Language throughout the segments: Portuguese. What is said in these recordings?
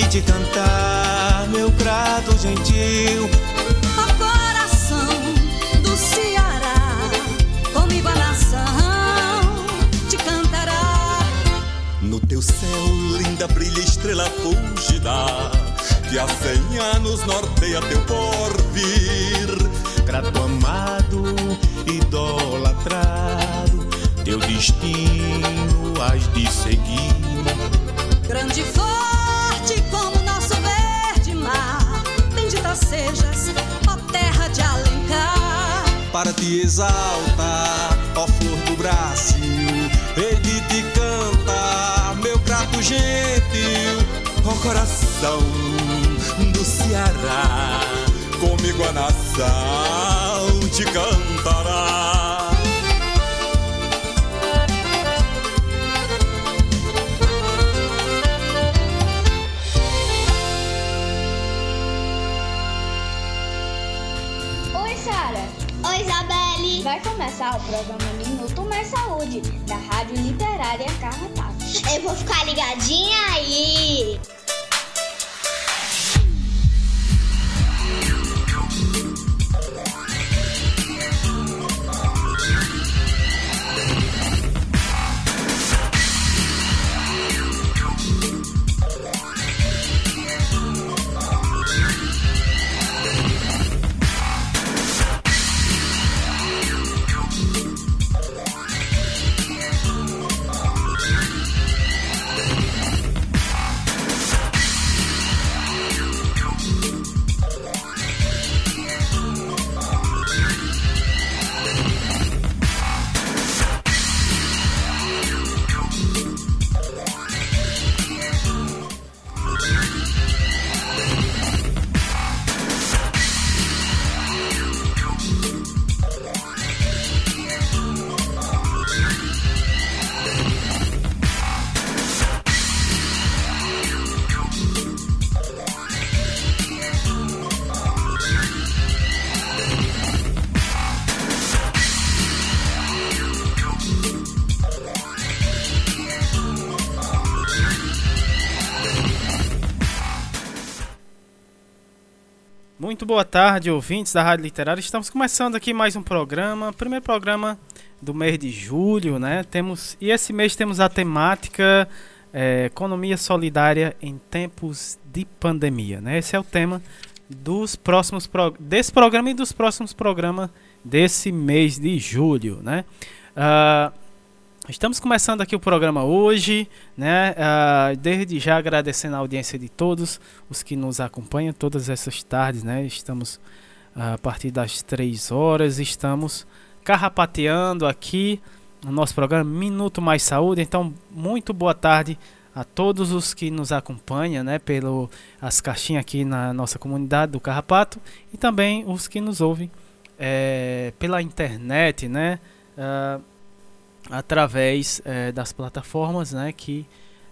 e te cantar meu prato gentil. Ó coração do Ceará, comigo a nação te cantará. No teu céu, linda, brilha estrela fúlgida, que há cem anos norteia teu porvir. Grato amado, idolatrado, teu destino has de seguir. Grande e forte como nosso verde mar, bendita sejas, ó terra de Alencar. Para te exaltar, ó flor do Brasil, hei te cantar, meu grato gentil, ó coração do Ceará, comigo a nação te cantará. Vai começar o programa Minuto Mais Saúde, da Rádio Literária Carrapato. Eu vou ficar ligadinha aí. Boa tarde, ouvintes da Rádio Literária. Estamos começando aqui mais um programa, primeiro programa do mês de julho, né? Temos e esse mês temos a temática é, economia solidária em tempos de pandemia, né? Esse é o tema dos próximos pro, desse programa e dos próximos programas desse mês de julho, né? Ah, Estamos começando aqui o programa hoje, né? Ah, desde já agradecendo a audiência de todos os que nos acompanham todas essas tardes, né? Estamos ah, a partir das três horas, estamos carrapateando aqui no nosso programa Minuto Mais Saúde. Então, muito boa tarde a todos os que nos acompanham, né? Pelo as caixinhas aqui na nossa comunidade do Carrapato e também os que nos ouvem eh, pela internet, né? Ah, através eh, das plataformas né, que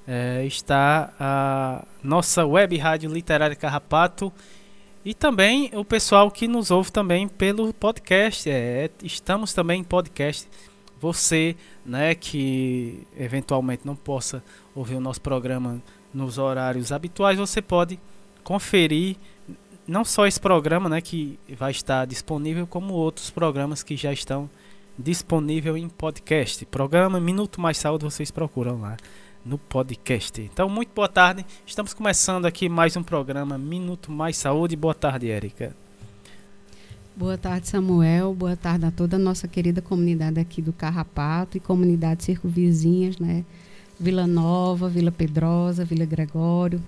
eh, está a nossa web rádio literária Carrapato e também o pessoal que nos ouve também pelo podcast. É, estamos também em podcast. Você né, que eventualmente não possa ouvir o nosso programa nos horários habituais, você pode conferir não só esse programa né, que vai estar disponível, como outros programas que já estão disponível em podcast. Programa Minuto Mais Saúde, vocês procuram lá no podcast. Então, muito boa tarde. Estamos começando aqui mais um programa Minuto Mais Saúde. Boa tarde, Érica. Boa tarde, Samuel. Boa tarde a toda a nossa querida comunidade aqui do Carrapato e comunidades circunvizinhas, né? Vila Nova, Vila Pedrosa, Vila Gregório,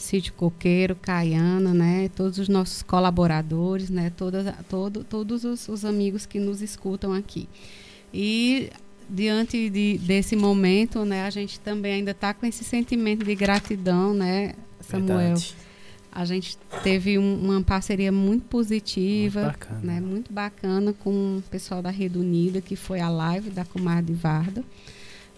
Sítio Coqueiro, Caiana, né? Todos os nossos colaboradores, né? Todas, todo, todos os, os amigos que nos escutam aqui. E diante de, desse momento, né? A gente também ainda está com esse sentimento de gratidão, né, Samuel? Verdade. A gente teve um- uma parceria muito positiva, Muito bacana. né, muito bacana com o pessoal da Rede Unida, que foi a live da Comadre Varda.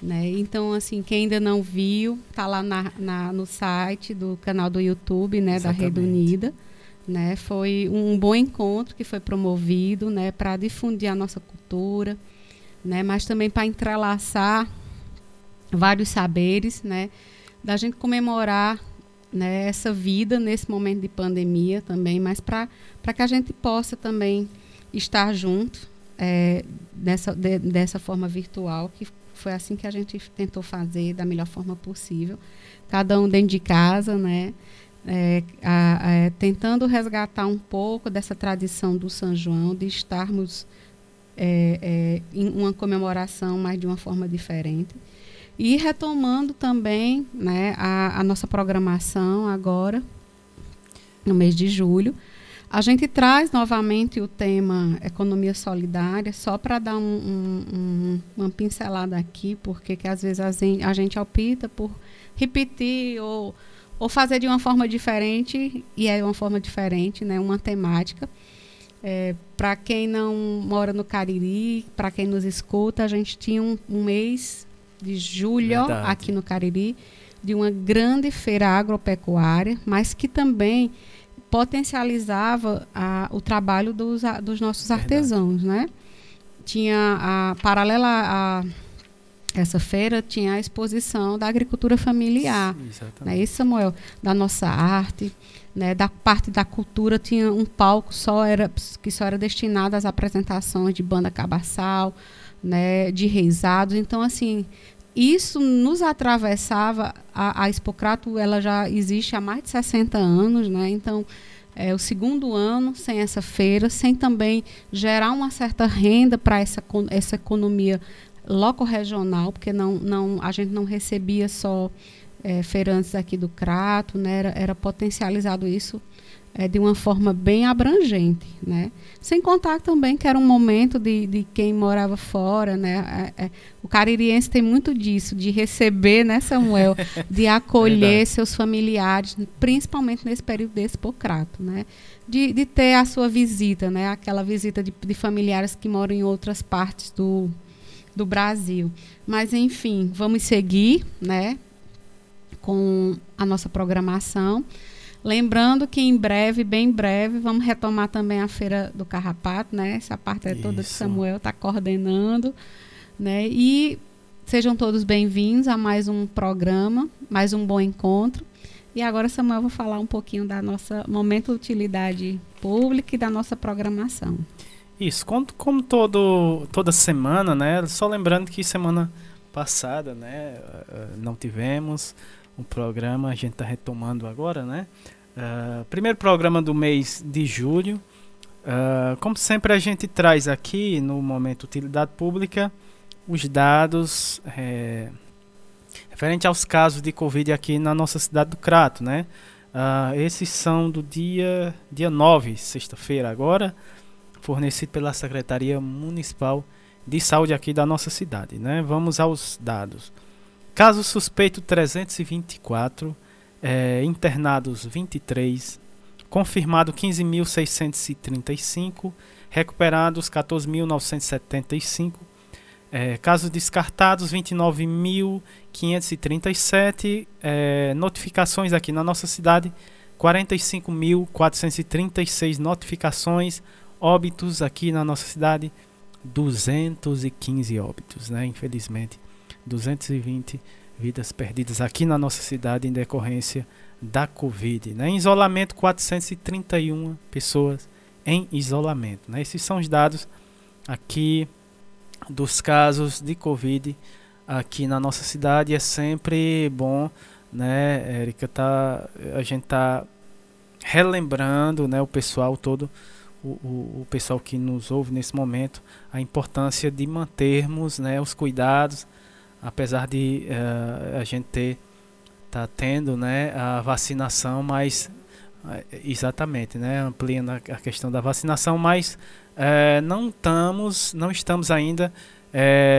Né? Então, assim, quem ainda não viu, tá lá na, na- no site do canal do YouTube, né, da Rede. Unida. Né? Foi um bom encontro que foi promovido, né, para difundir a nossa cultura, né, mas também para entrelaçar vários saberes, né, da gente comemorar né, essa vida nesse momento de pandemia também, mas para que a gente possa também estar junto é, dessa, de, dessa forma virtual, que foi assim que a gente tentou fazer da melhor forma possível. Cada um dentro de casa, né? É, a, a, é, tentando resgatar um pouco dessa tradição do São João, de estarmos é, é, em uma comemoração, mas de uma forma diferente. E retomando também né, a, a nossa programação agora, no mês de julho, a gente traz novamente o tema economia solidária, só para dar um, um, um, uma pincelada aqui, porque que às vezes a gente, a gente opta por repetir ou, ou fazer de uma forma diferente, e é uma forma diferente, né, uma temática. É, para quem não mora no Cariri, para quem nos escuta, a gente tinha um, um mês de julho Verdade. aqui no Cariri de uma grande feira agropecuária, mas que também potencializava a, o trabalho dos, a, dos nossos Verdade. artesãos, né? Tinha a paralela a essa feira tinha a exposição da agricultura familiar, né? Isso, Samuel, da nossa arte, né? Da parte da cultura tinha um palco só era que só era destinado às apresentações de banda cabaçal, né? De reisados. Então assim isso nos atravessava. A, a Expocrato ela já existe há mais de 60 anos, né? Então é o segundo ano sem essa feira, sem também gerar uma certa renda para essa, essa economia loco-regional, porque não, não, a gente não recebia só é, feirantes aqui do Crato, né? era, era potencializado isso é, de uma forma bem abrangente, né? Sem contar também que era um momento de, de quem morava fora, né? É, é, o caririense tem muito disso, de receber, né, Samuel? De acolher seus familiares, principalmente nesse período desse Pocrato, né? De, de ter a sua visita, né? Aquela visita de, de familiares que moram em outras partes do, do Brasil. Mas, enfim, vamos seguir, né? Com a nossa programação. Lembrando que em breve, bem breve, vamos retomar também a Feira do Carrapato, né? Essa parte é toda que Samuel está coordenando, né? E sejam todos bem-vindos a mais um programa, mais um bom encontro. E agora, Samuel, vou falar um pouquinho da nossa momento de utilidade pública e da nossa programação. Isso, como, como todo, toda semana, né? Só lembrando que semana passada, né? Eh, não tivemos o programa, a gente está retomando agora, né? Uh, primeiro programa do mês de julho. Uh, como sempre, a gente traz aqui no momento Utilidade Pública os dados é, referente aos casos de Covid aqui na nossa cidade do Crato, né? Uh, esses são do dia, dia 9, sexta-feira agora, fornecido pela Secretaria Municipal de Saúde aqui da nossa cidade, né? Vamos aos dados. Caso suspeito 324, é, internados 23, confirmado 15.635, recuperados 14.975, é, casos descartados 29.537, é, notificações aqui na nossa cidade 45.436 notificações, óbitos aqui na nossa cidade 215 óbitos, né? Infelizmente 220 vidas perdidas aqui na nossa cidade em decorrência da Covid. Né? Em isolamento, 431 pessoas em isolamento. Né? Esses são os dados aqui dos casos de Covid aqui na nossa cidade. É sempre bom, né, Érica, tá, a gente tá relembrando né, o pessoal todo, o, o, o pessoal que nos ouve nesse momento, a importância de mantermos né, os cuidados apesar de uh, a gente ter tá tendo né a vacinação mas uh, exatamente né ampliando a, questão da vacinação mas uh, não estamos não estamos ainda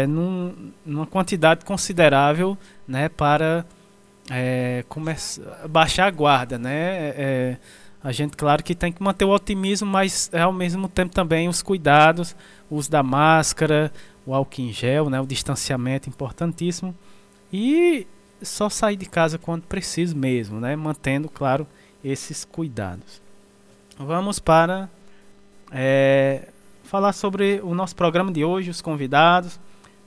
num, numa quantidade considerável né para começar baixar a guarda né a gente claro que tem que manter o otimismo mas ao mesmo tempo também os cuidados o uso da máscara o álcool em gel, né, o distanciamento importantíssimo e só sair de casa quando preciso mesmo, né, mantendo, claro, esses cuidados. Vamos para é, falar sobre o nosso programa de hoje, os convidados.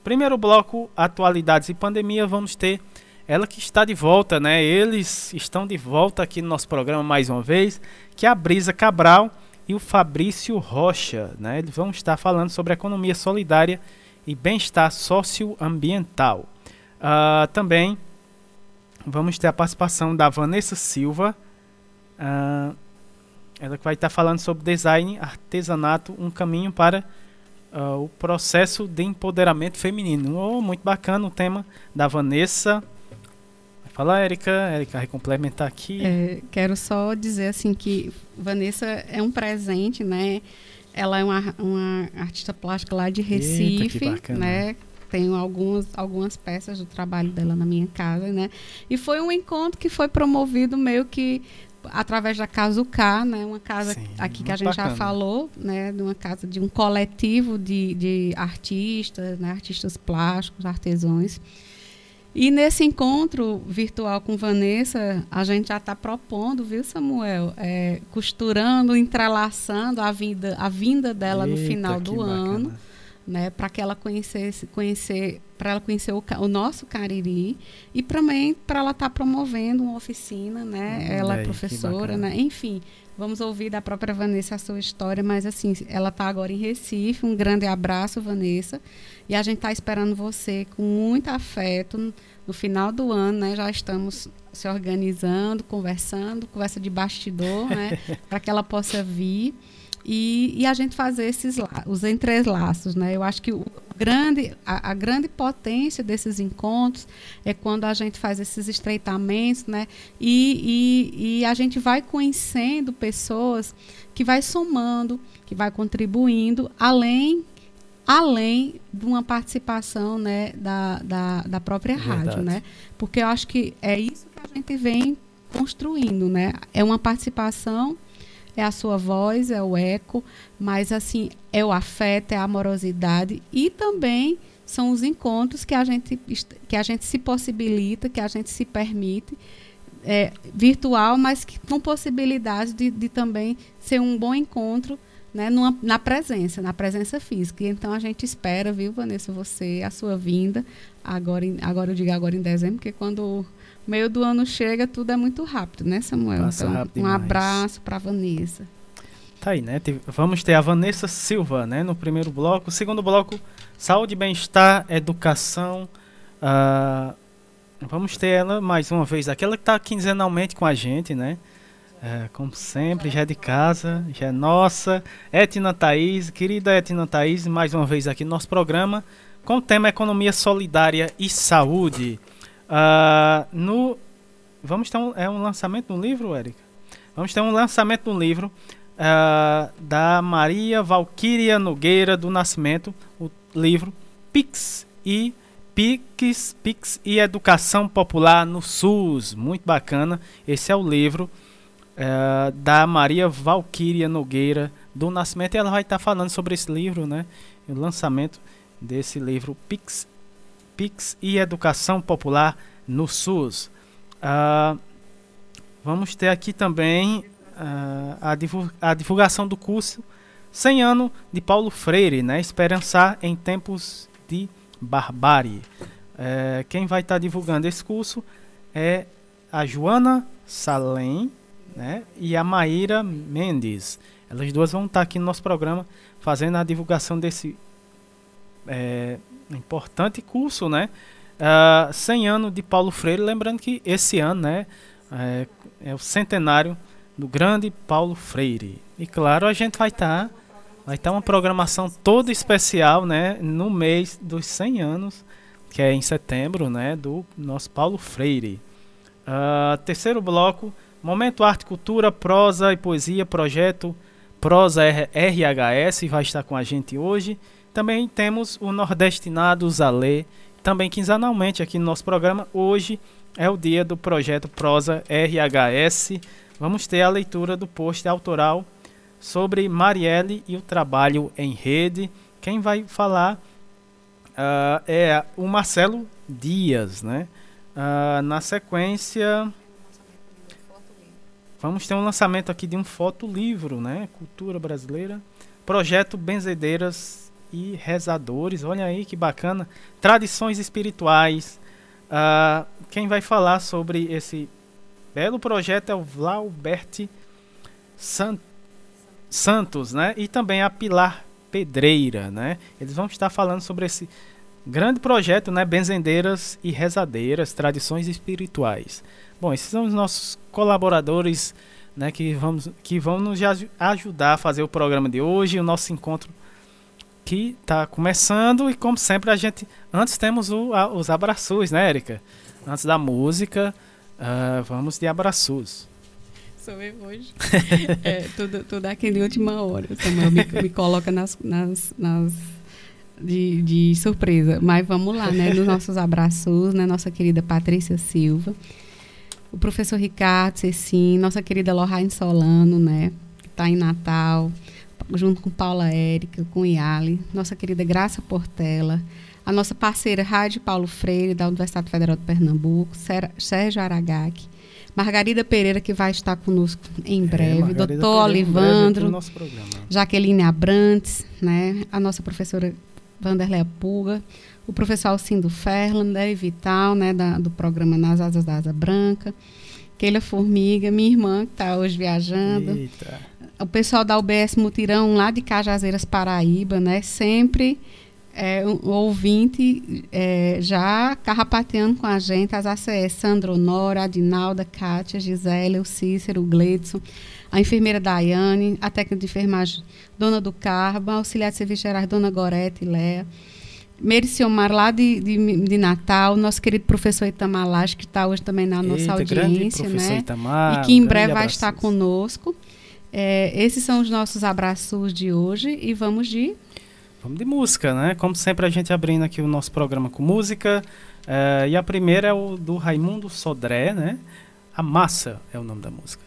Primeiro bloco, atualidades e pandemia, vamos ter ela que está de volta, né? Eles estão de volta aqui no nosso programa mais uma vez, que é a Brisa Cabral e o Fabrício Rocha, né? Eles vão estar falando sobre economia solidária e bem-estar socioambiental. Uh, também vamos ter a participação da Vanessa Silva, uh, ela que vai estar falando sobre design, artesanato, um caminho para uh, o processo de empoderamento feminino. Oh, muito bacana o tema da Vanessa. Fala, Érica. Érica, vai complementar aqui. É, quero só dizer assim que Vanessa é um presente, né? Ela é uma, uma artista plástica lá de Recife, Eita, né? Tenho algumas, algumas peças do trabalho dela na minha casa, né? E foi um encontro que foi promovido meio que através da Casa K, né, uma casa Sim, aqui que a gente bacana. já falou, né, de uma casa de um coletivo de, de artistas, né, artistas plásticos, artesãos. E nesse encontro virtual com Vanessa, a gente já está propondo, viu, Samuel? É, costurando, entrelaçando a vinda, a vinda dela Eita, no final do ano. Bacana né, para que ela conhecesse, conhecer, para ela conhecer o, o, nosso Cariri e também para ela estar tá promovendo uma oficina, né? Hum, ela é professora, né? Enfim, vamos ouvir da própria Vanessa a sua história, mas assim, ela está agora em Recife. Um grande abraço, Vanessa. E a gente está esperando você com muito afeto no final do ano, né? Já estamos se organizando, conversando, conversa de bastidor, né? para que ela possa vir e, e a gente fazer esses os entrelaços, né? Eu acho que o grande, a, a, grande potência desses encontros é quando a gente faz esses estreitamentos, né? E, e, e a gente vai conhecendo pessoas que vai somando, que vai contribuindo, além além de uma participação né, da, da, da própria Verdade. rádio, né? Porque eu acho que é isso que a gente vem construindo, né? É uma participação é a sua voz, é o eco, mas assim, é o afeto, é a amorosidade e também são os encontros que a gente, que a gente se possibilita, que a gente se permite, é, virtual, mas que, com possibilidade de, de também ser um bom encontro né, numa, na presença, na presença física. E então a gente espera, viu, Vanessa, você, a sua vinda, agora, em, agora eu digo agora em dezembro, porque quando meio do ano chega, tudo é muito rápido, né, Samuel? Passa então, rápido um demais. abraço para Vanessa. Tá aí, né? Vamos ter a Vanessa Silva, né, no primeiro bloco. Segundo bloco, saúde, bem-estar, educação. Uh, vamos ter ela mais uma vez, aquela que está quinzenalmente com a gente, né? É, como sempre, já é de casa, já é nossa. Etna Thaís, querida Etna Thaís, mais uma vez aqui no nosso programa com o tema Economia Solidária e Saúde. Uh, no, vamos ter um, é um lançamento no livro, Érica? Vamos ter um lançamento no livro uh, da Maria Valquíria Nogueira do Nascimento, o livro Pix e Pix, Pix e Educação Popular no SUS. Muito bacana. Esse é o livro uh, da Maria Valquíria Nogueira do Nascimento e ela vai estar falando sobre esse livro, né? O lançamento desse livro Pix Pix e Educação Popular no SUS. Uh, vamos ter aqui também uh, a, divulga a, divulgação do curso 100 anos de Paulo Freire, né? Esperançar em tempos de barbárie. Uh, quem vai estar tá divulgando esse curso é a Joana Salem né? e a Maíra Mendes. Elas duas vão estar aqui no nosso programa fazendo a divulgação desse é, importante curso, né? Uh, 100 anos de Paulo Freire, lembrando que esse ano, né, é, é o centenário do grande Paulo Freire. E claro, a gente vai estar tá, vai estar tá uma programação toda especial, né, no mês dos 100 anos, que é em setembro, né, do nosso Paulo Freire. Uh, terceiro bloco, momento arte, cultura, prosa e poesia, projeto Prosa RHS vai estar com a gente hoje. Também temos o Nordestinados a Ler, também quinzenalmente aqui no nosso programa. Hoje é o dia do projeto Prosa RHS. Vamos ter a leitura do post autoral sobre Marielle e o trabalho em rede. Quem vai falar uh, é o Marcelo Dias, né? Uh, na sequência, vamos ter um lançamento aqui de um fotolivro, né? Cultura brasileira. Projeto Benzedeiras e rezadores. Olha aí que bacana. Tradições espirituais Uh, quem vai falar sobre esse belo projeto é o Vlaubert Sant Santos, né? E também a Pilar Pedreira, né? Eles vão estar falando sobre esse grande projeto, né? Benzendeiras e rezadeiras, tradições espirituais. Bom, esses são os nossos colaboradores, né? Que, vamos, que vão nos ajudar a fazer o programa de hoje, o nosso encontro que está começando e como sempre a gente antes temos o, a, os abraços, né, Érica? Antes da música, uh, vamos de abraços. Sou eu hoje. é, tudo, tudo aquele última hora. Samuel me, me coloca nas, nas, nas de, de, surpresa. Mas vamos lá, né? Nos nossos abraços, né? Nossa querida Patrícia Silva, o professor Ricardo Cecim, nossa querida Lorraine Solano, né? Que está em Natal junto com Paula Érica, com Iale, nossa querida Graça Portela, a nossa parceira Rádio Paulo Freire, da Universidade Federal de Pernambuco, Sérgio Aragaki, Margarida Pereira, que vai estar conosco em é, breve, é, doutor Olivandro, Jaqueline Abrantes, né, a nossa professora Vanderleia Puga, o professor Alcindo Ferland, Vital, né, da, do programa Nas Asas da Asa Branca, Keila Formiga, minha irmã, que está hoje viajando. Eita o pessoal da UBS Mutirão, lá de Cajazeiras, Paraíba, né? Sempre é, um ouvinte é, já carrapateando com a gente, as ACS, Sandro Nora, Adinalda, Kátia, Gisele, o Cícero, o Gledson, a enfermeira Daiane, a técnica de enfermagem Dona do Carmo, a auxiliar de serviço gerais Dona Gorete e Léa, Mericiomar lá de, de, de, Natal, nosso querido professor Itamar Laje, que está hoje também na nossa Eita, audiência, né? Itamar, e que em breve vai estar conosco. É, esses são os nossos abraços de hoje e vamos de. Vamos de música, né? Como sempre, a gente abrindo aqui o nosso programa com música. É, e a primeira é o do Raimundo Sodré, né? A Massa é o nome da música.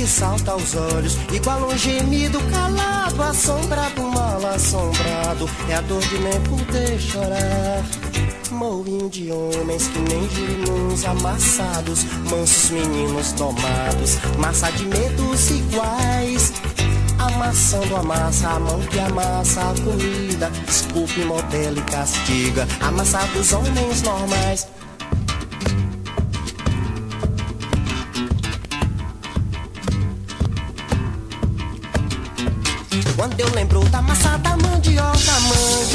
que salta aos olhos, igual um gemido calado, assombrado, mal assombrado, é a dor de nem poder chorar. Moinho de homens que nem girinos amassados, mansos meninos tomados, massa de medos iguais. Amassando a massa, a mão que amassa a comida, desculpe, modelo e castiga, amassados homens normais. Eu lembro da massa da mandioca, mãe.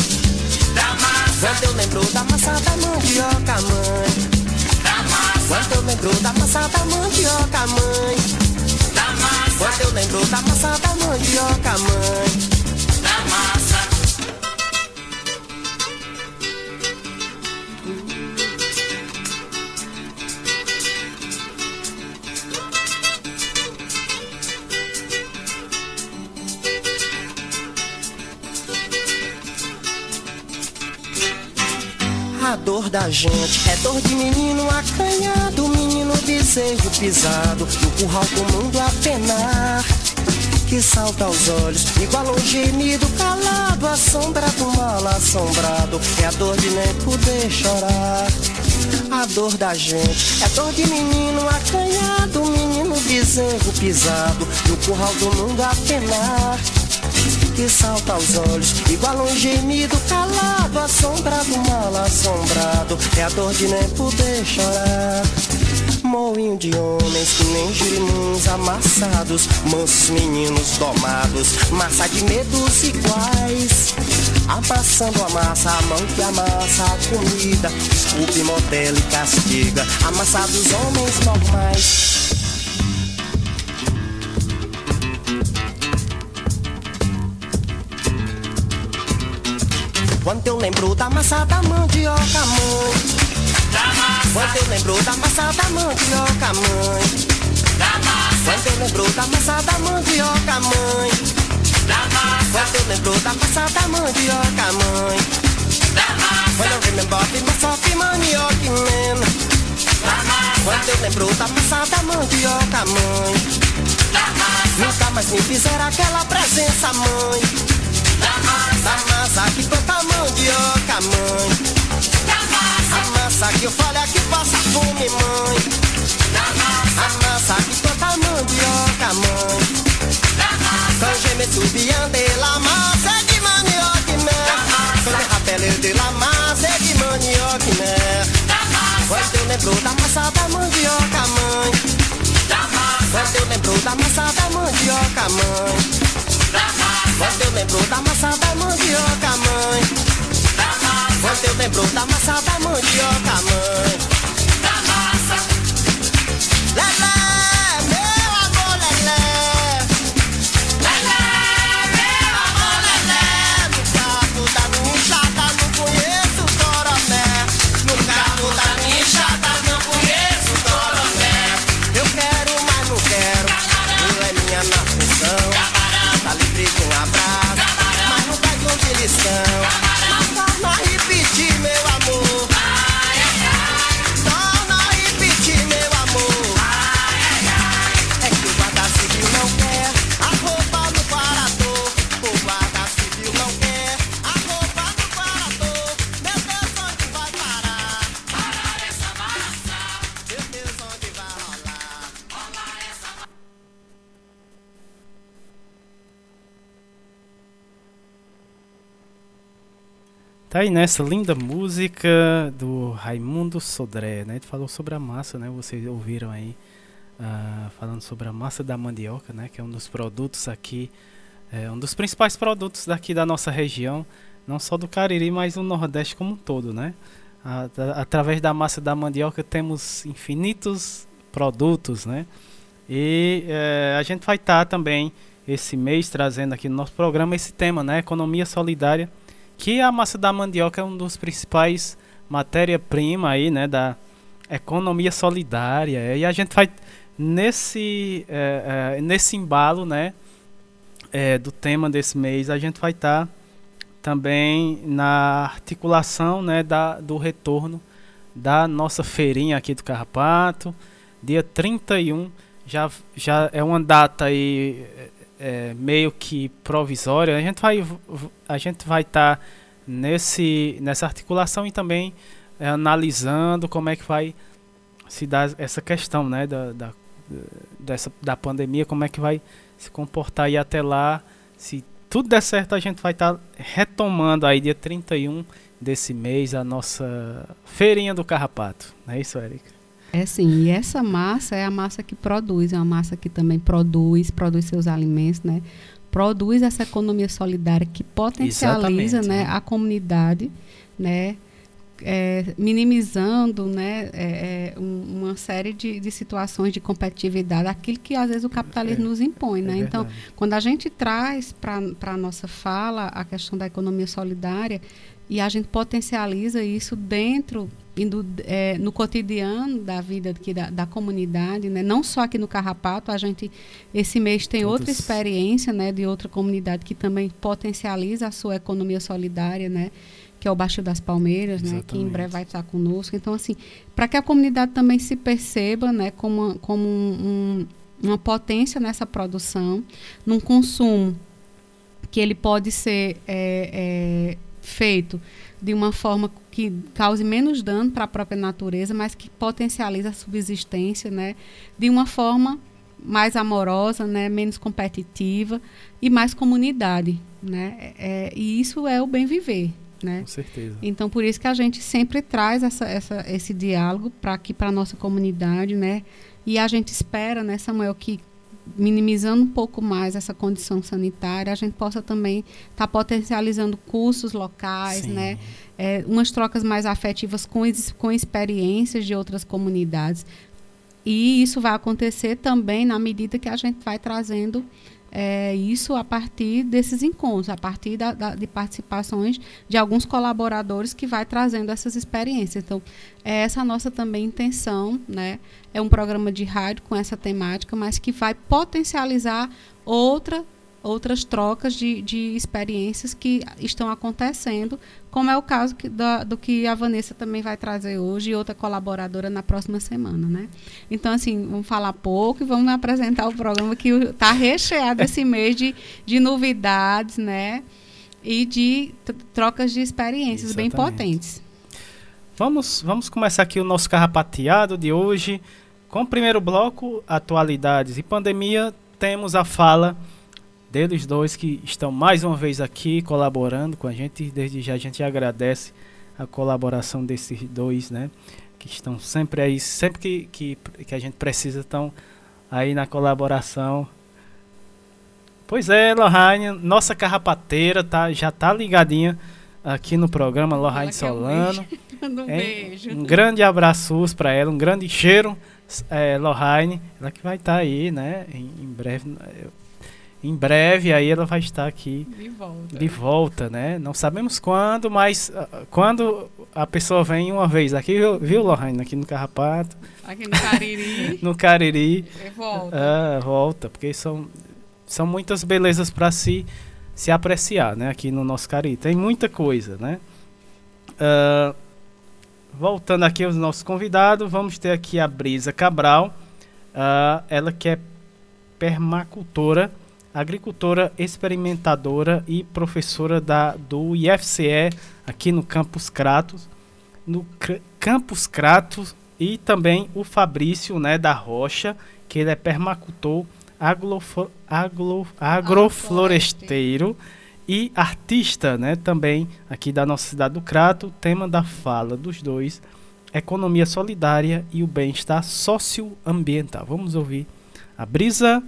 Da massa. Quando eu lembro da massa da mandioca, mãe. Da massa. Quando eu lembro da massa da mandioca, mãe. Da massa. Quando eu lembro da massa da mandioca, mãe. Dor da gente é dor de menino acanhado, menino bezerro pisado, no curral do mundo a penar. Que salta aos olhos, igual um gemido calado, assombrado, mal assombrado. É a dor de nem poder chorar. A dor da gente é dor de menino acanhado, menino bezerro pisado, no curral do mundo a penar que salta aos olhos, igual um gemido calado, assombrado, mal assombrado. É a dor de nem poder chorar. Moinho de homens que nem girimuns amassados, mansos meninos domados, massa de medos iguais. Amassando a massa, a mão que amassa a comida, desculpe, modela e castiga, amassados homens normais. Quando eu lembro da massa da mandioca, mãe. Da massa. Quando eu lembro da massa da mandioca, mãe. Da massa. Quando eu lembro da massa da mandioca, mãe. Da massa. Quando eu lembro da massa da mandioca, mãe. Da massa. Quando eu remember the massa of manioca, man. Da massa. Quando eu lembro da massa da mandioca, mãe. Da massa. Nunca mais me fizeram aquela presença, mãe. Massa que tanta mandioca, mãe. Da massa. A massa que eu falo é que passa fome, mãe. Da massa. A massa que tanta mandioca, mãe. Quand je me souviens de la massa de manioca, mère. Quand je rappelle de la massa de manioca, mère. Quando eu lembro da massa da mandioca, mãe. Quando eu lembro da massa da mandioca, mãe. Quando eu lembro da massa da mandioca, mãe. Quando eu lembro da massa da mandioca, mãe. Da massa. Lelé, Tá aí nessa linda música do Raimundo Sodré, né? Ele falou sobre a massa, né? Vocês ouviram aí ah, falando sobre a massa da mandioca, né? Que é um dos produtos aqui, é um dos principais produtos daqui da nossa região, não só do Cariri, mas do Nordeste como um todo, né? Através da massa da mandioca temos infinitos produtos, né? E eh, a gente vai estar também esse mês trazendo aqui no nosso programa esse tema, né? Economia solidária que a massa da mandioca é um dos principais matéria-prima aí, né, da economia solidária. E a gente vai nesse eh, eh, nesse embalo, né, eh, do tema desse mês, a gente vai estar também na articulação, né, da, do retorno da nossa feirinha aqui do Carrapato, dia 31, já já é uma data aí é, meio que provisória. A gente vai a gente vai estar nesse nessa articulação e também é, analisando como é que vai se dar essa questão, né, da, da dessa da pandemia, como é que vai se comportar aí até lá. Se tudo der certo, a gente vai estar retomando aí dia 31 desse mês a nossa feirinha do Carrapato. Não é isso, Érica? É sim, e essa massa é a massa que produz, é uma massa que também produz, produz seus alimentos, né? Produz essa economia solidária que potencializa, Exatamente, né, né? a comunidade, né? é, minimizando né, é, é, um- uma série de, de situações de competitividade, aquilo que às vezes o capitalismo É, nos impõe. né? então, quando a gente traz para a nossa fala a questão da economia solidária e a gente potencializa isso dentro indo, é, no cotidiano da vida aqui da, da comunidade, né? não só aqui no Carrapato, a gente esse mês tem outra Todos. experiência né, de outra comunidade que também potencializa a sua economia solidária, né? que é o Baixo das Palmeiras, né, que em breve vai estar conosco. Então, assim, para que a comunidade também se perceba né, como, uma- como um- um- uma potência nessa produção, num consumo que ele pode ser é, é, feito de uma forma que cause menos dano para a própria natureza, mas que potencializa a subsistência, né, de uma forma mais amorosa, né, menos competitiva e mais comunidade, né? É, e isso é o bem viver, né? Com certeza. Então por isso que a gente sempre traz essa, essa, esse diálogo para aqui para nossa comunidade, né? E a gente espera, né, Samuel, que minimizando um pouco mais essa condição sanitária, a gente possa também estar tá potencializando cursos locais, Sim. né? É, umas trocas mais afetivas com, com experiências de outras comunidades. E isso vai acontecer também na medida que a gente vai trazendo é, isso a partir desses encontros, a partir da, da, de participações de alguns colaboradores que vai trazendo essas experiências. Então, é essa a nossa também intenção, né? É um programa de rádio com essa temática, mas que vai potencializar outra outras trocas de, de experiências que estão acontecendo, como é o caso que, do, do, que a Vanessa também vai trazer hoje e outra colaboradora na próxima semana, né? Então, assim, vamos falar pouco e vamos apresentar o programa que está recheado esse mês de, de novidades, né? E de trocas de experiências Exatamente. bem potentes. Vamos, vamos começar aqui o nosso carrapateado de hoje. Com o primeiro bloco, atualidades e pandemia, temos a fala deles dois que estão mais uma vez aqui colaborando com a gente. Desde já a gente agradece a colaboração desses dois, né? Que estão sempre aí, sempre que, que, que a gente precisa, estão aí na colaboração. Pois é, Lohane, nossa carrapateira tá, já tá ligadinha aqui no programa Lohane Solano. Um, beijo. um grande abraço para ela, um grande cheiro, é, Lohane. Ela que vai estar tá aí, né? Em, em breve. Eu, em breve aí ela vai estar aqui de volta, de volta né? Não sabemos quando, mas uh, quando a pessoa vem uma vez aqui, viu, viu Lohane, aqui no Carrapato. Aqui no Cariri. no Cariri. E volta. Uh, volta, porque são, são muitas belezas para se, se apreciar, né? Aqui no nosso Cariri. Tem muita coisa, né? Uh, voltando aqui aos nossos convidados, vamos ter aqui a Brisa Cabral. Uh, ela que é permacultora agricultora experimentadora e professora da, do IFCE aqui no Campus Cratos, no Campus Cratos e também o Fabrício né, da Rocha, que ele é permacultor, aglo, aglo, agrofloresteiro e artista né, também aqui da nossa cidade do Crato. Tema da fala dos dois, economia solidária e o bem-estar socioambiental. Vamos ouvir a Brisa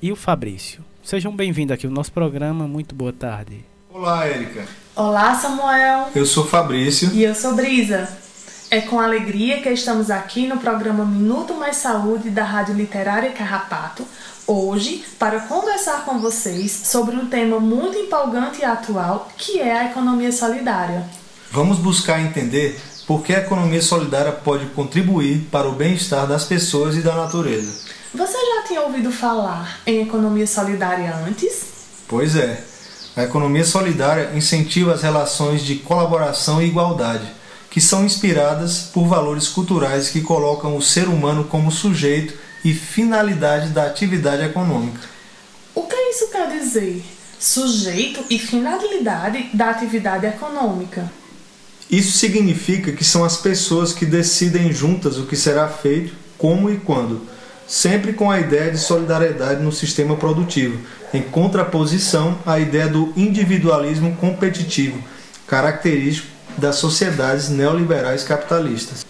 e o Fabrício. Sejam bem-vindos aqui ao nosso programa. Muito boa tarde. Olá, Érica. Olá, Samuel. Eu sou Fabrício. E eu sou Brisa. É com alegria que estamos aqui no programa Minuto Mais Saúde da Rádio Literária Carrapato, hoje para conversar com vocês sobre um tema muito empolgante e atual, que é a economia solidária. Vamos buscar entender por que a economia solidária pode contribuir para o bem-estar das pessoas e da natureza. Você já tinha ouvido falar em economia solidária antes? Pois é. A economia solidária incentiva as relações de colaboração e igualdade, que são inspiradas por valores culturais que colocam o ser humano como sujeito e finalidade da atividade econômica. O que isso quer dizer? Sujeito e finalidade da atividade econômica. Isso significa que são as pessoas que decidem juntas o que será feito, como e quando sempre com a ideia de solidariedade no sistema produtivo, em contraposição à ideia do individualismo competitivo, característico das sociedades neoliberais capitalistas.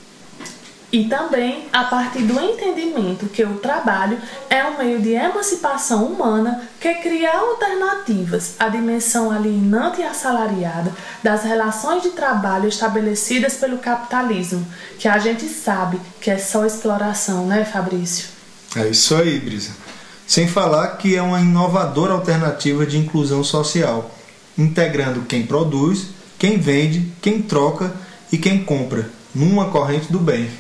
E também a partir do entendimento que o trabalho é um meio de emancipação humana que cria alternativas à dimensão alienante e assalariada das relações de trabalho estabelecidas pelo capitalismo, que a gente sabe que é só exploração, né, Fabrício? É isso aí, Brisa. Sem falar que é uma inovadora alternativa de inclusão social, integrando quem produz, quem vende, quem troca e quem compra, numa corrente do bem.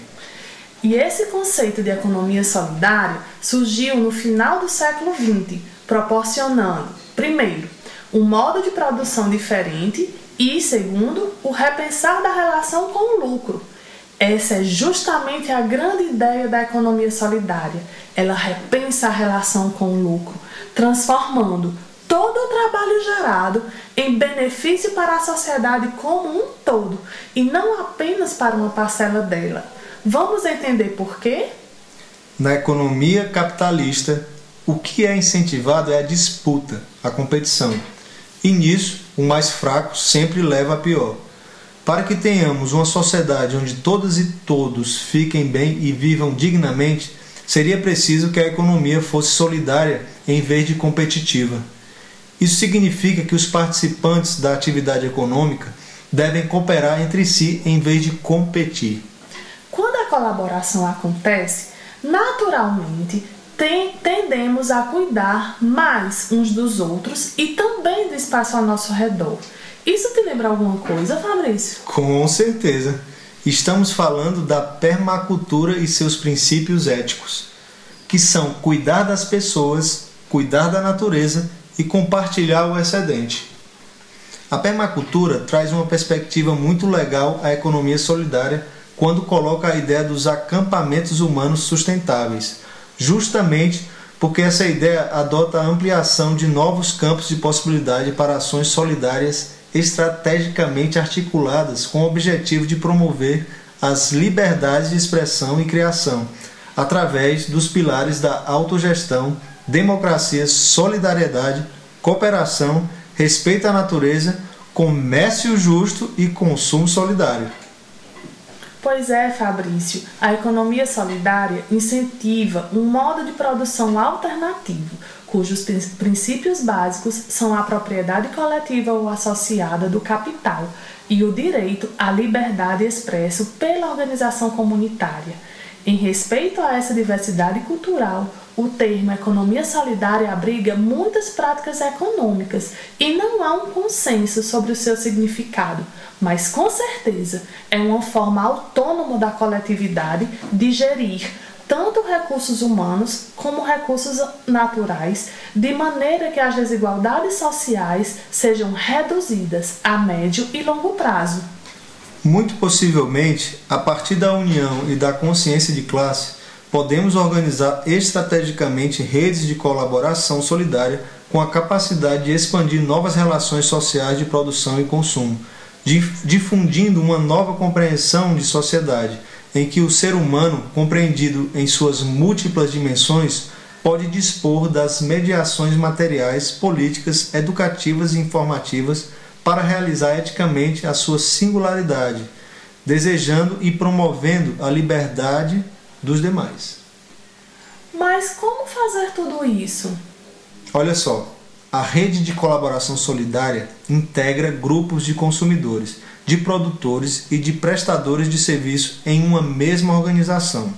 E esse conceito de economia solidária surgiu no final do século XX, proporcionando, primeiro, um modo de produção diferente e, segundo, o repensar da relação com o lucro. Essa é justamente a grande ideia da economia solidária ela repensa a relação com o lucro, transformando todo o trabalho gerado em benefício para a sociedade como um todo e não apenas para uma parcela dela. Vamos entender por quê? Na economia capitalista, o que é incentivado é a disputa, a competição. E nisso, o mais fraco sempre leva a pior. Para que tenhamos uma sociedade onde todas e todos fiquem bem e vivam dignamente, seria preciso que a economia fosse solidária em vez de competitiva. Isso significa que os participantes da atividade econômica devem cooperar entre si em vez de competir. Quando a colaboração acontece, naturalmente tendemos a cuidar mais uns dos outros e também do espaço ao nosso redor. Isso te lembra alguma coisa, Fabrício? Com certeza. Estamos falando da permacultura e seus princípios éticos, que são cuidar das pessoas, cuidar da natureza e compartilhar o excedente. A permacultura traz uma perspectiva muito legal à economia solidária quando coloca a ideia dos acampamentos humanos sustentáveis, justamente porque essa ideia adota a ampliação de novos campos de possibilidade para ações solidárias estrategicamente articuladas com o objetivo de promover as liberdades de expressão e criação, através dos pilares da autogestão, democracia, solidariedade, cooperação respeito à natureza, comércio justo e consumo solidário. Pois é, Fabrício, a economia solidária incentiva um modo de produção alternativo, cujos princípios básicos são a propriedade coletiva ou associada do capital e o direito à liberdade expresso pela organização comunitária. Em respeito a essa diversidade cultural, o termo economia solidária abriga muitas práticas econômicas e não há um consenso sobre o seu significado, mas com certeza é uma forma autônoma da coletividade de gerir tanto recursos humanos como recursos naturais, de maneira que as desigualdades sociais sejam reduzidas a médio e longo prazo. Muito possivelmente, a partir da união e da consciência de classe, podemos organizar estrategicamente redes de colaboração solidária com a capacidade de expandir novas relações sociais de produção e consumo, difundindo uma nova compreensão de sociedade, em que o ser humano, compreendido em suas múltiplas dimensões, pode dispor das mediações materiais, políticas, educativas e informativas para realizar eticamente a sua singularidade, desejando e promovendo a liberdade dos demais. Mas como fazer tudo isso? Olha só, a rede de colaboração solidária integra grupos de consumidores, de produtores e de prestadores de serviço em uma mesma organização.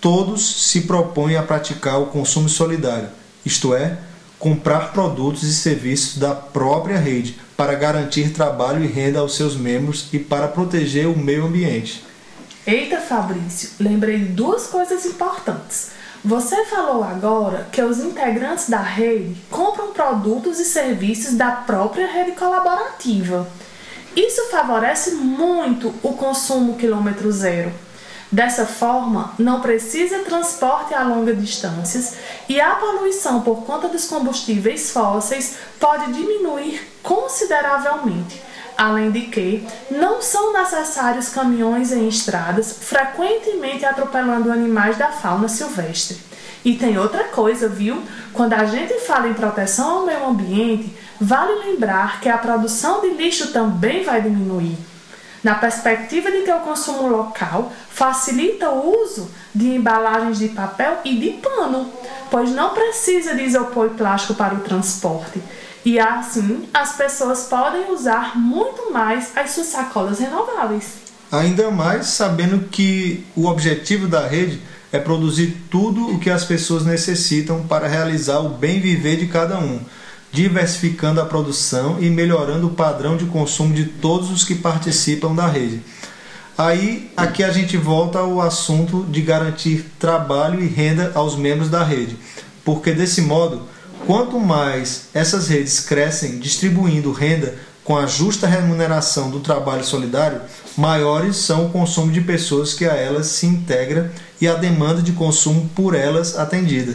Todos se propõem a praticar o consumo solidário, isto é, comprar produtos e serviços da própria rede para garantir trabalho e renda aos seus membros e para proteger o meio ambiente. Eita, Fabrício, lembrei duas coisas importantes. Você falou agora que os integrantes da rede compram produtos e serviços da própria rede colaborativa. Isso favorece muito o consumo quilômetro zero. Dessa forma, não precisa transporte a longas distâncias e a poluição por conta dos combustíveis fósseis pode diminuir consideravelmente além de que não são necessários caminhões em estradas, frequentemente atropelando animais da fauna silvestre. E tem outra coisa, viu? Quando a gente fala em proteção ao meio ambiente, vale lembrar que a produção de lixo também vai diminuir. Na perspectiva de que o consumo local facilita o uso de embalagens de papel e de pano, pois não precisa de isopor e plástico para o transporte. E assim, as pessoas podem usar muito mais as suas sacolas renováveis. Ainda mais sabendo que o objetivo da rede é produzir tudo o que as pessoas necessitam para realizar o bem viver de cada um, diversificando a produção e melhorando o padrão de consumo de todos os que participam da rede. Aí, aqui a gente volta ao assunto de garantir trabalho e renda aos membros da rede, porque desse modo Quanto mais essas redes crescem distribuindo renda com a justa remuneração do trabalho solidário, maiores são o consumo de pessoas que a elas se integra e a demanda de consumo por elas atendida,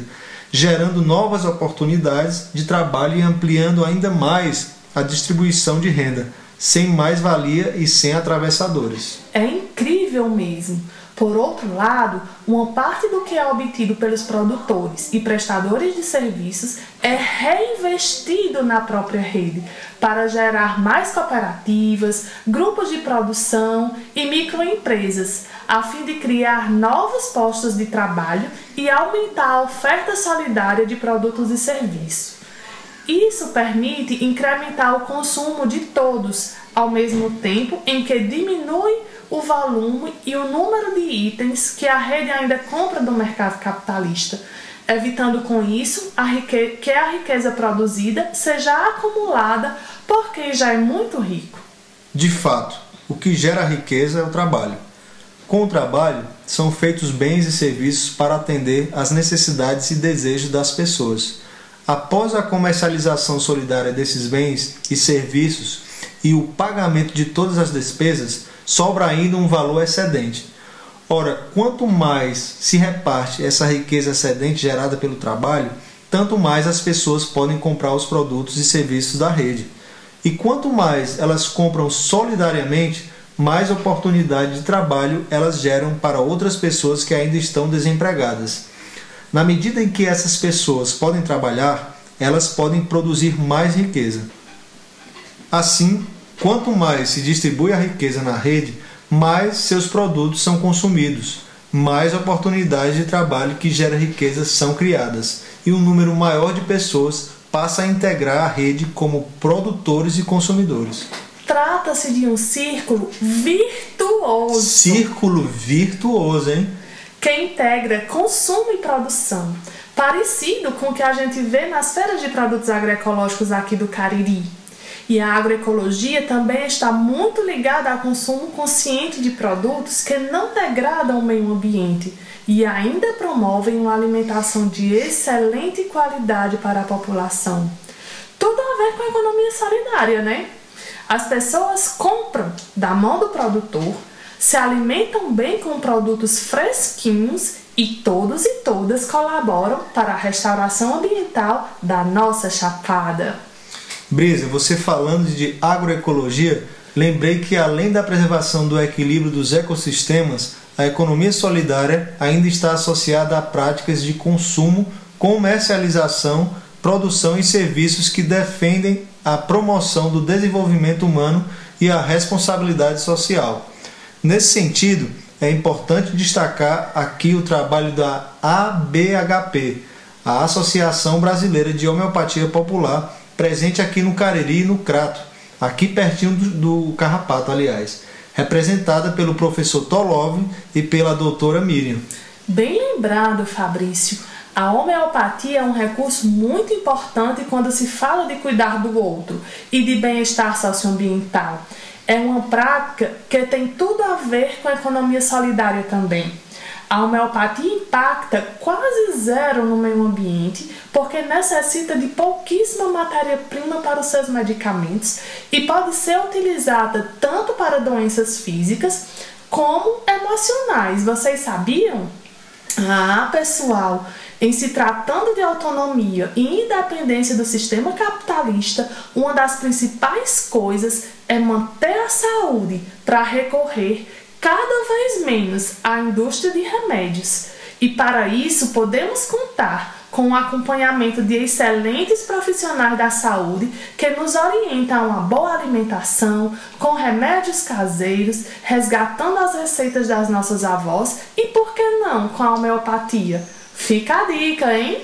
gerando novas oportunidades de trabalho e ampliando ainda mais a distribuição de renda, sem mais-valia e sem atravessadores. É incrível mesmo Por outro lado, uma parte do que é obtido pelos produtores e prestadores de serviços é reinvestido na própria rede para gerar mais cooperativas, grupos de produção e microempresas, a fim de criar novos postos de trabalho e aumentar a oferta solidária de produtos e serviços. Isso permite incrementar o consumo de todos, ao mesmo tempo em que diminui o volume e o número de itens que a rede ainda compra do mercado capitalista, evitando com isso a que a riqueza produzida seja acumulada por quem já é muito rico. De fato, o que gera riqueza é o trabalho. Com o trabalho, são feitos bens e serviços para atender às necessidades e desejos das pessoas. Após a comercialização solidária desses bens e serviços e o pagamento de todas as despesas, sobra ainda um valor excedente. Ora, quanto mais se reparte essa riqueza excedente gerada pelo trabalho, tanto mais as pessoas podem comprar os produtos e serviços da rede. E quanto mais elas compram solidariamente, mais oportunidade de trabalho elas geram para outras pessoas que ainda estão desempregadas. Na medida em que essas pessoas podem trabalhar, elas podem produzir mais riqueza. Assim, quanto mais se distribui a riqueza na rede, mais seus produtos são consumidos, mais oportunidades de trabalho que gera riqueza são criadas e um número maior de pessoas passa a integrar a rede como produtores e consumidores. Trata-se de um círculo virtuoso. Círculo virtuoso, hein? que integra consumo e produção, parecido com o que a gente vê nas feiras de produtos agroecológicos aqui do Cariri. E a agroecologia também está muito ligada ao consumo consciente de produtos que não degradam o meio ambiente e ainda promovem uma alimentação de excelente qualidade para a população. Tudo a ver com a economia solidária, né? As pessoas compram da mão do produtor se alimentam bem com produtos fresquinhos e todos e todas colaboram para a restauração ambiental da nossa chapada. Brisa, você falando de agroecologia, lembrei que além da preservação do equilíbrio dos ecossistemas, a economia solidária ainda está associada a práticas de consumo, comercialização, produção e serviços que defendem a promoção do desenvolvimento humano e a responsabilidade social. Nesse sentido, é importante destacar aqui o trabalho da ABHP, a Associação Brasileira de Homeopatia Popular, presente aqui no Cariri e no Crato, aqui pertinho do, do Carrapato, aliás, representada pelo professor Tolov e pela doutora Miriam. Bem lembrado, Fabrício. A homeopatia é um recurso muito importante quando se fala de cuidar do outro e de bem-estar socioambiental é uma prática que tem tudo a ver com a economia solidária também. A homeopatia impacta quase zero no meio ambiente porque necessita de pouquíssima matéria-prima para os seus medicamentos e pode ser utilizada tanto para doenças físicas como emocionais. Vocês sabiam? Ah, pessoal, em se tratando de autonomia e independência do sistema capitalista, uma das principais coisas é manter a saúde para recorrer cada vez menos à indústria de remédios. E para isso podemos contar com o acompanhamento de excelentes profissionais da saúde que nos orientam a uma boa alimentação, com remédios caseiros, resgatando as receitas das nossas avós e, por que não, com a homeopatia. Fica a dica, hein?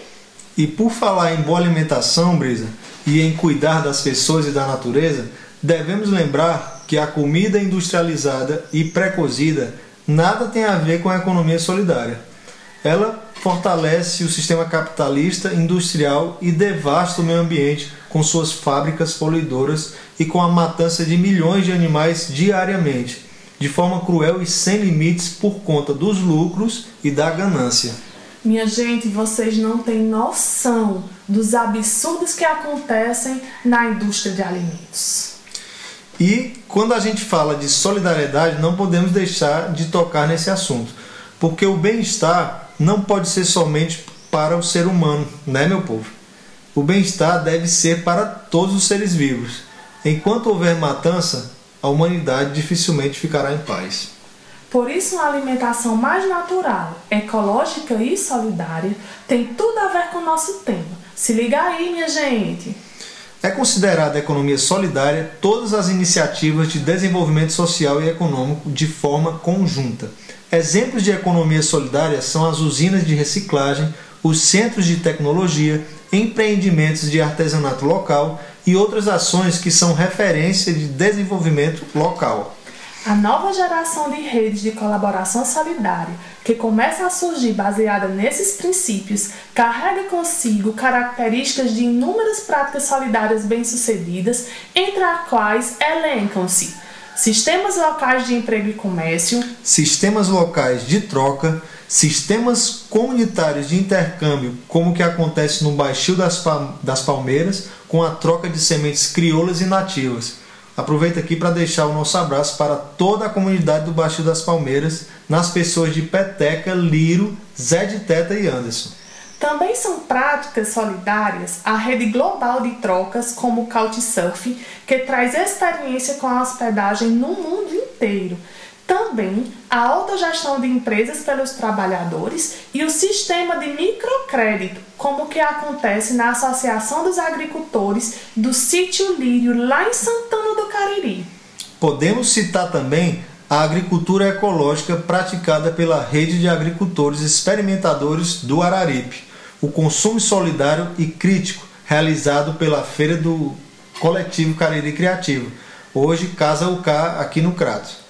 E por falar em boa alimentação, Brisa, e em cuidar das pessoas e da natureza, devemos lembrar que a comida industrializada e pré-cozida nada tem a ver com a economia solidária. Ela fortalece o sistema capitalista industrial e devasta o meio ambiente com suas fábricas poluidoras e com a matança de milhões de animais diariamente, de forma cruel e sem limites por conta dos lucros e da ganância. Minha gente, vocês não têm noção dos absurdos que acontecem na indústria de alimentos. E quando a gente fala de solidariedade, não podemos deixar de tocar nesse assunto, porque o bem-estar não pode ser somente para o ser humano, né, meu povo? O bem-estar deve ser para todos os seres vivos. Enquanto houver matança, a humanidade dificilmente ficará em paz. Por isso, uma alimentação mais natural, ecológica e solidária tem tudo a ver com o nosso tema. Se liga aí, minha gente! É considerada economia solidária todas as iniciativas de desenvolvimento social e econômico de forma conjunta. Exemplos de economia solidária são as usinas de reciclagem, os centros de tecnologia, empreendimentos de artesanato local e outras ações que são referência de desenvolvimento local. A nova geração de redes de colaboração solidária, que começa a surgir baseada nesses princípios, carrega consigo características de inúmeras práticas solidárias bem-sucedidas, entre as quais elencam-se sistemas locais de emprego e comércio, sistemas locais de troca, sistemas comunitários de intercâmbio, como o que acontece no Baixio das, Palmeiras, com a troca de sementes crioulas e nativas Aproveito aqui para deixar o nosso abraço para toda a comunidade do Baixio das Palmeiras, nas pessoas de Peteca, Liro, Zé de Teta e Anderson. Também são práticas solidárias a rede global de trocas, como o Couchsurfing, que traz experiência com a hospedagem no mundo inteiro também a autogestão de empresas pelos trabalhadores e o sistema de microcrédito, como que acontece na Associação dos Agricultores do Sítio Lírio, lá em Santana do Cariri. Podemos citar também a agricultura ecológica praticada pela Rede de Agricultores Experimentadores do Araripe, o consumo solidário e crítico realizado pela Feira do Coletivo Cariri Criativo, hoje Casa UK aqui no Crato.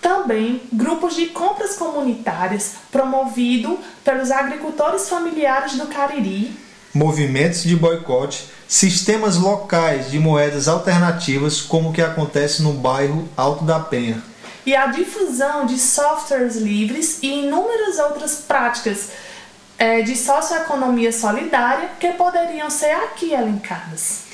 Também grupos de compras comunitárias promovido pelos agricultores familiares do Cariri. Movimentos de boicote, sistemas locais de moedas alternativas, como o que acontece no bairro Alto da Penha. E a difusão de softwares livres e inúmeras outras práticas é, de socioeconomia solidária que poderiam ser aqui elencadas.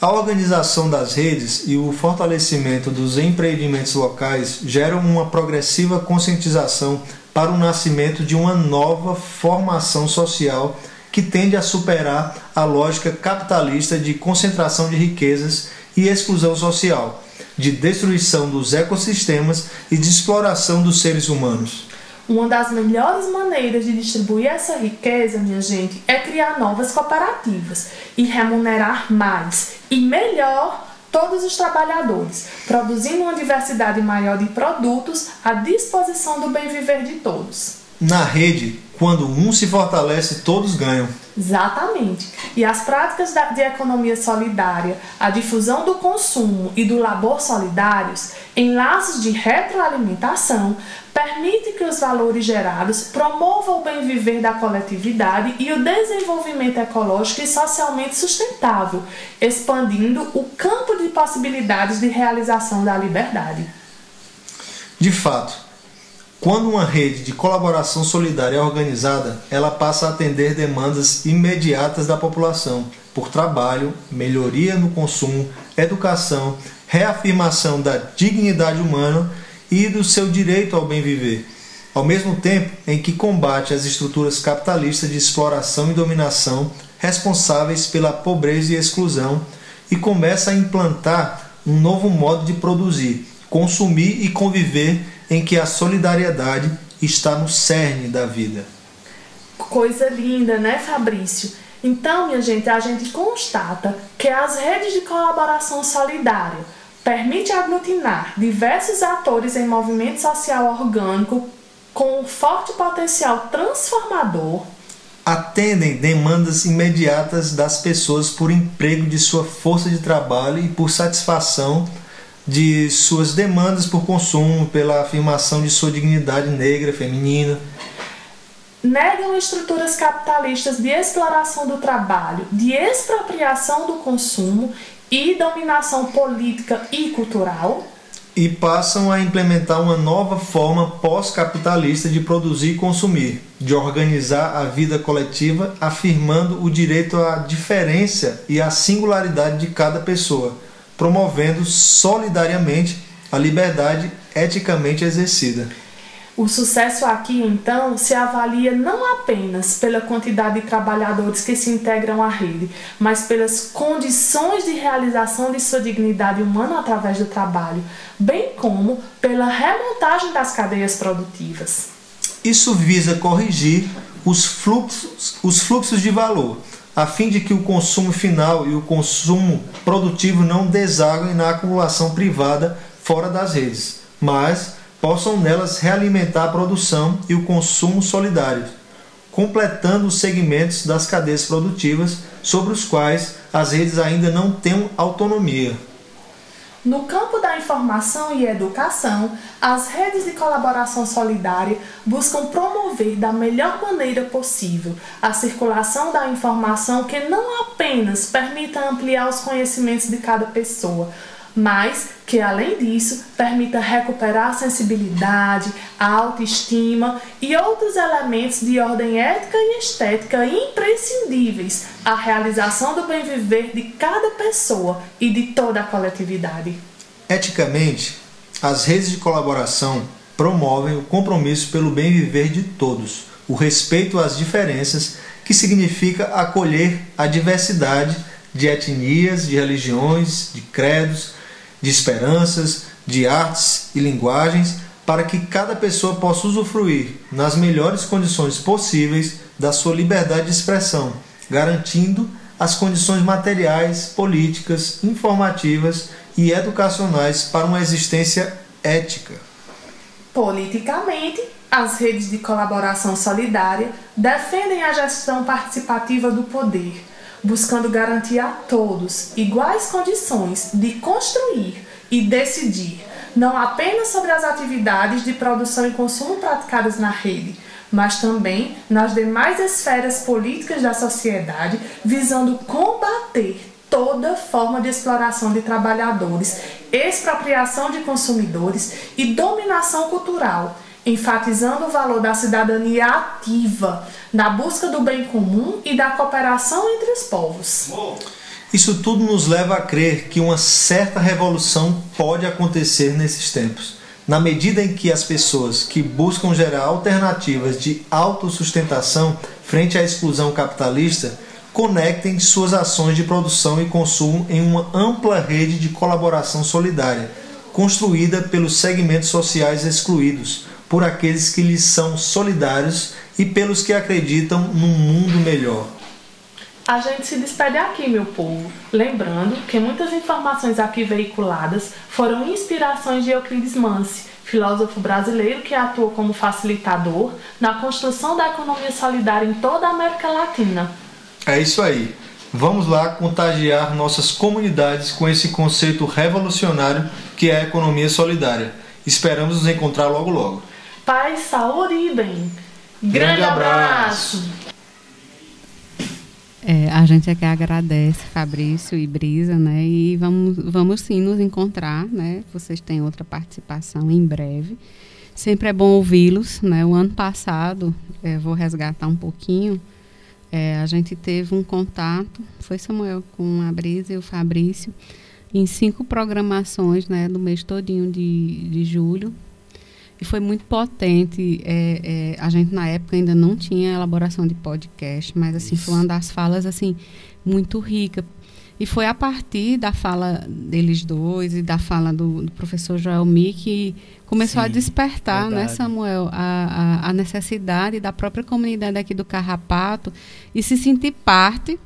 A organização das redes e o fortalecimento dos empreendimentos locais geram uma progressiva conscientização para o nascimento de uma nova formação social que tende a superar a lógica capitalista de concentração de riquezas e exclusão social, de destruição dos ecossistemas e de exploração dos seres humanos. Uma das melhores maneiras de distribuir essa riqueza, minha gente, é criar novas cooperativas e remunerar mais e melhor todos os trabalhadores, produzindo uma diversidade maior de produtos à disposição do bem viver de todos. Na rede, quando um se fortalece, todos ganham. Exatamente. E as práticas de economia solidária, a difusão do consumo e do labor solidários, em laços de retroalimentação, permite que os valores gerados promovam o bem viver da coletividade e o desenvolvimento ecológico e socialmente sustentável, expandindo o campo de possibilidades de realização da liberdade. De fato, quando uma rede de colaboração solidária é organizada, ela passa a atender demandas imediatas da população por trabalho, melhoria no consumo, educação, reafirmação da dignidade humana e do seu direito ao bem viver, ao mesmo tempo em que combate as estruturas capitalistas de exploração e dominação responsáveis pela pobreza e exclusão e começa a implantar um novo modo de produzir, consumir e conviver em que a solidariedade está no cerne da vida. Coisa linda, né, Fabrício? Então, minha gente, a gente constata que as redes de colaboração solidária permite aglutinar diversos atores em movimento social orgânico com um forte potencial transformador, atendem demandas imediatas das pessoas por emprego de sua força de trabalho e por satisfação de suas demandas por consumo, pela afirmação de sua dignidade negra, feminina. Negam estruturas capitalistas de exploração do trabalho, de expropriação do consumo e dominação política e cultural. E passam a implementar uma nova forma pós-capitalista de produzir e consumir, de organizar a vida coletiva, afirmando o direito à diferença e à singularidade de cada pessoa promovendo solidariamente a liberdade eticamente exercida. O sucesso aqui, então, se avalia não apenas pela quantidade de trabalhadores que se integram à rede, mas pelas condições de realização de sua dignidade humana através do trabalho, bem como pela remontagem das cadeias produtivas. Isso visa corrigir os fluxos, os fluxos de valor, a fim de que o consumo final e o consumo produtivo não desaguem na acumulação privada fora das redes, mas possam nelas realimentar a produção e o consumo solidários, completando os segmentos das cadeias produtivas sobre os quais as redes ainda não têm autonomia. No campo da informação e educação, as redes de colaboração solidária buscam promover da melhor maneira possível a circulação da informação que não apenas permita ampliar os conhecimentos de cada pessoa, mas que, além disso, permita recuperar a sensibilidade, a autoestima e outros elementos de ordem ética e estética imprescindíveis à realização do bem viver de cada pessoa e de toda a coletividade. Eticamente, as redes de colaboração promovem o compromisso pelo bem viver de todos, o respeito às diferenças, que significa acolher a diversidade de etnias, de religiões, de credos, de esperanças, de artes e linguagens, para que cada pessoa possa usufruir, nas melhores condições possíveis, da sua liberdade de expressão, garantindo as condições materiais, políticas, informativas e educacionais para uma existência ética. Politicamente, as redes de colaboração solidária defendem a gestão participativa do poder buscando garantir a todos iguais condições de construir e decidir, não apenas sobre as atividades de produção e consumo praticadas na rede, mas também nas demais esferas políticas da sociedade, visando combater toda forma de exploração de trabalhadores, expropriação de consumidores e dominação cultural enfatizando o valor da cidadania ativa, na busca do bem comum e da cooperação entre os povos. Isso tudo nos leva a crer que uma certa revolução pode acontecer nesses tempos, na medida em que as pessoas que buscam gerar alternativas de autossustentação frente à exclusão capitalista conectem suas ações de produção e consumo em uma ampla rede de colaboração solidária, construída pelos segmentos sociais excluídos, por aqueles que lhes são solidários e pelos que acreditam num mundo melhor. A gente se despede aqui, meu povo, lembrando que muitas informações aqui veiculadas foram inspirações de Euclides Mance, filósofo brasileiro que atua como facilitador na construção da economia solidária em toda a América Latina. É isso aí. Vamos lá contagiar nossas comunidades com esse conceito revolucionário que é a economia solidária. Esperamos nos encontrar logo logo paz, saúde e bem. Grande, Grande abraço! É, a gente aqui agradece Fabrício e Brisa, né? E vamos, vamos sim nos encontrar, né? Vocês têm outra participação em breve. Sempre é bom ouvi-los, né? O ano passado, é, vou resgatar um pouquinho, é, a gente teve um contato, foi Samuel com a Brisa e o Fabrício, em cinco programações, né? Do mês todinho de, de julho, e foi muito potente. É, é, a gente na época ainda não tinha elaboração de podcast, mas assim Isso. foi uma das falas assim muito rica. E foi a partir da fala deles dois e da fala do, do professor Joel Mi que começou Sim, a despertar, né, verdade. né, Samuel, a, a, a, necessidade da própria comunidade aqui do Carrapato e se sentir parte,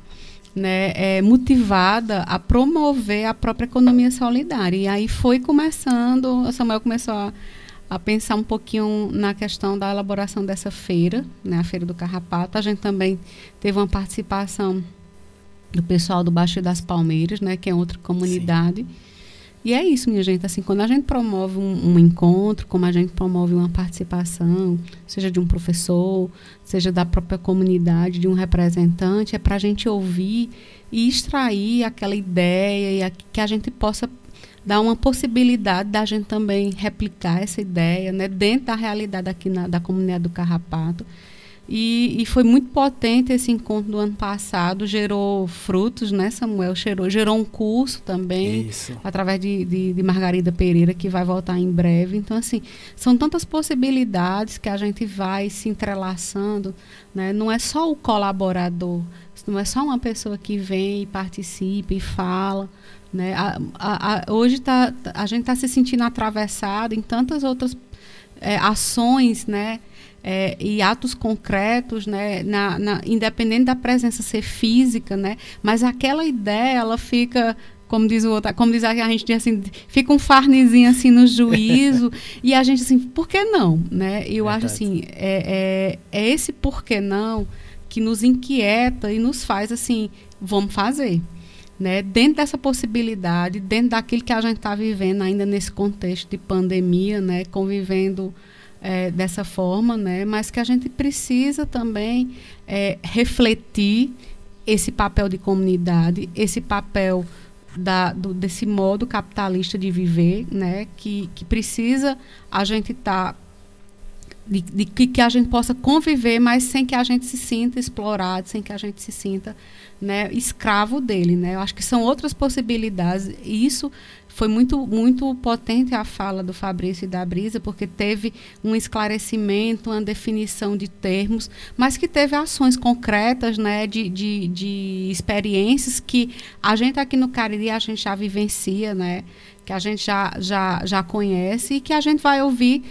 né, é, motivada a promover a própria economia solidária. E aí foi começando, Samuel começou a a pensar um pouquinho na questão da elaboração dessa feira, né, a Feira do Carrapato. A gente também teve uma participação do pessoal do Baixo das Palmeiras, né, que é outra comunidade. Sim. E é isso, minha gente. Assim, quando a gente promove um, um, encontro, como a gente promove uma participação, seja de um professor, seja da própria comunidade, de um representante, é para a gente ouvir e extrair aquela ideia e a, que a gente possa dá uma possibilidade da gente também replicar essa ideia né, dentro da realidade aqui na, da comunidade do Carrapato. E, e, foi muito potente esse encontro do ano passado, gerou frutos, né, Samuel? Gerou, gerou um curso também, Isso. através de, de, de, Margarida Pereira, que vai voltar em breve. Então, assim, são tantas possibilidades que a gente vai se entrelaçando. Né? Não é só o colaborador, não é só uma pessoa que vem e participa e fala. Né? A, a, a, hoje tá, a gente está se sentindo atravessado em tantas outras é, ações, né? é, e atos concretos, né, na, na, independente da presença ser física, né, mas aquela ideia ela fica como diz o outro, como diz a gente assim, fica um farnezinho assim no juízo e a gente assim, por que não, né? Eu Verdade. acho assim, é, é, é esse por que não que nos inquieta e nos faz assim, vamos fazer. Né, dentro dessa possibilidade, dentro daquilo que a gente está vivendo ainda nesse contexto de pandemia, né, convivendo é, dessa forma, né? mas que a gente precisa também é, refletir esse papel de comunidade, esse papel da, do, desse modo capitalista de viver, né? que, que precisa a gente estar. Tá, de, de que, que, a gente possa conviver, mas sem que a gente se sinta explorado, sem que a gente se sinta né, escravo dele. Né? Eu acho que são outras possibilidades. E isso foi muito, muito potente a fala do Fabrício e da Brisa, porque teve um esclarecimento, uma definição de termos, mas que teve ações concretas, né, de, de, de experiências que a gente aqui no Cariri a gente já vivencia, né, que a gente já, já, já conhece e que a gente vai ouvir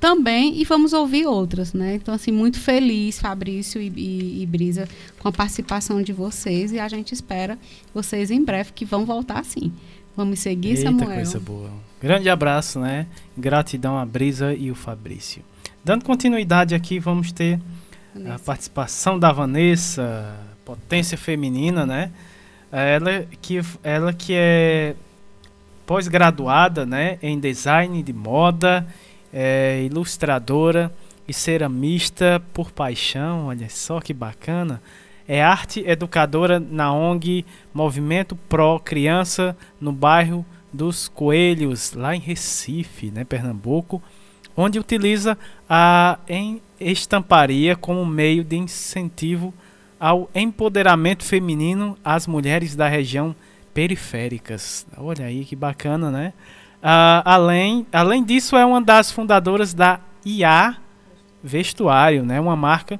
também e vamos ouvir outras, né? Então, assim, muito feliz, Fabrício e, e, e, Brisa, com a participação de vocês e a gente espera vocês em breve que vão voltar sim. Vamos seguir, Eita, Samuel. coisa boa. Grande abraço, né? Gratidão a Brisa e o Fabrício. Dando continuidade aqui, vamos ter Vanessa. a participação da Vanessa, potência feminina, né? Ela que, ela que é pós-graduada né, em design de moda, é ilustradora e ceramista por paixão, olha só que bacana é arte educadora na ONG Movimento Pro Criança no bairro dos Coelhos, lá em Recife, né, Pernambuco, onde utiliza a estamparia como meio de incentivo ao empoderamento feminino às mulheres da região periféricas. Olha aí que bacana, né? Uh, além, além disso, é uma das fundadoras da IA Vestuário, né? uma marca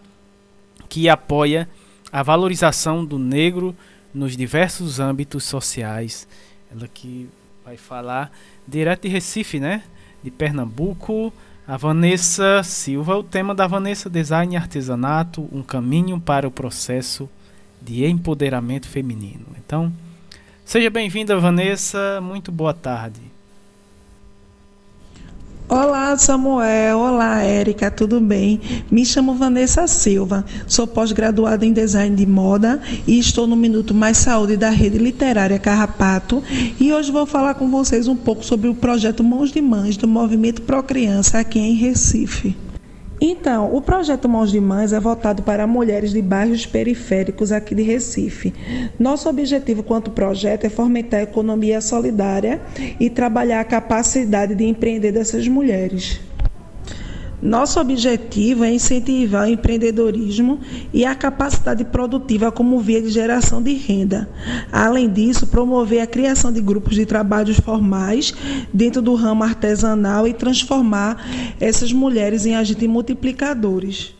que apoia a valorização do negro nos diversos âmbitos sociais. Ela que vai falar direto de Recife, né? De Pernambuco. A Vanessa Silva, o tema da Vanessa Design e Artesanato, um caminho para o processo de empoderamento feminino. Então, seja bem-vinda, Vanessa. Muito boa tarde. Olá, Samuel. Olá, Érica. Tudo bem? Me chamo Vanessa Silva. Sou pós-graduada em design de moda e estou no Minuto Mais Saúde da Rede Literária Carrapato. E hoje vou falar com vocês um pouco sobre o projeto Mãos de Mães do Movimento Pro Criança aqui em Recife. Então, o projeto Mãos de Mães é voltado para mulheres de bairros periféricos aqui de Recife. Nosso objetivo quanto projeto é fomentar a economia solidária e trabalhar a capacidade de empreender dessas mulheres. Nosso objetivo é incentivar o empreendedorismo e a capacidade produtiva como via de geração de renda. Além disso, promover a criação de grupos de trabalhos formais dentro do ramo artesanal e transformar essas mulheres em agentes multiplicadores.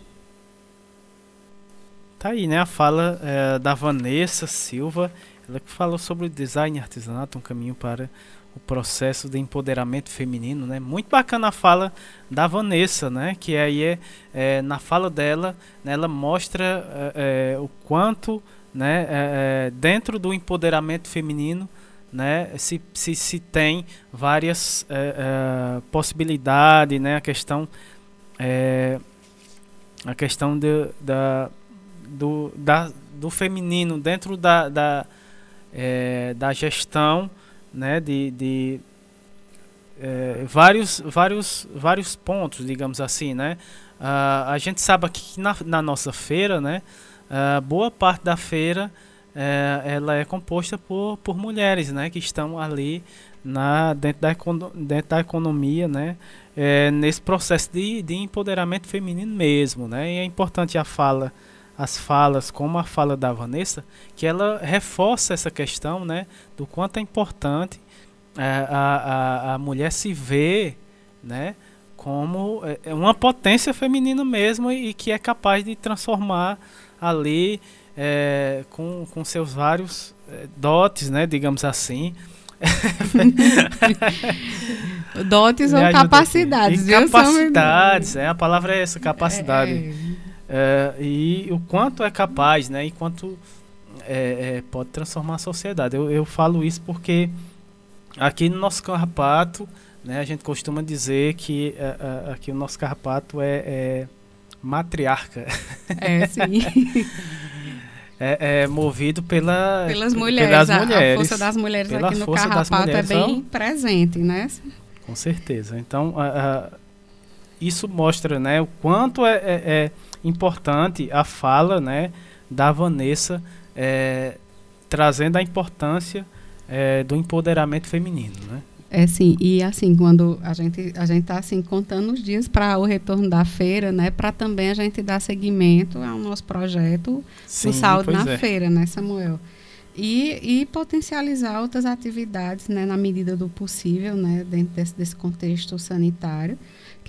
Tá aí, né? A fala é, da Vanessa Silva, ela que falou sobre o design artesanato, um caminho para o processo de empoderamento feminino, né? Muito bacana a fala da Vanessa, né? Que aí é, é na fala dela, né, ela mostra é, é o quanto, né, é, é, dentro do empoderamento feminino, né, se, se, se tem várias possibilidades, né? A questão a questão de, da, do, da, do feminino dentro da, da, da gestão né, de, de é, vários, vários, vários pontos, digamos assim, né? Uh, a gente sabe aqui que na, na nossa feira, né, uh, boa parte da feira uh, ela é composta por, por mulheres, né, que estão ali na, dentro, da, dentro da economia, né? É, nesse processo de, de empoderamento feminino mesmo, né? E é importante a fala, as falas, como a fala da Vanessa, que ela reforça essa questão, né? Do quanto é importante é, a, a, a mulher se ver, né? Como é, é uma potência feminina mesmo e, e que é capaz de transformar ali é, com, com seus vários dotes, né? Digamos assim, Dotes ou capacidades. Capacidades, é, a palavra é essa, capacidade. É, é. é, e o quanto é capaz, né? E quanto é, é, pode transformar a sociedade. Eu, eu falo isso porque aqui no nosso carrapato, né? A gente costuma dizer que aqui o nosso carrapato é, matriarca. É, sim. é, é, movido pela, pelas mulheres. Pelas mulheres. A, força das mulheres aqui no Carrapato é bem presente, né? Com certeza. Então, isso mostra né, o quanto é, é, é, importante a fala né, da Vanessa é, trazendo a importância é, do empoderamento feminino. Né? É sim, e assim, quando a gente a gente está assim contando os dias para o retorno da feira, né, para também a gente dar seguimento ao nosso projeto sim, Saúde na é. Feira, né, Samuel? E, e potencializar outras atividades, né, na medida do possível, né, dentro desse, desse contexto sanitário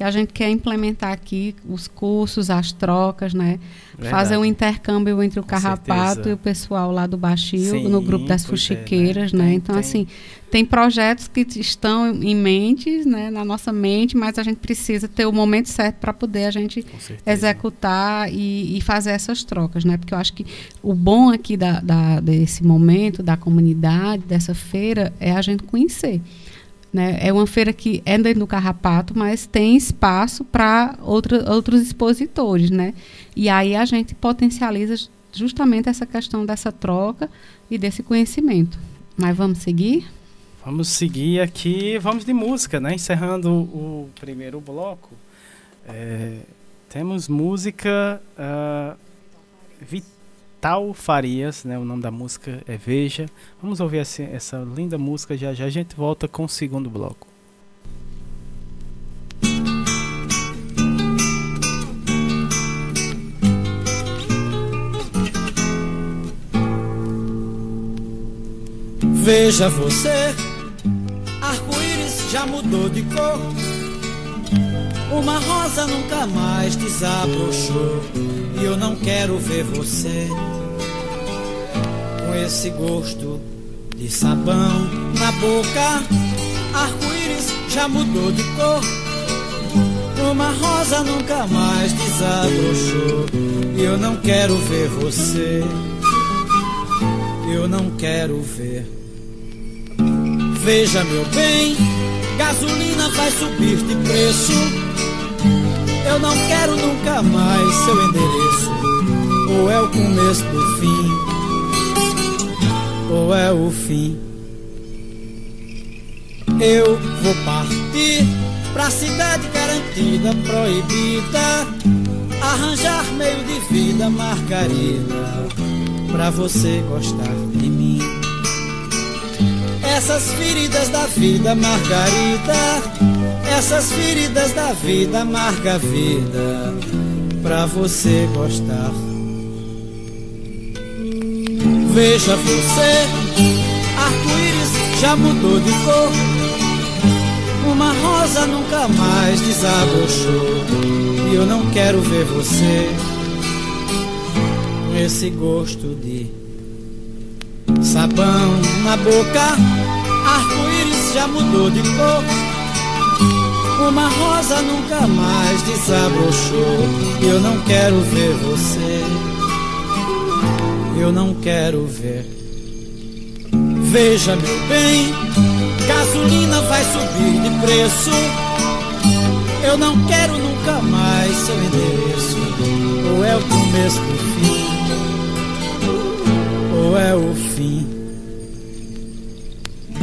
que a gente quer implementar aqui os cursos, as trocas, né? Verdade. Fazer um intercâmbio entre o Com Carrapato certeza. e o pessoal lá do Baixio, Sim, no grupo das fuxiqueiras, é, né? né? Então, tem. assim, tem projetos que estão em mente, né, na nossa mente, mas a gente precisa ter o momento certo para poder a gente executar e, e, fazer essas trocas, né? Porque eu acho que o bom aqui da, da, desse momento, da comunidade, dessa feira, é a gente conhecer. Né? É uma feira que é dentro do Carrapato, mas tem espaço para outros expositores. Né? E aí a gente potencializa justamente essa questão dessa troca e desse conhecimento. Mas vamos seguir? Vamos seguir aqui, vamos de música, né? Encerrando o primeiro bloco. É, temos música uh, Tal Farias, né? O nome da música é Veja. Vamos ouvir essa, essa linda música já já. A gente volta com o segundo bloco. Veja você, arco-íris já mudou de cor. Uma rosa nunca mais desabrochou. E eu não quero ver você com esse gosto de sabão na boca. Arco-íris já mudou de cor. Uma rosa nunca mais desabrochou. E eu não quero ver você. Eu não quero ver. Veja, meu bem, gasolina vai subir de preço. Eu não quero nunca mais seu endereço. Ou é o começo do fim, ou é o fim. Eu vou partir pra cidade garantida, proibida. Arranjar meio de vida, margarida, pra você gostar de mim. Essas feridas da vida, Margarida. Essas feridas da vida, marca a vida. Pra você gostar. Veja você, arco-íris já mudou de cor. Uma rosa nunca mais desabrochou. E eu não quero ver você com esse gosto de sabão na boca, arco-íris já mudou de cor. Uma rosa nunca mais desabrochou. Eu não quero ver você. Eu não quero ver. Veja, meu bem, gasolina vai subir de preço. Eu não quero nunca mais seu endereço. Ou é o começo do fim ou é o fim.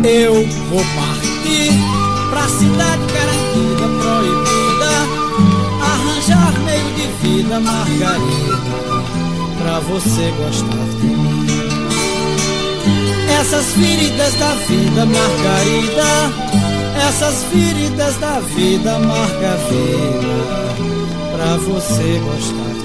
Eu vou partir pra cidade garantida, proibida, arranjar meio de vida, margarida, pra você gostar de mim. Essas feridas da vida, Margarida, essas feridas da vida, marca a vida, pra você gostar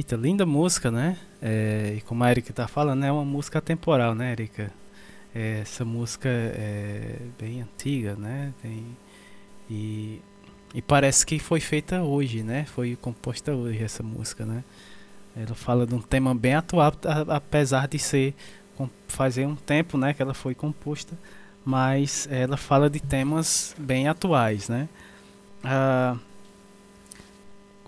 de mim. Eita, linda música, né? É, e como a Erika tá falando, é uma música temporal, né, Erika? É, essa música é bem antiga, né? Tem, e, e parece que foi feita hoje, né? Foi composta hoje essa música, né? Ela fala de um tema bem atual, apesar de ser fazer um tempo, né, que ela foi composta, mas ela fala de temas bem atuais, né? Ah,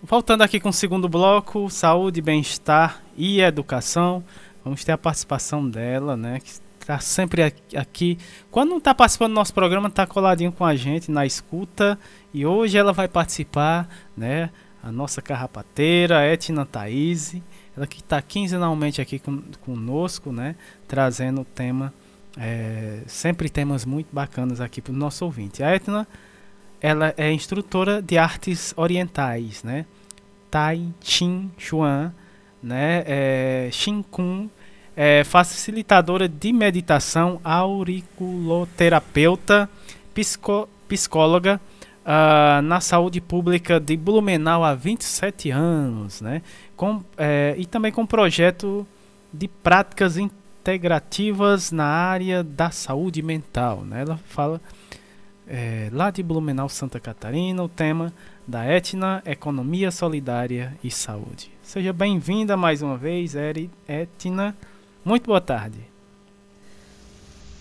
Voltando aqui com o segundo bloco, saúde, bem-estar e educação. Vamos ter a participação dela, né? Que está sempre aqui. Quando não está participando do nosso programa, está coladinho com a gente na escuta. E hoje ela vai participar, né? A nossa carrapateira, Etna Thaís. Ela que está quinzenalmente aqui com, conosco, né? Trazendo tema, é, sempre temas muito bacanas aqui para o nosso ouvinte. A Etna ela é instrutora de artes orientais, né? Tai Chin Chuan, né? É, Shin Kun, é facilitadora de meditação, auriculoterapeuta, psico, psicóloga uh, na saúde pública de Blumenau há 27 anos, né? Com, é, e também com projeto de práticas integrativas na área da saúde mental, né? Ela fala é, lá de Blumenau, Santa Catarina, o tema da Etna, Economia Solidária e Saúde. Seja bem-vinda mais uma vez, Etna. Muito boa tarde.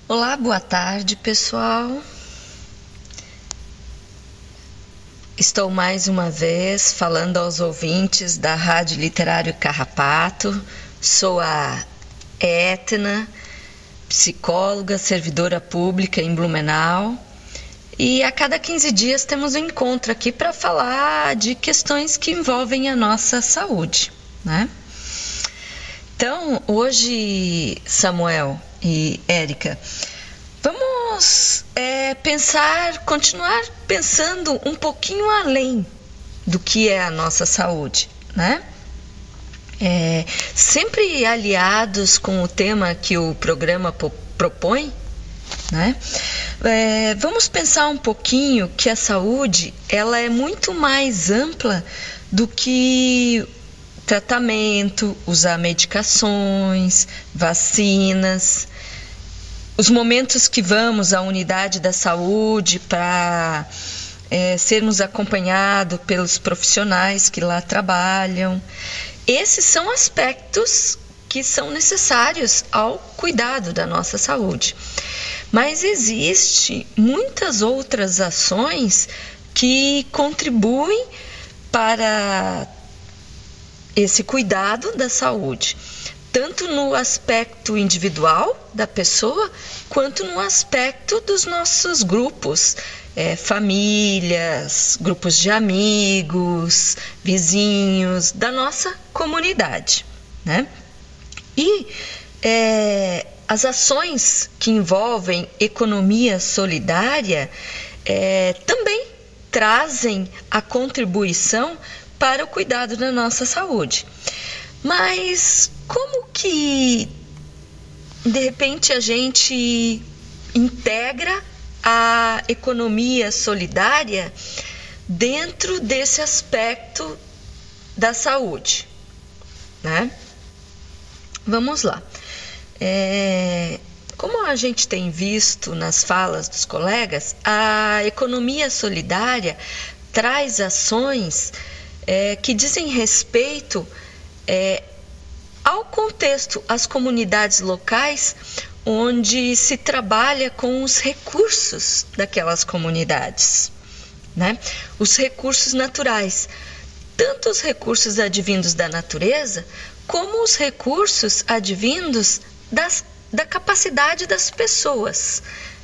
Olá, boa tarde, pessoal. Estou mais uma vez falando aos ouvintes da Rádio Literário Carrapato. Sou a Etna, psicóloga, servidora pública em Blumenau e a cada 15 dias temos um encontro aqui para falar de questões que envolvem a nossa saúde, né? Então, hoje, Samuel e Érica, vamos é, pensar, continuar pensando um pouquinho além do que é a nossa saúde, né? É, sempre aliados com o tema que o programa propõe, né? É, vamos pensar um pouquinho que a saúde ela é muito mais ampla do que tratamento, usar medicações, vacinas, os momentos que vamos à unidade da saúde para é, sermos acompanhados pelos profissionais que lá trabalham. Esses são aspectos que são necessários ao cuidado da nossa saúde. Mas existe muitas outras ações que contribuem para esse cuidado da saúde, tanto no aspecto individual da pessoa, quanto no aspecto dos nossos grupos, é, famílias, grupos de amigos, vizinhos, da nossa comunidade. Né? E é, as ações que envolvem economia solidária é, também trazem a contribuição para o cuidado da nossa saúde. Mas como que de repente a gente integra a economia solidária dentro desse aspecto da saúde, né? Vamos lá. É, como a gente tem visto nas falas dos colegas, a economia solidária traz ações é, que dizem respeito é, ao contexto, às comunidades locais onde se trabalha com os recursos daquelas comunidades, né? Os recursos naturais, tanto os recursos advindos da natureza, como os recursos advindos das, da capacidade das pessoas.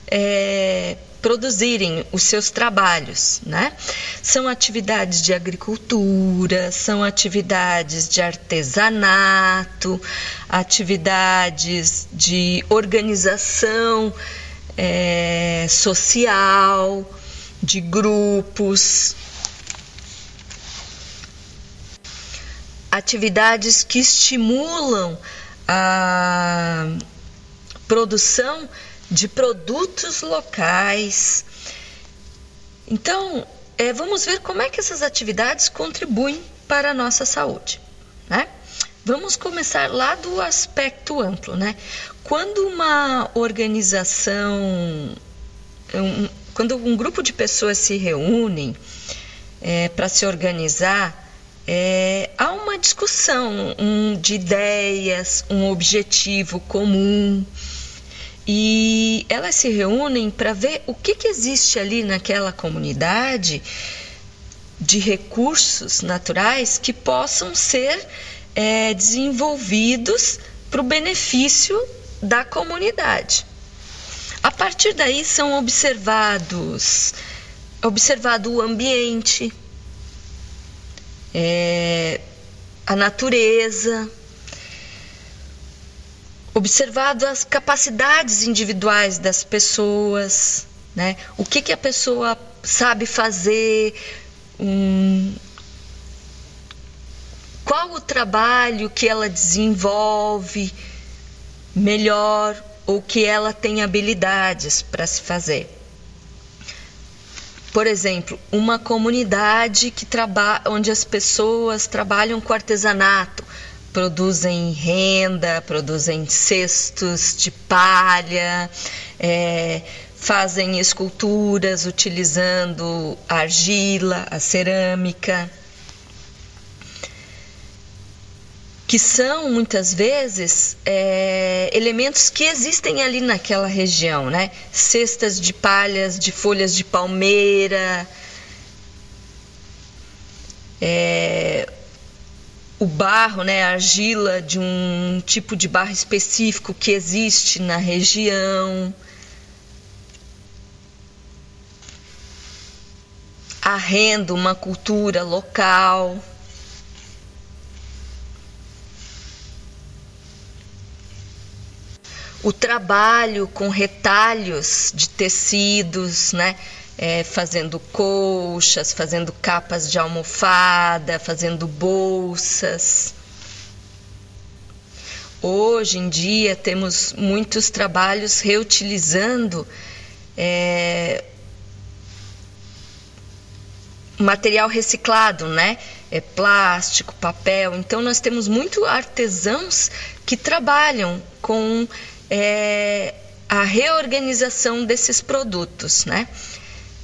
É, produzirem os seus trabalhos, né? São atividades de agricultura, são atividades de artesanato, atividades de organização é, social, de grupos, atividades que estimulam a produção de produtos locais. Então, é, vamos ver como é que essas atividades contribuem para a nossa saúde. Né? Vamos começar lá do aspecto amplo. Né? Quando uma organização, um, quando um grupo de pessoas se reúnem é, para se organizar, é, há uma discussão um, de ideias, um objetivo comum. E elas se reúnem para ver o que, que existe ali naquela comunidade de recursos naturais que possam ser é, desenvolvidos para o benefício da comunidade. A partir daí são observados observado o ambiente, é, a natureza, observado as capacidades individuais das pessoas, né? O que, que a pessoa sabe fazer, hum, qual o trabalho que ela desenvolve melhor ou que ela tem habilidades para se fazer. Por exemplo, uma comunidade que trabalha, onde as pessoas trabalham com artesanato, produzem renda, produzem cestos de palha, é, fazem esculturas utilizando a argila, a cerâmica. Que são muitas vezes é, elementos que existem ali naquela região, né? Cestas de palhas, de folhas de palmeira, é, o barro, né, a argila de um tipo de barro específico que existe na região. A renda, uma cultura local. O trabalho com retalhos de tecidos, né? É, fazendo colchas, fazendo capas de almofada, fazendo bolsas. Hoje em dia temos muitos trabalhos reutilizando é, material reciclado, né? É plástico, papel. Então nós temos muito artesãos que trabalham com é, a reorganização desses produtos, né?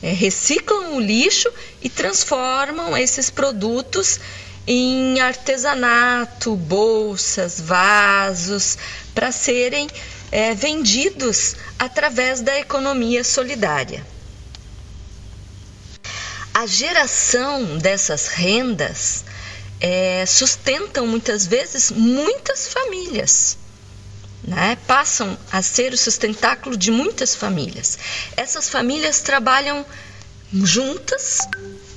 É, reciclam o lixo e transformam esses produtos em artesanato, bolsas, vasos, para serem é, vendidos através da economia solidária. A geração dessas rendas é, sustentam muitas vezes muitas famílias né, passam a ser o sustentáculo de muitas famílias. Essas famílias trabalham juntas,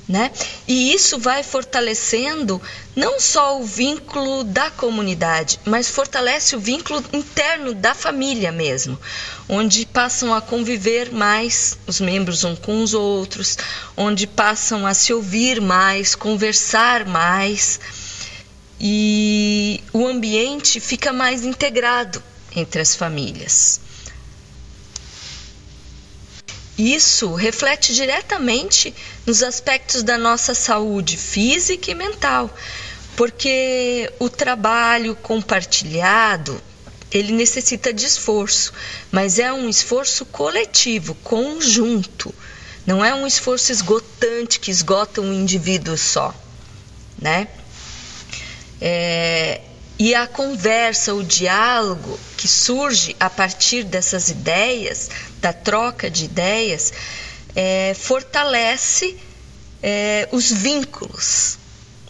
né? E isso vai fortalecendo não só o vínculo da comunidade, mas fortalece o vínculo interno da família mesmo, onde passam a conviver mais os membros uns com os outros, onde passam a se ouvir mais, conversar mais. E o ambiente fica mais integrado, entre as famílias. Isso reflete diretamente nos aspectos da nossa saúde física e mental, porque o trabalho compartilhado ele necessita de esforço, mas é um esforço coletivo, conjunto. Não é um esforço esgotante que esgota um indivíduo só, né? É, e a conversa, o diálogo que surge a partir dessas ideias, da troca de ideias, é, fortalece é, os vínculos.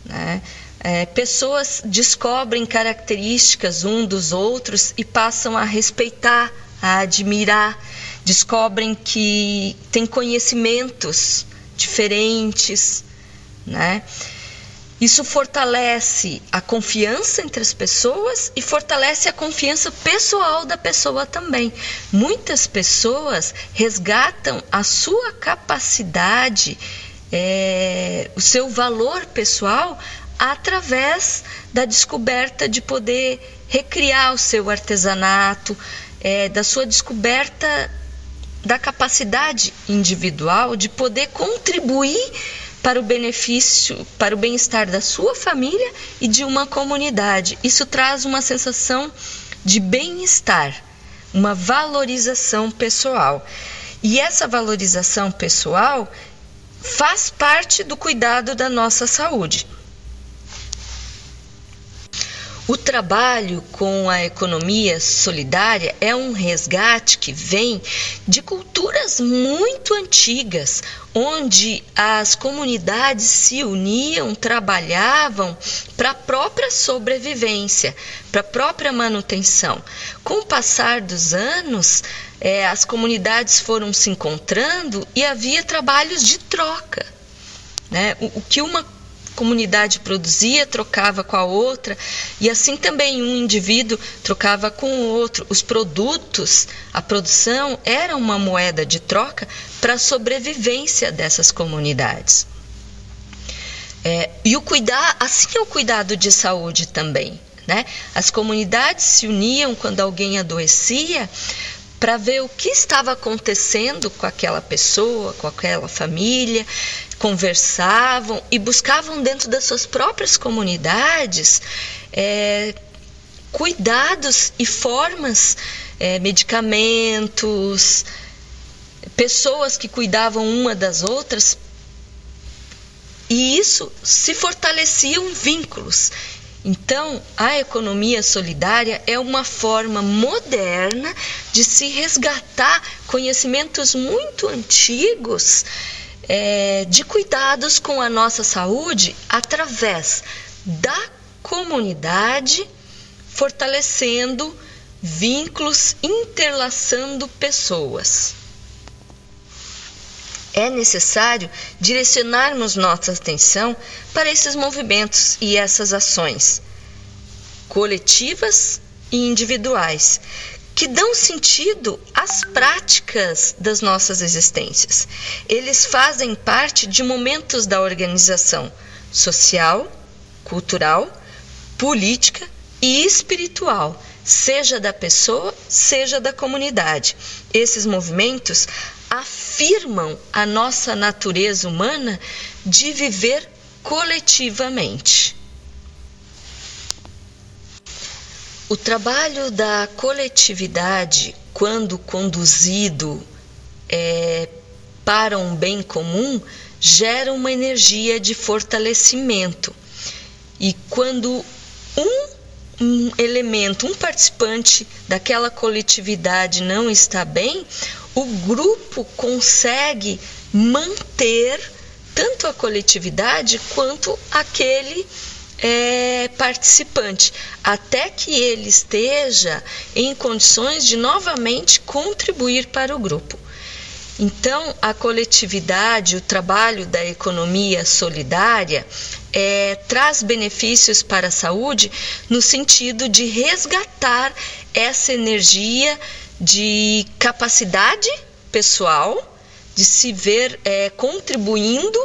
Né? É, pessoas descobrem características um dos outros e passam a respeitar a admirar, descobrem que têm conhecimentos diferentes, né? Isso fortalece a confiança entre as pessoas e fortalece a confiança pessoal da pessoa também. Muitas pessoas resgatam a sua capacidade, é, o seu valor pessoal através da descoberta de poder recriar o seu artesanato, é, da sua descoberta da capacidade individual de poder contribuir para o benefício, para o bem-estar da sua família e de uma comunidade. Isso traz uma sensação de bem-estar, uma valorização pessoal. E essa valorização pessoal faz parte do cuidado da nossa saúde. O trabalho com a economia solidária é um resgate que vem de culturas muito antigas, onde as comunidades se uniam, trabalhavam para a própria sobrevivência, para a própria manutenção. Com o passar dos anos, é, as comunidades foram se encontrando e havia trabalhos de troca. Né? O, o que uma comunidade produzia, trocava com a outra, e assim também um indivíduo trocava com o outro. Os produtos, a produção era uma moeda de troca para a sobrevivência dessas comunidades. É, e o cuidar, assim é o cuidado de saúde também. Né? As comunidades se uniam quando alguém adoecia para ver o que estava acontecendo com aquela pessoa, com aquela família, conversavam e buscavam dentro das suas próprias comunidades é, cuidados e formas, é, medicamentos, pessoas que cuidavam uma das outras. E isso se fortaleciam vínculos. Então, a economia solidária é uma forma moderna de se resgatar conhecimentos muito antigos é, de cuidados com a nossa saúde através da comunidade, fortalecendo vínculos, interlaçando pessoas. É necessário direcionarmos nossa atenção para esses movimentos e essas ações coletivas e individuais que dão sentido às práticas das nossas existências. Eles fazem parte de momentos da organização social, cultural, política e espiritual, seja da pessoa, seja da comunidade. Esses movimentos afirmam a nossa natureza humana de viver coletivamente. O trabalho da coletividade, quando conduzido é, para um bem comum, gera uma energia de fortalecimento. E quando um, um elemento, um participante daquela coletividade não está bem, o grupo consegue manter tanto a coletividade quanto aquele é, participante, até que ele esteja em condições de novamente contribuir para o grupo. Então, a coletividade, o trabalho da economia solidária é, traz benefícios para a saúde no sentido de resgatar essa energia de capacidade pessoal, de se ver é, contribuindo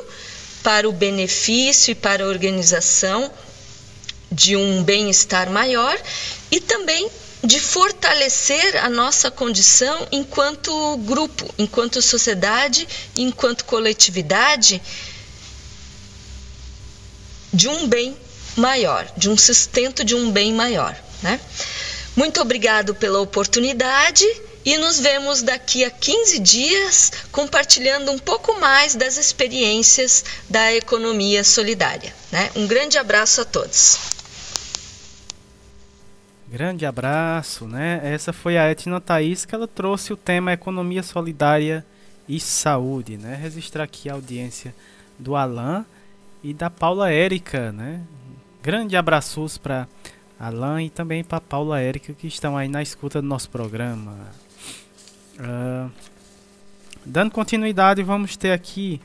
para o benefício e para a organização de um bem-estar maior e também de fortalecer a nossa condição enquanto grupo, enquanto sociedade, enquanto coletividade de um bem maior, de um sustento de um bem maior, né? Muito obrigado pela oportunidade e nos vemos daqui a 15 dias compartilhando um pouco mais das experiências da economia solidária. Né? Um grande abraço a todos. Grande abraço, né? Essa foi a Etna Thaís que ela trouxe o tema Economia Solidária e Saúde, né? Registrar aqui a audiência do Alan e da Paula Érica, né? Grande abraços para Alan e também para Paula Érica que estão aí na escuta do nosso programa. Uh, dando continuidade, vamos ter aqui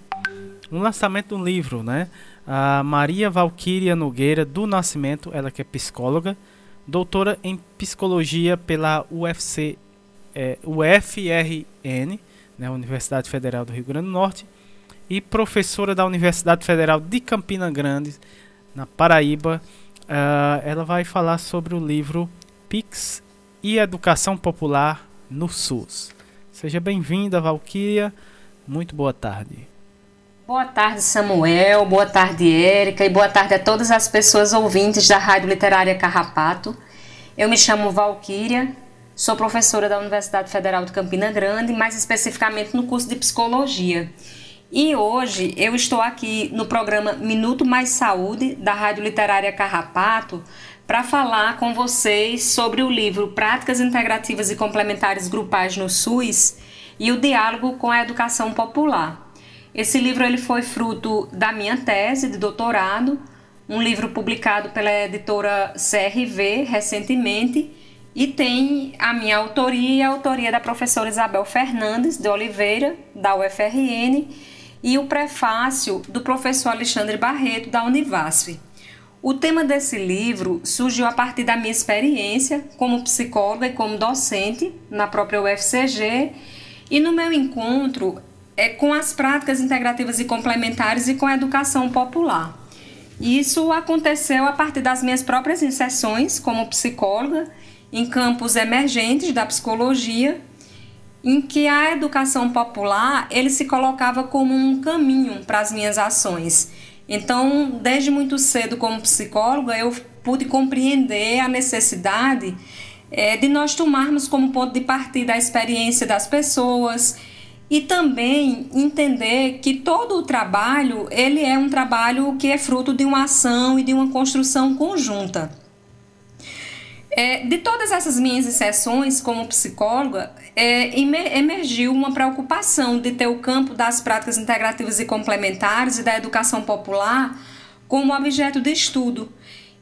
um lançamento de um livro, né? A Maria Valquíria Nogueira do Nascimento, ela que é psicóloga, doutora em psicologia pela UFC, é, UFRN, né, Universidade Federal do Rio Grande do Norte, e professora da Universidade Federal de Campina Grande, na Paraíba. Uh, ela vai falar sobre o livro Pix e Educação Popular no SUS. Seja bem-vinda, Valquíria. Muito boa tarde. Boa tarde, Samuel. Boa tarde, Érica. E boa tarde a todas as pessoas ouvintes da Rádio Literária Carrapato. Eu me chamo Valquíria, sou professora da Universidade Federal de Campina Grande, mais especificamente no curso de Psicologia. E hoje eu estou aqui no programa Minuto Mais Saúde, da Rádio Literária Carrapato, para falar com vocês sobre o livro Práticas Integrativas e Complementares Grupais no SUS e o diálogo com a educação popular. Esse livro ele foi fruto da minha tese de doutorado, um livro publicado pela editora CRV recentemente e tem a minha autoria e a autoria da professora Isabel Fernandes de Oliveira, da UFRN, e o prefácio do professor Alexandre Barreto, da Univasf. O tema desse livro surgiu a partir da minha experiência como psicóloga e como docente na própria UFCG e no meu encontro é, com as práticas integrativas e complementares e com a educação popular. Isso aconteceu a partir das minhas próprias inserções como psicóloga em campos emergentes da psicologia, em que a educação popular ele se colocava como um caminho para as minhas ações então, desde muito cedo, como psicóloga, eu pude compreender a necessidade é, de nós tomarmos como ponto de partida a experiência das pessoas e também entender que todo o trabalho ele é um trabalho que é fruto de uma ação e de uma construção conjunta. É, de todas essas minhas sessões como psicóloga, é, emergiu uma preocupação de ter o campo das práticas integrativas e complementares e da educação popular como objeto de estudo.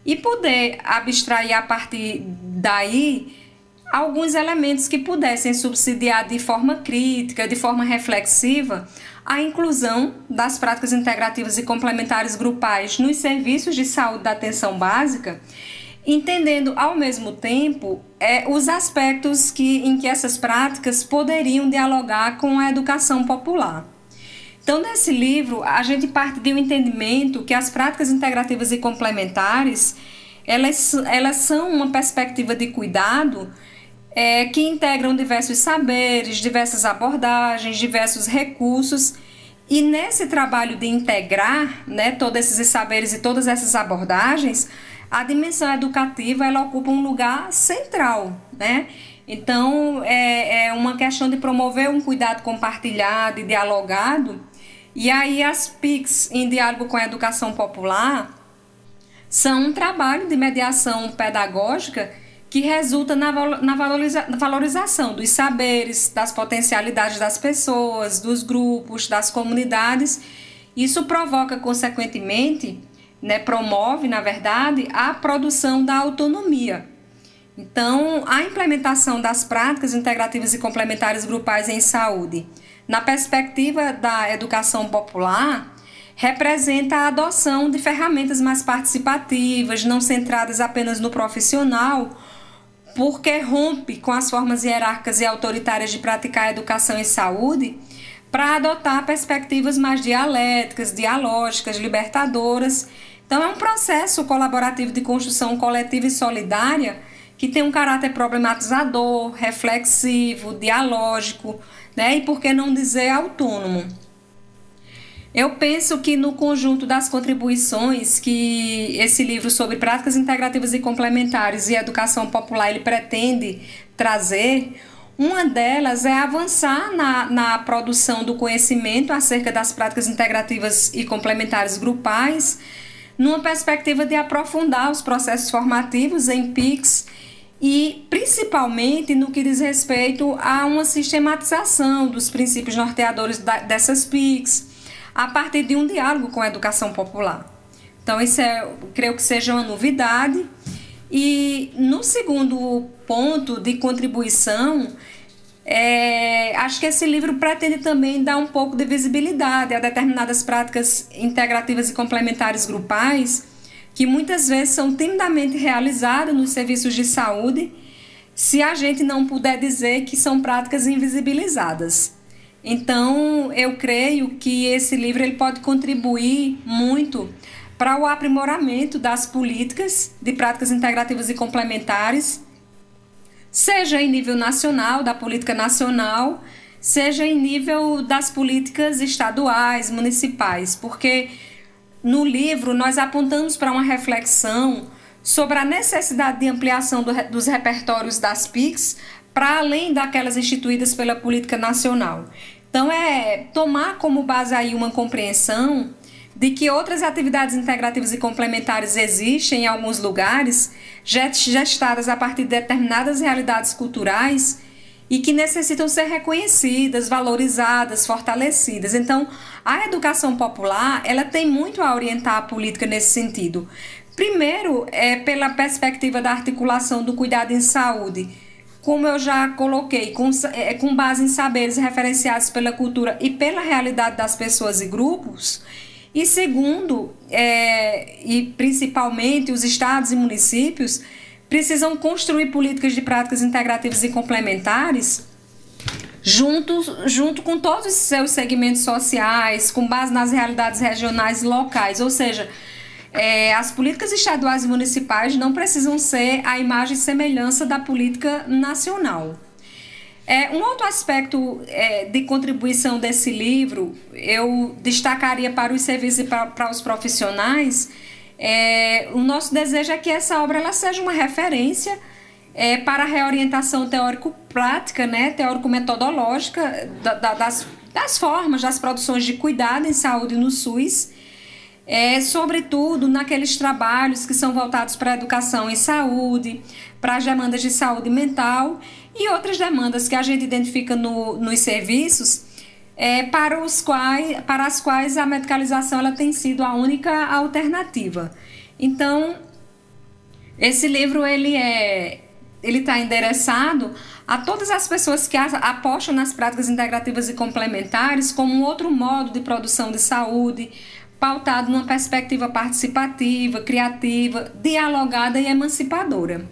E poder abstrair a partir daí alguns elementos que pudessem subsidiar de forma crítica, de forma reflexiva, a inclusão das práticas integrativas e complementares grupais nos serviços de saúde da atenção básica entendendo ao mesmo tempo é, os aspectos que, em que essas práticas poderiam dialogar com a educação popular. Então, nesse livro, a gente parte de um entendimento que as práticas integrativas e complementares elas, elas são uma perspectiva de cuidado é, que integram diversos saberes, diversas abordagens, diversos recursos. E nesse trabalho de integrar né, todos esses saberes e todas essas abordagens, a dimensão educativa ela ocupa um lugar central, né? Então, é, é uma questão de promover um cuidado compartilhado e dialogado. E aí, as PICs, em diálogo com a educação popular, são um trabalho de mediação pedagógica que resulta na, na valoriza, valorização dos saberes, das potencialidades das pessoas, dos grupos, das comunidades. Isso provoca, consequentemente, né, promove, na verdade, a produção da autonomia. Então, a implementação das práticas integrativas e complementares grupais em saúde, na perspectiva da educação popular, representa a adoção de ferramentas mais participativas, não centradas apenas no profissional, porque rompe com as formas hierárquicas e autoritárias de praticar educação em saúde, para adotar perspectivas mais dialéticas, dialógicas, libertadoras então, é um processo colaborativo de construção coletiva e solidária que tem um caráter problematizador, reflexivo, dialógico, né? e por que não dizer autônomo. Eu penso que no conjunto das contribuições que esse livro sobre práticas integrativas e complementares e educação popular ele pretende trazer, uma delas é avançar na, na produção do conhecimento acerca das práticas integrativas e complementares grupais, numa perspectiva de aprofundar os processos formativos em PICs e principalmente no que diz respeito a uma sistematização dos princípios norteadores da, dessas PICs a partir de um diálogo com a educação popular. Então, isso é, creio que seja uma novidade. E no segundo ponto de contribuição, é, acho que esse livro pretende também dar um pouco de visibilidade a determinadas práticas integrativas e complementares grupais que muitas vezes são timidamente realizadas nos serviços de saúde, se a gente não puder dizer que são práticas invisibilizadas. Então, eu creio que esse livro ele pode contribuir muito para o aprimoramento das políticas de práticas integrativas e complementares seja em nível nacional, da política nacional, seja em nível das políticas estaduais, municipais, porque no livro nós apontamos para uma reflexão sobre a necessidade de ampliação do, dos repertórios das PICs para além daquelas instituídas pela política nacional. Então é tomar como base aí uma compreensão de que outras atividades integrativas e complementares existem em alguns lugares, gestadas a partir de determinadas realidades culturais e que necessitam ser reconhecidas, valorizadas, fortalecidas. Então, a educação popular, ela tem muito a orientar a política nesse sentido. Primeiro, é pela perspectiva da articulação do cuidado em saúde, como eu já coloquei, com, é, com base em saberes referenciados pela cultura e pela realidade das pessoas e grupos, e segundo, é, e principalmente os estados e municípios precisam construir políticas de práticas integrativas e complementares junto, junto com todos os seus segmentos sociais, com base nas realidades regionais e locais. Ou seja, é, as políticas estaduais e municipais não precisam ser a imagem e semelhança da política nacional. É, um outro aspecto é, de contribuição desse livro, eu destacaria para os serviços e para, os profissionais, é, o nosso desejo é que essa obra ela seja uma referência é, para a reorientação teórico-prática, né, teórico-metodológica da, da, das, das formas das produções de cuidado em saúde no SUS, é, sobretudo naqueles trabalhos que são voltados para a educação em saúde, para as demandas de saúde mental e outras demandas que a gente identifica no, nos serviços é, para, os quais, para as quais a medicalização ela tem sido a única alternativa. Então, esse livro ele é ele está endereçado a todas as pessoas que apostam nas práticas integrativas e complementares como um outro modo de produção de saúde, pautado numa perspectiva participativa, criativa, dialogada e emancipadora.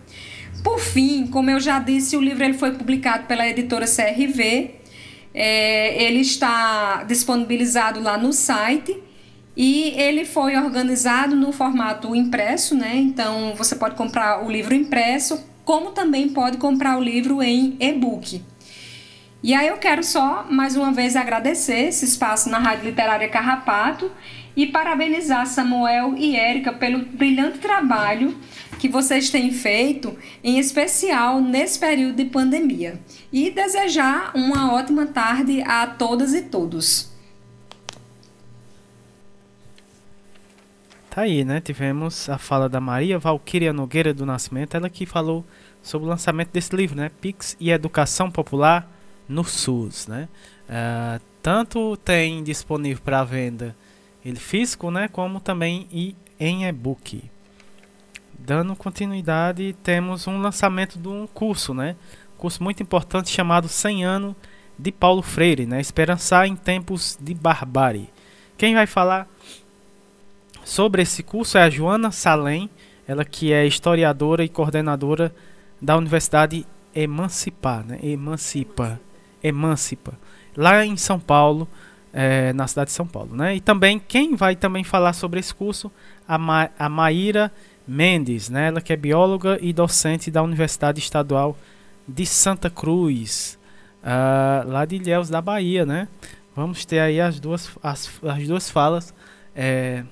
Por fim, como eu já disse, o livro ele foi publicado pela editora CRV. É, ele está disponibilizado lá no site e ele foi organizado no formato impresso, né? Então você pode comprar o livro impresso, como também pode comprar o livro em e-book. E aí eu quero só mais uma vez agradecer esse espaço na Rádio Literária Carrapato e parabenizar Samuel e Érica pelo brilhante trabalho que vocês têm feito, em especial nesse período de pandemia. E desejar uma ótima tarde a todas e todos. Tá aí, né? Tivemos a fala da Maria Valquíria Nogueira do Nascimento, ela que falou sobre o lançamento desse livro, né? Pix e Educação Popular no SUS, né? Uh, tanto tem disponível para venda ele físico, né? Como também em e-book. Dando continuidade, temos um lançamento de um curso, né? Curso muito importante chamado 100 anos de Paulo Freire, né? Esperançar em tempos de barbárie. Quem vai falar sobre esse curso é a Joana Salem, ela que é historiadora e coordenadora da Universidade Emancipar, né? Emancipa, Emancipa, lá em São Paulo, é, na cidade de São Paulo, né? E também quem vai também falar sobre esse curso, a, Ma a Maíra Mendes, né? ela que é bióloga e docente da Universidade Estadual de Santa Cruz, uh, lá de Ilhéus da Bahia, né? Vamos ter aí as duas, as, as duas falas, é,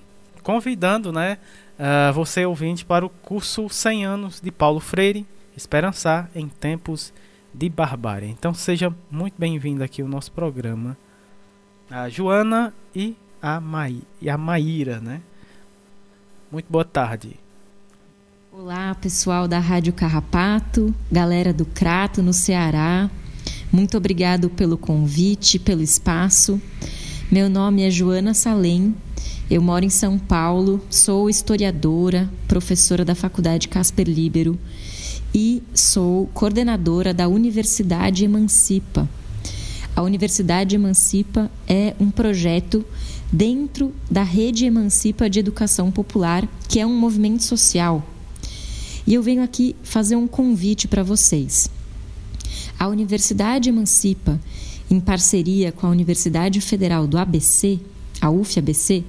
convidando, né, uh, você ouvinte para o curso 100 anos de Paulo Freire, Esperançar em Tempos de Barbárie. Então seja muito bem-vindo aqui ao nosso programa, a Joana e a, Maí e a Maíra, né? Muito boa tarde. Olá, pessoal da Rádio Carrapato, galera do Crato no Ceará. Muito obrigado pelo convite, pelo espaço. Meu nome é Joana Salem. Eu moro em São Paulo, sou historiadora, professora da Faculdade Casper Libero e sou coordenadora da Universidade Emancipa. A Universidade Emancipa é um projeto dentro da Rede Emancipa de Educação Popular, que é um movimento social. E eu venho aqui fazer um convite para vocês. A Universidade Emancipa, em parceria com a Universidade Federal do ABC, a UFABC,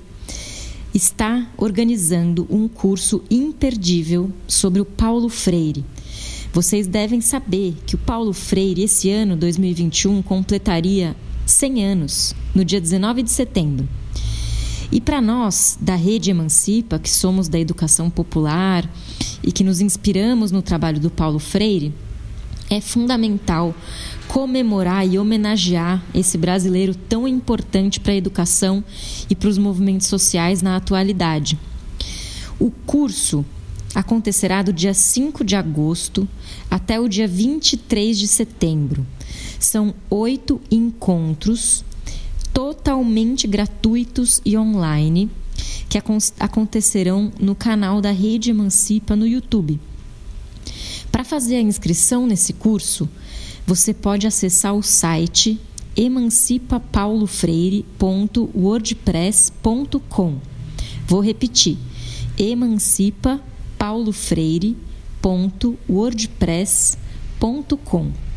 está organizando um curso imperdível sobre o Paulo Freire. Vocês devem saber que o Paulo Freire, esse ano, 2021, completaria 100 anos, no dia 19 de setembro. E para nós, da Rede Emancipa, que somos da educação popular e que nos inspiramos no trabalho do Paulo Freire, é fundamental comemorar e homenagear esse brasileiro tão importante para a educação e para os movimentos sociais na atualidade. O curso acontecerá do dia 5 de agosto até o dia 23 de setembro. São oito encontros totalmente gratuitos e online que acontecerão no canal da Rede Emancipa no YouTube. Para fazer a inscrição nesse curso, você pode acessar o site emancipapaulofreire.wordpress.com. Vou repetir: emancipapaulofreire.wordpress.com.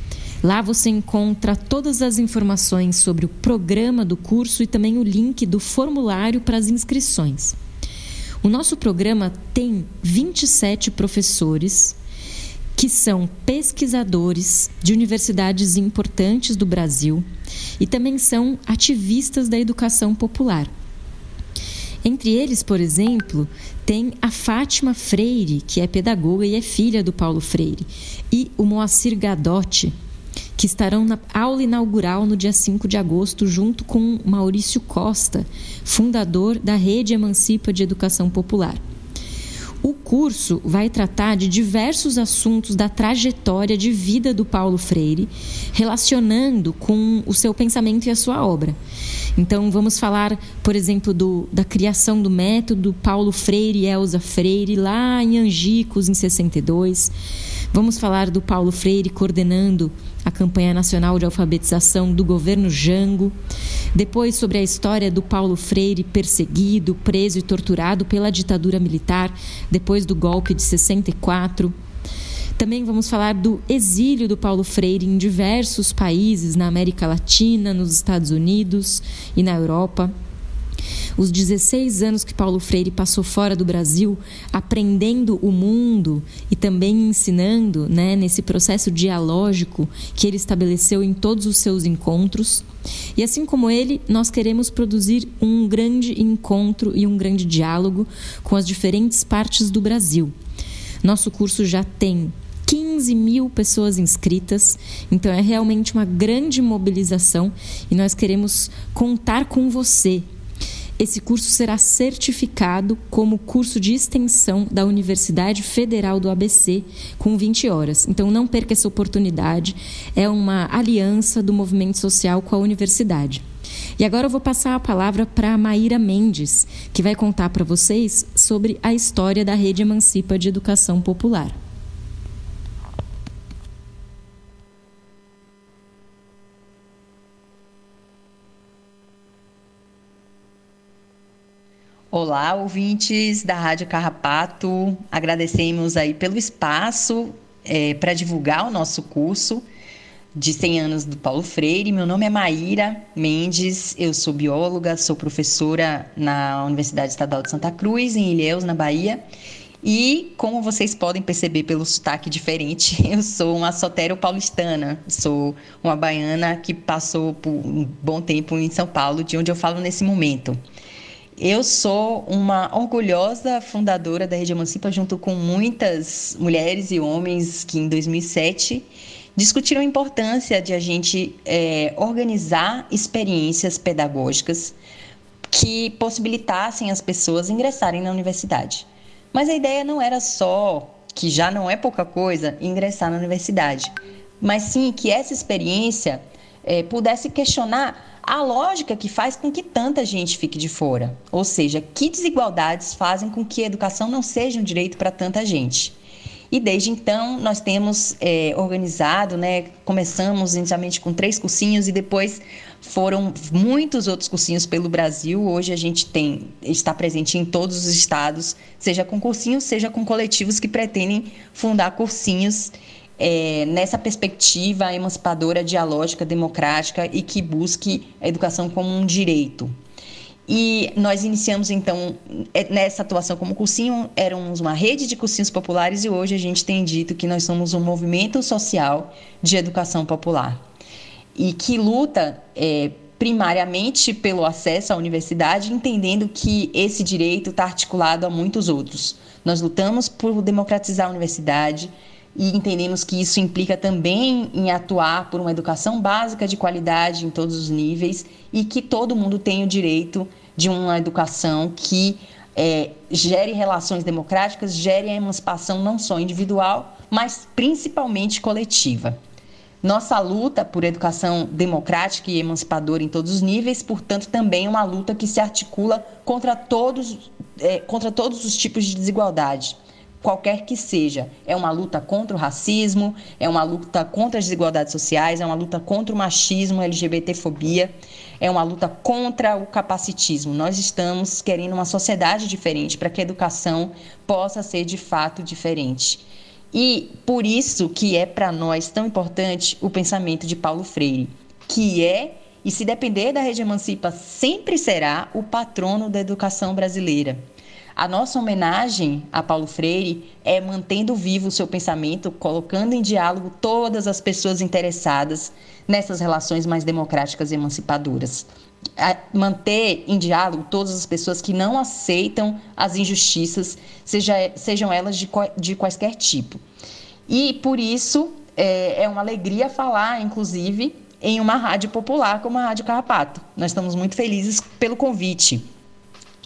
Lá você encontra todas as informações sobre o programa do curso e também o link do formulário para as inscrições. O nosso programa tem 27 professores que são pesquisadores de universidades importantes do Brasil e também são ativistas da educação popular. Entre eles, por exemplo, tem a Fátima Freire, que é pedagoga e é filha do Paulo Freire, e o Moacir Gadotti, que estarão na aula inaugural no dia 5 de agosto, junto com Maurício Costa, fundador da Rede Emancipa de Educação Popular. O curso vai tratar de diversos assuntos da trajetória de vida do Paulo Freire, relacionando com o seu pensamento e a sua obra. Então, vamos falar, por exemplo, do, da criação do método Paulo Freire e Elza Freire, lá em Angicos, em 62. Vamos falar do Paulo Freire coordenando a campanha nacional de alfabetização do governo Jango. Depois, sobre a história do Paulo Freire perseguido, preso e torturado pela ditadura militar depois do golpe de 64. Também vamos falar do exílio do Paulo Freire em diversos países na América Latina, nos Estados Unidos e na Europa. Os 16 anos que Paulo Freire passou fora do Brasil, aprendendo o mundo e também ensinando, né, nesse processo dialógico que ele estabeleceu em todos os seus encontros. E assim como ele, nós queremos produzir um grande encontro e um grande diálogo com as diferentes partes do Brasil. Nosso curso já tem 15 mil pessoas inscritas, então é realmente uma grande mobilização e nós queremos contar com você esse curso será certificado como curso de extensão da Universidade Federal do ABC, com 20 horas. Então, não perca essa oportunidade. É uma aliança do movimento social com a universidade. E agora eu vou passar a palavra para a Maíra Mendes, que vai contar para vocês sobre a história da Rede Emancipa de Educação Popular. Olá, ouvintes da Rádio Carrapato. Agradecemos aí pelo espaço é, para divulgar o nosso curso de 100 anos do Paulo Freire. Meu nome é Maíra Mendes, eu sou bióloga, sou professora na Universidade Estadual de Santa Cruz, em Ilhéus, na Bahia. E, como vocês podem perceber pelo sotaque diferente, eu sou uma sotero paulistana, sou uma baiana que passou por um bom tempo em São Paulo, de onde eu falo nesse momento. Eu sou uma orgulhosa fundadora da Rede Emancipa, junto com muitas mulheres e homens que em 2007 discutiram a importância de a gente é, organizar experiências pedagógicas que possibilitassem as pessoas ingressarem na universidade. Mas a ideia não era só, que já não é pouca coisa, ingressar na universidade, mas sim que essa experiência é, pudesse questionar a lógica que faz com que tanta gente fique de fora. Ou seja, que desigualdades fazem com que a educação não seja um direito para tanta gente. E desde então nós temos é, organizado, né? Começamos inicialmente com três cursinhos e depois foram muitos outros cursinhos pelo Brasil. Hoje a gente tem está presente em todos os estados, seja com cursinhos, seja com coletivos que pretendem fundar cursinhos é, nessa perspectiva emancipadora, dialógica, democrática e que busque a educação como um direito. E nós iniciamos então é, nessa atuação como cursinho, éramos uma rede de cursinhos populares e hoje a gente tem dito que nós somos um movimento social de educação popular e que luta é, primariamente pelo acesso à universidade, entendendo que esse direito está articulado a muitos outros. Nós lutamos por democratizar a universidade e entendemos que isso implica também em atuar por uma educação básica de qualidade em todos os níveis e que todo mundo tem o direito de uma educação que é, gere relações democráticas, gere a emancipação não só individual, mas principalmente coletiva. Nossa luta por educação democrática e emancipadora em todos os níveis, portanto, também é uma luta que se articula contra todos, é, contra todos os tipos de desigualdade, qualquer que seja. É uma luta contra o racismo, é uma luta contra as desigualdades sociais, é uma luta contra o machismo, LGBTfobia, é uma luta contra o capacitismo. Nós estamos querendo uma sociedade diferente para que a educação possa ser de fato diferente. E por isso que é para nós tão importante o pensamento de Paulo Freire, que é e se depender da Rede Emancipa, sempre será o patrono da educação brasileira. A nossa homenagem a Paulo Freire é mantendo vivo o seu pensamento, colocando em diálogo todas as pessoas interessadas nessas relações mais democráticas e emancipadoras manter em diálogo todas as pessoas que não aceitam as injustiças, seja, sejam elas de, de quaisquer tipo. E por isso é, é uma alegria falar, inclusive, em uma rádio popular como a Rádio Carrapato. Nós estamos muito felizes pelo convite.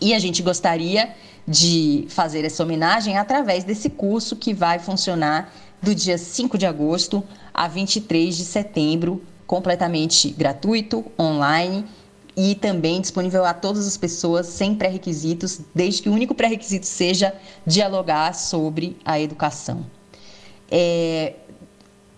E a gente gostaria de fazer essa homenagem através desse curso que vai funcionar do dia 5 de agosto a 23 de setembro, completamente gratuito, online e também disponível a todas as pessoas sem pré-requisitos, desde que o único pré-requisito seja dialogar sobre a educação. É,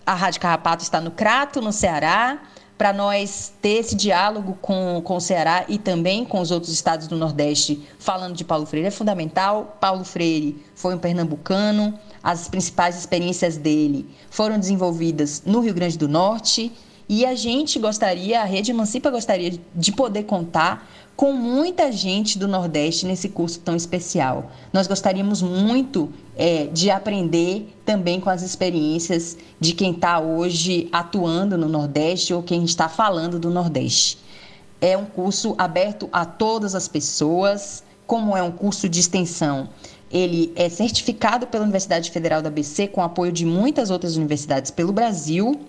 a Rádio Carrapato está no Crato, no Ceará. Para nós ter esse diálogo com, com o Ceará e também com os outros estados do Nordeste, falando de Paulo Freire, é fundamental. Paulo Freire foi um pernambucano, as principais experiências dele foram desenvolvidas no Rio Grande do Norte e a gente gostaria, a Rede Emancipa gostaria de poder contar com muita gente do Nordeste nesse curso tão especial. Nós gostaríamos muito é, de aprender também com as experiências de quem está hoje atuando no Nordeste ou quem está falando do Nordeste. É um curso aberto a todas as pessoas, como é um curso de extensão. Ele é certificado pela Universidade Federal da ABC, com apoio de muitas outras universidades pelo Brasil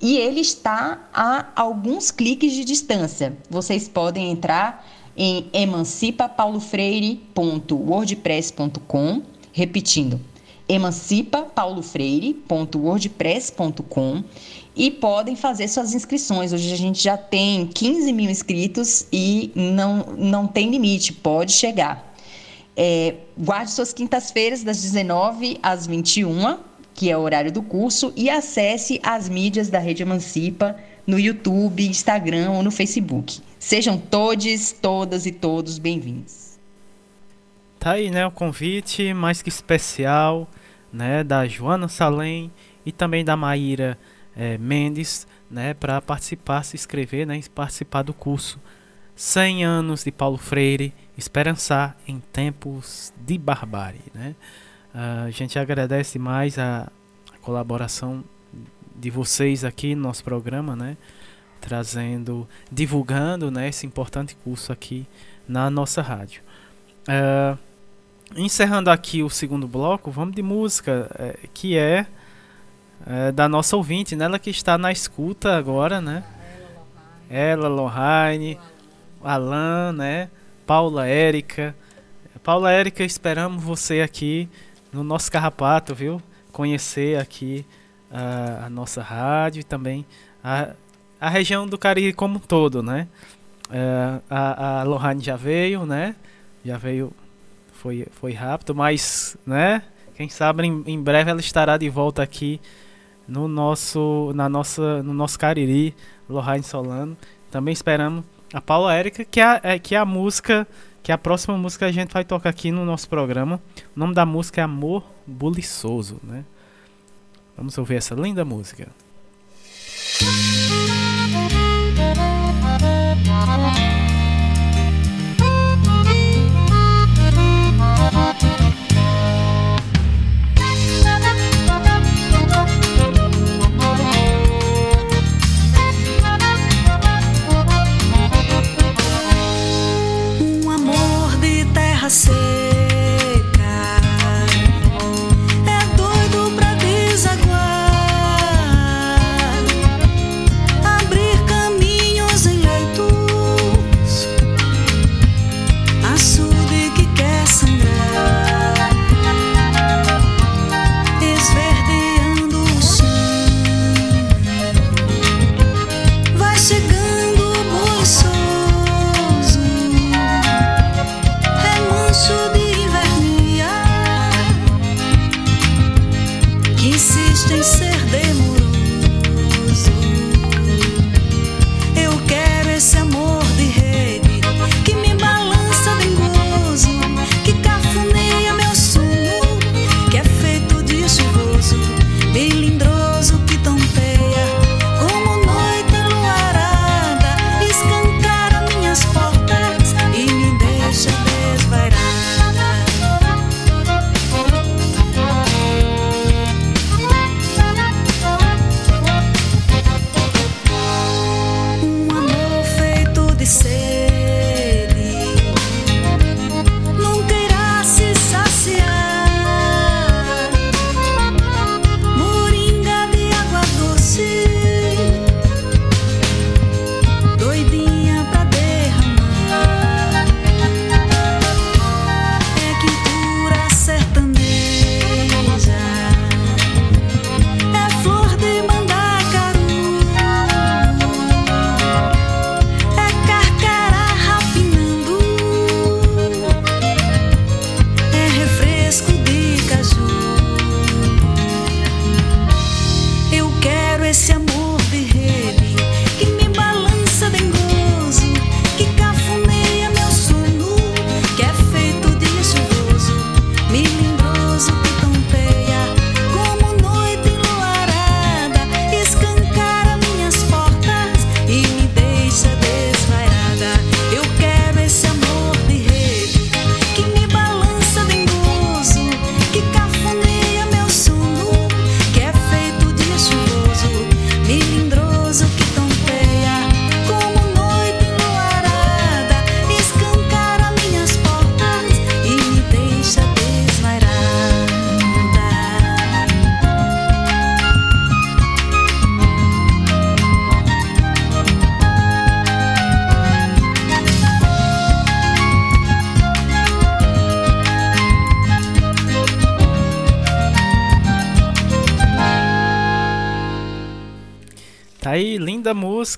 e ele está a alguns cliques de distância. Vocês podem entrar em emancipapaulofreire.wordpress.com, repetindo, emancipapaulofreire.wordpress.com e podem fazer suas inscrições. Hoje a gente já tem 15 mil inscritos e não, não tem limite, pode chegar. É, guarde suas quintas-feiras das 19 às 21 que é o horário do curso, e acesse as mídias da Rede Emancipa no YouTube, Instagram ou no Facebook. Sejam todos, todas e todos bem-vindos. Tá aí, né, o convite mais que especial, né, da Joana Salem e também da Maíra é, Mendes, né, para participar, se inscrever, né, participar do curso 100 anos de Paulo Freire, esperançar em tempos de barbárie, né? A gente agradece mais a, colaboração de vocês aqui no nosso programa, né? Trazendo, divulgando né, esse importante curso aqui na nossa rádio. Uh, encerrando aqui o segundo bloco, vamos de música, é, que é, é, da nossa ouvinte, né? Ela que está na escuta agora, né? Ela, Lohane, Alan, né? Paula Érica. Paula Érica, esperamos você aqui no nosso carrapato, viu? Conhecer aqui a, a nossa rádio e também a, a região do Caribe como um todo, né? É, a, a Lohane já veio, né? Já veio, foi, foi rápido, mas, né? Quem sabe em, em breve ela estará de volta aqui no nosso, na nossa, no nosso Cariri, Lohane Solano. Também esperamos a Paula Érica, que é, é, que é a música, que a próxima música a gente vai tocar aqui no nosso programa. O nome da música é Amor Buliçoso, né? Vamos ouvir essa linda música. música renascer.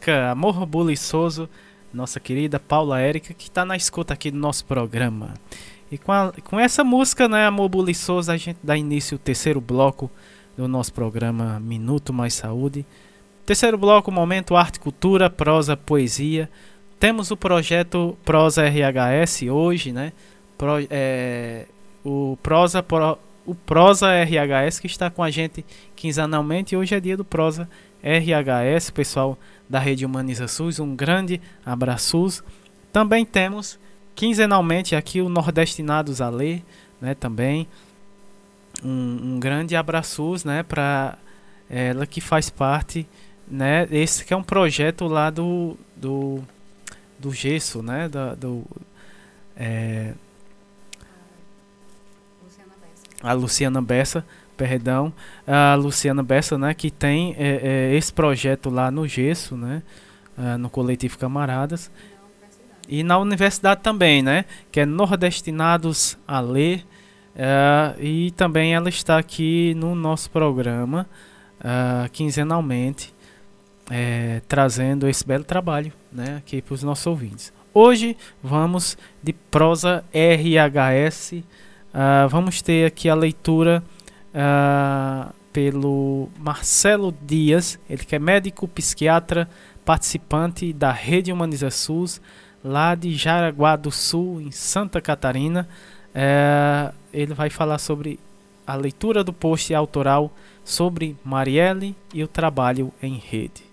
Amor Buliçoso, nossa querida Paula Érica, que está na escuta aqui do nosso programa. E com, a, com essa música, né, Amor Buliçoso, a gente dá início ao terceiro bloco do nosso programa Minuto Mais Saúde. Terceiro bloco, momento arte, cultura, prosa, poesia. Temos o projeto Prosa RHS hoje, né? Pro, é, o Prosa Pro, o Prosa RHS que está com a gente quinzenalmente e hoje é dia do Prosa RHS, pessoal da Rede Humaniza SUS. Um grande abraço. Também temos quinzenalmente aqui o Nordestinados a Ler, né, também. Um, um grande abraço né, para ela que faz parte, né, esse que é um projeto lá do, do, do Gesso, né, da, do, é, a Luciana Bessa perdão, a Luciana Bessa, né, que tem é, é, esse projeto lá no Gesso, né, uh, no coletivo Camaradas, e na universidade também, né, que é Nordestinados a Ler, uh, e também ela está aqui no nosso programa, uh, quinzenalmente, é, trazendo esse belo trabalho, né, aqui para os nossos ouvintes. Hoje vamos de prosa RHS Uh, vamos ter aqui a leitura uh, pelo Marcelo Dias, ele que é médico psiquiatra, participante da Rede Humaniza SUS, lá de Jaraguá do Sul, em Santa Catarina. Uh, ele vai falar sobre a leitura do post autoral sobre Marielle e o trabalho em rede.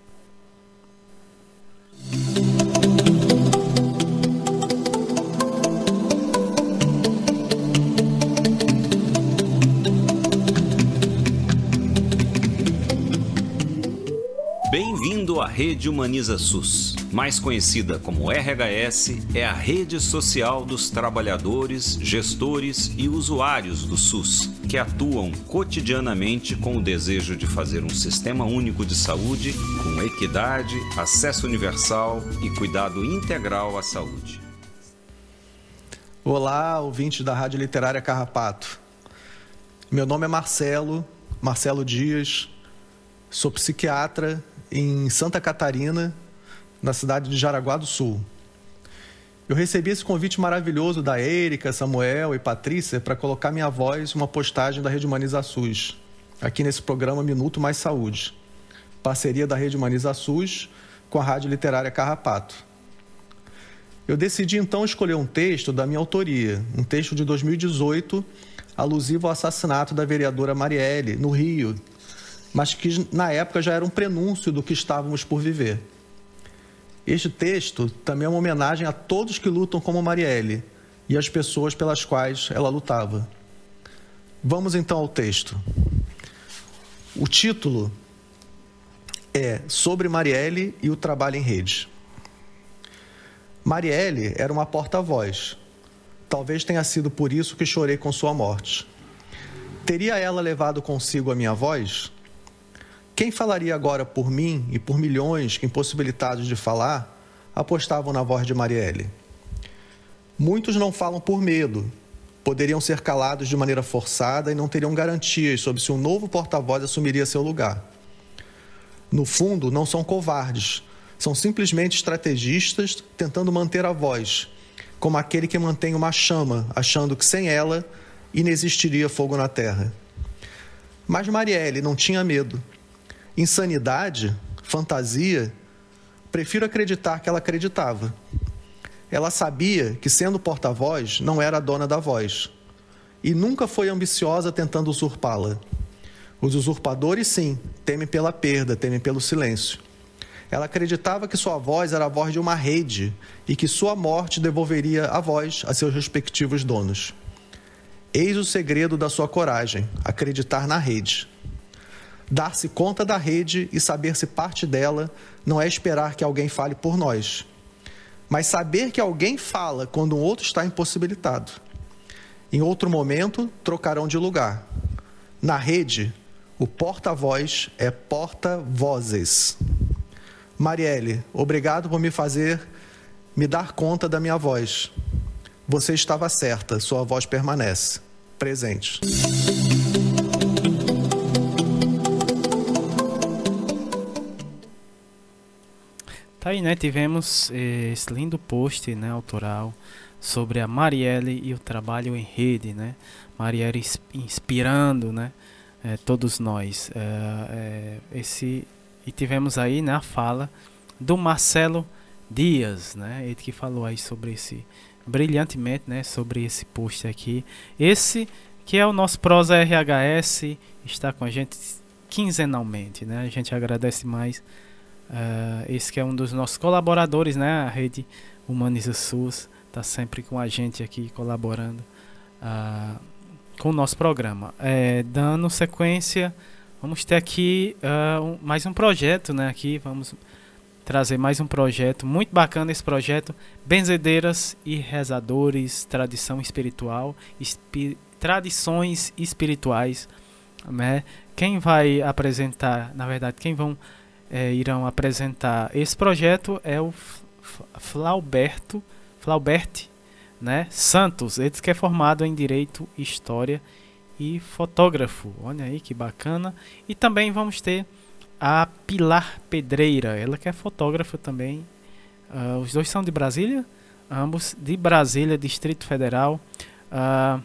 À Rede Humaniza SUS. Mais conhecida como RHS, é a rede social dos trabalhadores, gestores e usuários do SUS, que atuam cotidianamente com o desejo de fazer um sistema único de saúde com equidade, acesso universal e cuidado integral à saúde. Olá, ouvintes da Rádio Literária Carrapato. Meu nome é Marcelo, Marcelo Dias, sou psiquiatra em Santa Catarina, na cidade de Jaraguá do Sul. Eu recebi esse convite maravilhoso da Érica, Samuel e Patrícia para colocar minha voz uma postagem da Rede Humaniza SUS, aqui nesse programa Minuto Mais Saúde, parceria da Rede Humaniza SUS com a Rádio Literária Carrapato. Eu decidi então escolher um texto da minha autoria, um texto de 2018, alusivo ao assassinato da vereadora Marielle, no Rio, mas que na época já era um prenúncio do que estávamos por viver. Este texto também é uma homenagem a todos que lutam como Marielle e as pessoas pelas quais ela lutava. Vamos então ao texto. O título é Sobre Marielle e o Trabalho em Rede. Marielle era uma porta-voz. Talvez tenha sido por isso que chorei com sua morte. Teria ela levado consigo a minha voz? Quem falaria agora por mim e por milhões que, impossibilitados de falar, apostavam na voz de Marielle? Muitos não falam por medo, poderiam ser calados de maneira forçada e não teriam garantias sobre se um novo porta-voz assumiria seu lugar. No fundo, não são covardes, são simplesmente estrategistas tentando manter a voz, como aquele que mantém uma chama, achando que sem ela inexistiria fogo na terra. Mas Marielle não tinha medo insanidade, fantasia, prefiro acreditar que ela acreditava. Ela sabia que, sendo porta-voz, não era a dona da voz. E nunca foi ambiciosa tentando usurpá-la. Os usurpadores, sim, temem pela perda, temem pelo silêncio. Ela acreditava que sua voz era a voz de uma rede e que sua morte devolveria a voz a seus respectivos donos. Eis o segredo da sua coragem: acreditar na rede. Dar-se conta da rede e saber-se parte dela não é esperar que alguém fale por nós, mas saber que alguém fala quando um outro está impossibilitado. Em outro momento, trocarão de lugar. Na rede, o porta-voz é porta-vozes. Marielle, obrigado por me fazer me dar conta da minha voz. Você estava certa, sua voz permanece. Presente. Tá aí, né? Tivemos eh, esse lindo post, né, autoral sobre a Marielle e o trabalho em rede, né? Marielle inspirando, né? Eh, todos nós. Eh, esse e tivemos aí, né, a fala do Marcelo Dias, né? Ele que falou aí sobre esse brilhantemente, né, sobre esse post aqui. Esse que é o nosso Prosa RHS está com a gente quinzenalmente, né? A gente agradece mais Uh, esse que é um dos nossos colaboradores, né? A rede Humaniza SUS está sempre com a gente aqui colaborando uh, com o nosso programa. É, dando sequência, vamos ter aqui uh, um, mais um projeto, né? Aqui vamos trazer mais um projeto muito bacana esse projeto benzedeiras e rezadores tradição espiritual espi tradições espirituais né quem vai apresentar na verdade quem vão é, irão apresentar esse projeto é o Flauberto, Flaubert né, Santos, ele que é formado em Direito, História e fotógrafo. Olha aí que bacana. E também vamos ter a Pilar Pedreira, ela que é fotógrafa também. Uh, os dois são de Brasília, ambos de Brasília, Distrito Federal. Uh,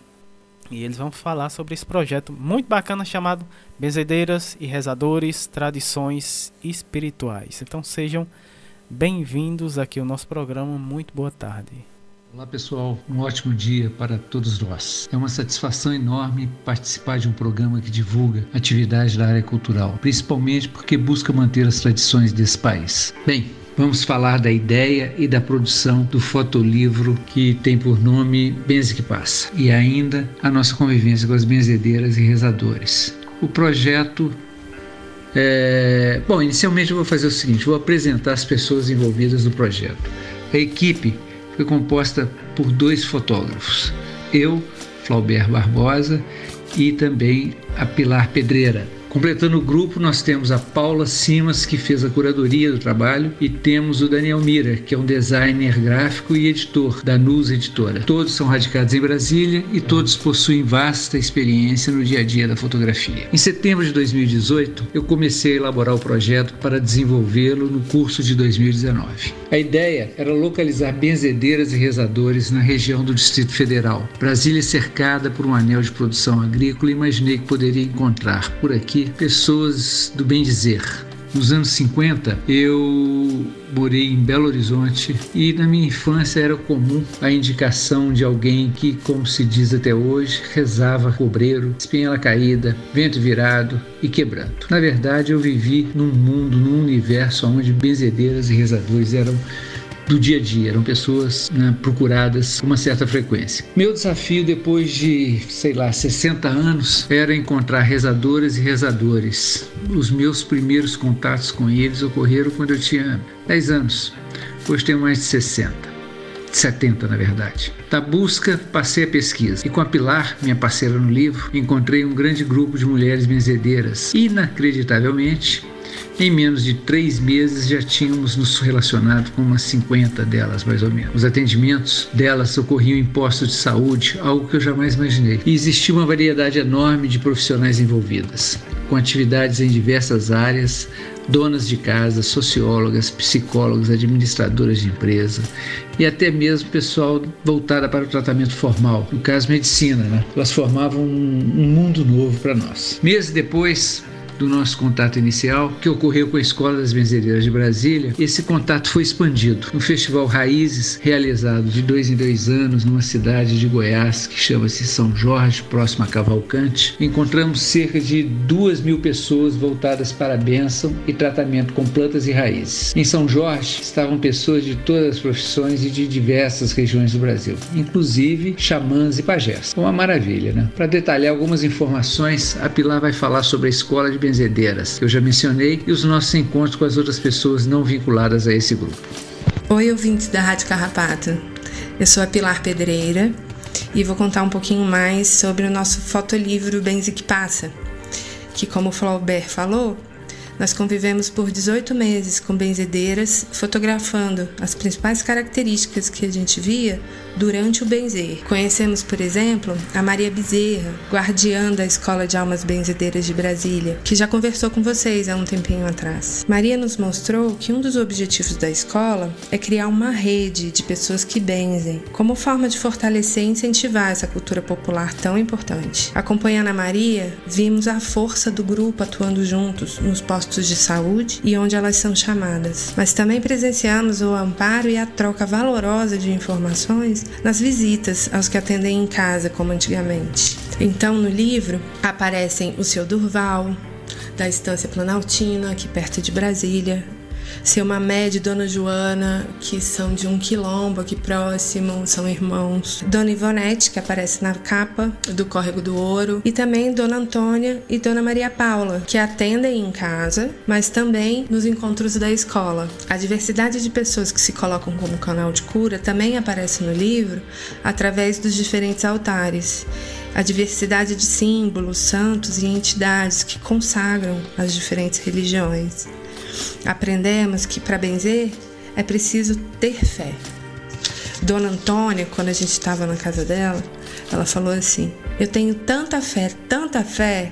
E eles vão falar sobre esse projeto muito bacana chamado Benzedeiras e Rezadores Tradições Espirituais. Então sejam bem-vindos aqui ao nosso programa. Muito boa tarde. Olá pessoal, um ótimo dia para todos nós. É uma satisfação enorme participar de um programa que divulga atividades da área cultural, principalmente porque busca manter as tradições desse país. Bem, Vamos falar da ideia e da produção do fotolivro que tem por nome Benze que Passa e ainda a nossa convivência com as benzedeiras e rezadores. O projeto é... Bom, inicialmente eu vou fazer o seguinte: vou apresentar as pessoas envolvidas no projeto. A equipe foi composta por dois fotógrafos, eu, Flaubert Barbosa, e também a Pilar Pedreira. Completando o grupo, nós temos a Paula Simas, que fez a curadoria do trabalho, e temos o Daniel Mira, que é um designer gráfico e editor da Nus Editora. Todos são radicados em Brasília e todos possuem vasta experiência no dia a dia da fotografia. Em setembro de 2018, eu comecei a elaborar o projeto para desenvolvê-lo no curso de 2019. A ideia era localizar benzedeiras e rezadores na região do Distrito Federal. Brasília é cercada por um anel de produção agrícola e imaginei que poderia encontrar por aqui pessoas do bem dizer. Nos anos 50, eu morei em Belo Horizonte e na minha infância era comum a indicação de alguém que, como se diz até hoje, rezava cobreiro, espinhela caída, vento virado e quebranto. Na verdade, eu vivi num mundo, num universo onde benzedeiras e rezadores eram do dia a dia, eram pessoas né, procuradas com uma certa frequência. Meu desafio depois de, sei lá, 60 anos era encontrar rezadoras e rezadores. Os meus primeiros contatos com eles ocorreram quando eu tinha 10 anos, hoje tenho mais de 60. 70, na verdade. Da busca, passei a pesquisa. E com a Pilar, minha parceira no livro, encontrei um grande grupo de mulheres benzedeiras. Inacreditavelmente, em menos de três meses já tínhamos nos relacionado com umas 50 delas, mais ou menos. Os atendimentos delas ocorriam em postos de saúde, algo que eu jamais imaginei. E existia uma variedade enorme de profissionais envolvidas, com atividades em diversas áreas, donas de casa, sociólogas, psicólogas, administradoras de empresa e até mesmo pessoal voltado para o tratamento formal, no caso medicina, né? Elas formavam um, um mundo novo para nós. Meses depois, do nosso contato inicial, que ocorreu com a Escola das Benzedeiras de Brasília, esse contato foi expandido. No Festival Raízes, realizado de dois em dois anos numa cidade de Goiás que chama-se São Jorge, próximo a Cavalcante, encontramos cerca de duas mil pessoas voltadas para a bênção e tratamento com plantas e raízes. Em São Jorge estavam pessoas de todas as profissões e de diversas regiões do Brasil, inclusive xamãs e pajés. Uma maravilha, né? Para detalhar algumas informações, a Pilar vai falar sobre a Escola de benzedeiras, que eu já mencionei, e os nossos encontros com as outras pessoas não vinculadas a esse grupo. Oi, ouvintes da Rádio Carrapato. Eu sou a Pilar Pedreira e vou contar um pouquinho mais sobre o nosso fotolivro Benze que Passa, que, como o Flaubert falou, nós convivemos por 18 meses com benzedeiras, fotografando as principais características que a gente via durante o benzer. Conhecemos, por exemplo, a Maria Bezerra, guardiã da Escola de Almas Benzedeiras de Brasília, que já conversou com vocês há um tempinho atrás. Maria nos mostrou que um dos objetivos da escola é criar uma rede de pessoas que benzem, como forma de fortalecer e incentivar essa cultura popular tão importante. Acompanhando a Maria, vimos a força do grupo atuando juntos nos postos de saúde e onde elas são chamadas. Mas também presenciamos o amparo e a troca valorosa de informações nas visitas aos que atendem em casa, como antigamente. Então, no livro, aparecem o seu Durval, da Estância Planaltina, aqui perto de Brasília, seu Mamé e Dona Joana, que são de um quilombo aqui próximo, são irmãos. Dona Ivonete, que aparece na capa do Córrego do Ouro. E também Dona Antônia e Dona Maria Paula, que atendem em casa, mas também nos encontros da escola. A diversidade de pessoas que se colocam como canal de cura também aparece no livro através dos diferentes altares a diversidade de símbolos, santos e entidades que consagram as diferentes religiões. Aprendemos que para benzer é preciso ter fé. Dona Antônia, quando a gente estava na casa dela, ela falou assim: Eu tenho tanta fé, tanta fé,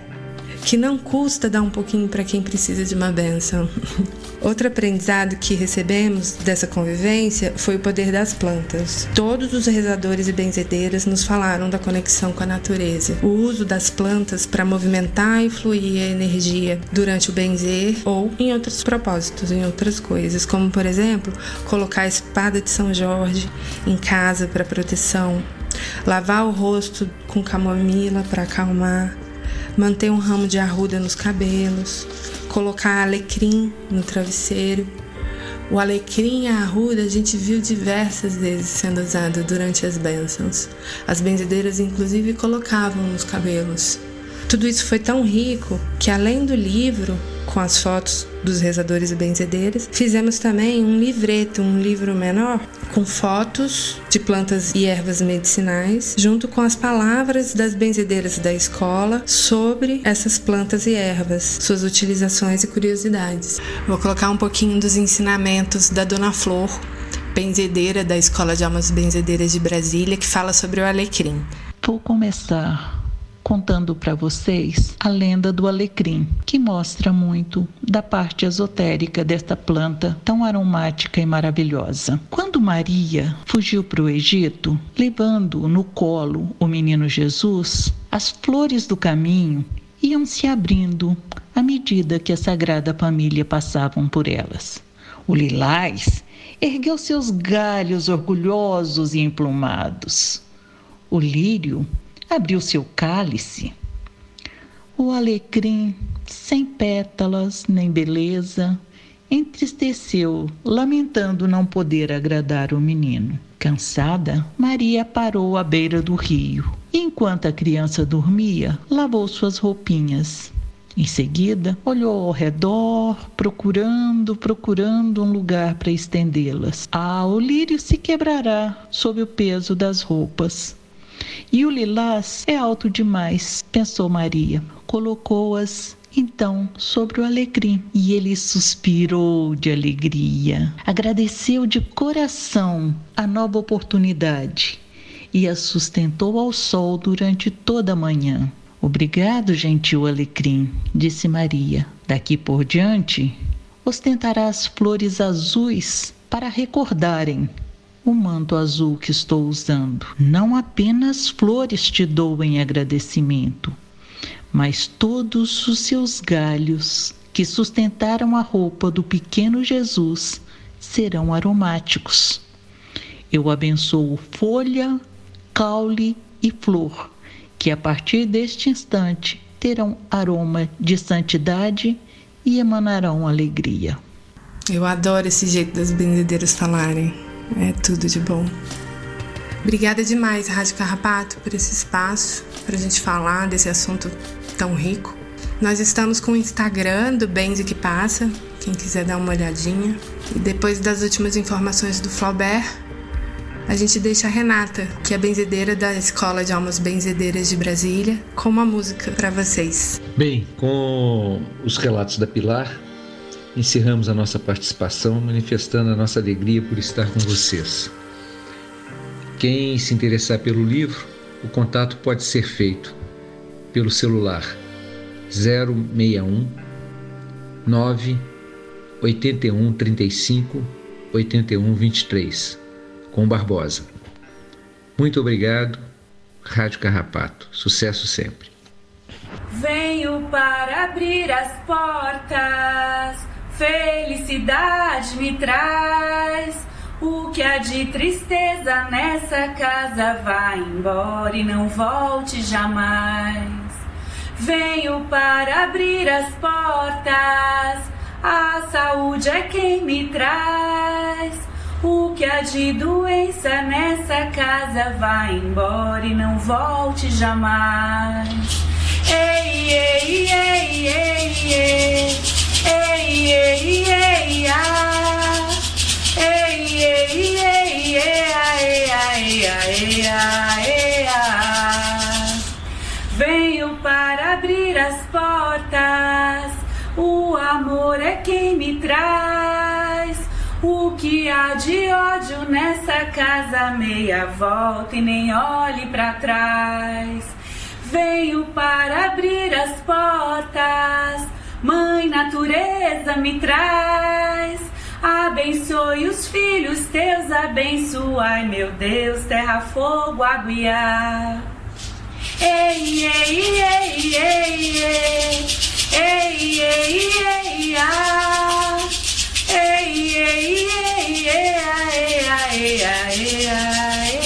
que não custa dar um pouquinho para quem precisa de uma benção. Outro aprendizado que recebemos dessa convivência foi o poder das plantas. Todos os rezadores e benzedeiras nos falaram da conexão com a natureza, o uso das plantas para movimentar e fluir a energia durante o benzer ou em outros propósitos, em outras coisas, como por exemplo, colocar a espada de São Jorge em casa para proteção, lavar o rosto com camomila para acalmar, manter um ramo de arruda nos cabelos, colocar alecrim no travesseiro. O alecrim e a arruda a gente viu diversas vezes sendo usado durante as bênçãos. As benzedeiras, inclusive, colocavam nos cabelos. Tudo isso foi tão rico que, além do livro, com as fotos dos rezadores e benzedeiras. Fizemos também um livreto, um livro menor, com fotos de plantas e ervas medicinais, junto com as palavras das benzedeiras da escola sobre essas plantas e ervas, suas utilizações e curiosidades. Vou colocar um pouquinho dos ensinamentos da Dona Flor, benzedeira da Escola de Almas Benzedeiras de Brasília, que fala sobre o alecrim. Vou começar contando para vocês a lenda do alecrim, que mostra muito da parte esotérica desta planta tão aromática e maravilhosa. Quando Maria fugiu para o Egito, levando no colo o menino Jesus, as flores do caminho iam se abrindo à medida que a Sagrada Família passavam por elas. O lilás ergueu seus galhos orgulhosos e emplumados. O lírio abriu seu cálice. O alecrim, sem pétalas nem beleza, entristeceu, lamentando não poder agradar o menino. Cansada, Maria parou à beira do rio. Enquanto a criança dormia, lavou suas roupinhas. Em seguida, olhou ao redor, procurando, procurando um lugar para estendê-las. Ah, o lírio se quebrará sob o peso das roupas. E o lilás é alto demais, pensou Maria. Colocou-as então sobre o alecrim e ele suspirou de alegria. Agradeceu de coração a nova oportunidade e a sustentou ao sol durante toda a manhã. Obrigado, gentil alecrim, disse Maria. Daqui por diante, ostentará as flores azuis para recordarem o manto azul que estou usando. Não apenas flores te dou em agradecimento, mas todos os seus galhos que sustentaram a roupa do pequeno Jesus serão aromáticos. Eu abençoo folha, caule e flor, que a partir deste instante terão aroma de santidade e emanarão alegria. Eu adoro esse jeito das benzedeiras falarem. É tudo de bom. Obrigada demais, Rádio Carrapato, por esse espaço para a gente falar desse assunto tão rico. Nós estamos com o Instagram do Benze que Passa, quem quiser dar uma olhadinha. E depois das últimas informações do Flaubert, a gente deixa a Renata, que é benzedeira da Escola de Almas Benzedeiras de Brasília, com uma música para vocês. Bem, com os relatos da Pilar, encerramos a nossa participação manifestando a nossa alegria por estar com vocês. Quem se interessar pelo livro, o contato pode ser feito pelo celular 061 9 81 35 81 23 com Barbosa. Muito obrigado, Rádio Carrapato. Sucesso sempre. Venho para abrir as portas felicidade me traz. O que há de tristeza nessa casa vai embora e não volte jamais. Venho para abrir as portas, a saúde é quem me traz. O que há de doença nessa casa vai embora e não volte jamais. Ei, ei, ei, ei, ei. Ei, ei, ei, ah. Ei, ei, ei, ei, ei, ei, ei, Venho para abrir as portas. O amor é quem me traz. O que há de ódio nessa casa, meia volta e nem olhe para trás. Venho para abrir as portas, Mãe Natureza me traz. Abençoe os filhos teus, abençoai, meu Deus, terra, fogo, água e ar. Ei, ei, ei, ei, ei, ei, ei, ei, ah. Ei, ei, ei, ei, ei, ei, ei, ei,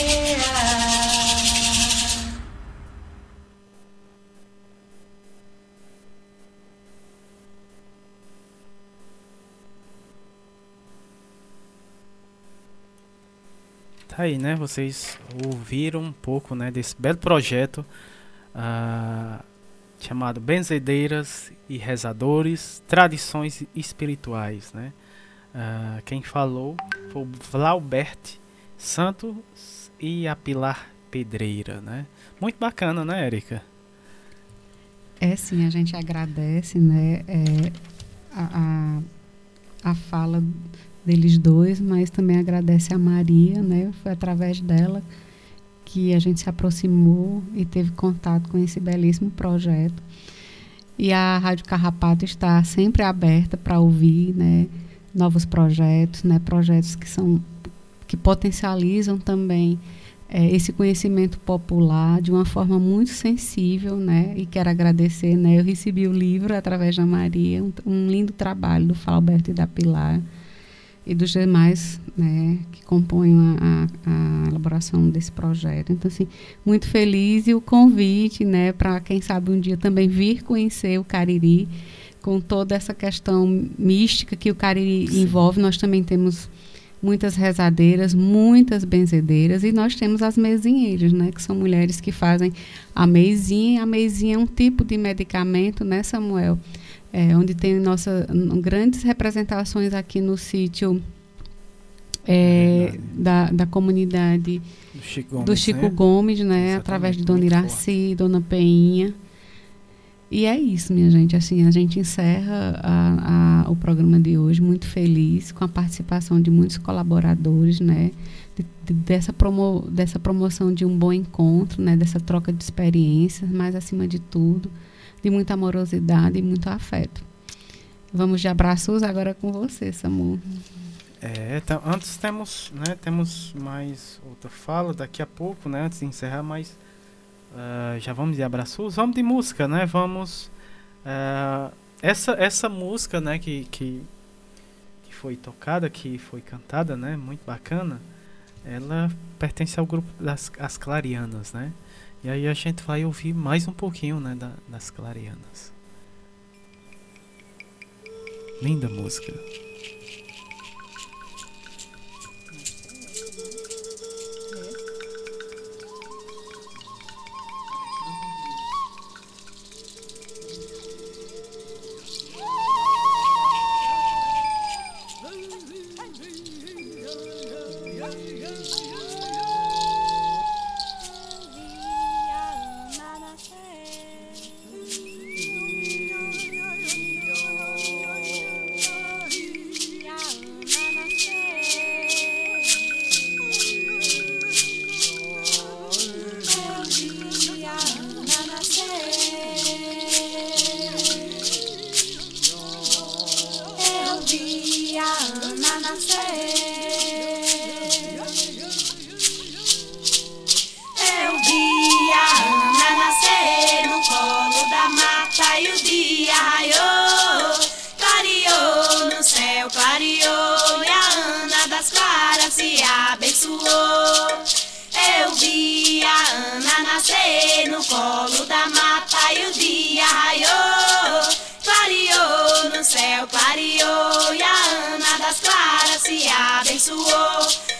Tá aí, né? Vocês ouviram um pouco, né, desse belo projeto uh, chamado Benzedeiras e Rezadores, Tradições Espirituais, né? Uh, quem falou foi o Vlaubert Santos e a Pilar Pedreira, né? Muito bacana, né, Érica? É sim, a gente agradece, né, é, a, a, a fala deles dois, mas também agradece a Maria, né? Foi através dela que a gente se aproximou e teve contato com esse belíssimo projeto. E a Rádio Carrapato está sempre aberta para ouvir, né, novos projetos, né, projetos que são que potencializam também é, esse conhecimento popular de uma forma muito sensível, né? E quero agradecer, né? Eu recebi o livro através da Maria, um, um lindo trabalho do Falberto e da Pilar e dos demais né, que compõem a, a, elaboração desse projeto. Então, assim, muito feliz e o convite né, para, quem sabe, um dia também vir conhecer o Cariri com toda essa questão mística que o Cariri Sim. envolve. Nós também temos muitas rezadeiras, muitas benzedeiras e nós temos as mesinheiras, né, que são mulheres que fazem a mesinha. A mesinha é um tipo de medicamento, né, Samuel? É, onde tem nossa, grandes representações aqui no sítio é, é da, da comunidade do Chico Gomes, do Chico né? Gomes, né através de Dona Iraci, forte. Dona Peinha. E é isso, minha gente. Assim, a gente encerra a, a, o programa de hoje muito feliz com a participação de muitos colaboradores, né? De, de, dessa, promo, dessa promoção de um bom encontro, né? Dessa troca de experiências, mas acima de tudo, de muita amorosidade e muito afeto. Vamos de abraços agora com você, Samu. É, então, antes temos, né, temos mais outra fala daqui a pouco, né, antes de encerrar, mas uh, já vamos de abraços, vamos de música, né, vamos uh, essa essa música, né, que, que que foi tocada, que foi cantada, né, muito bacana, ela pertence ao grupo das as Clarianas, né? E aí a gente vai ouvir mais um pouquinho né, da, das clarianas. Linda música. Tá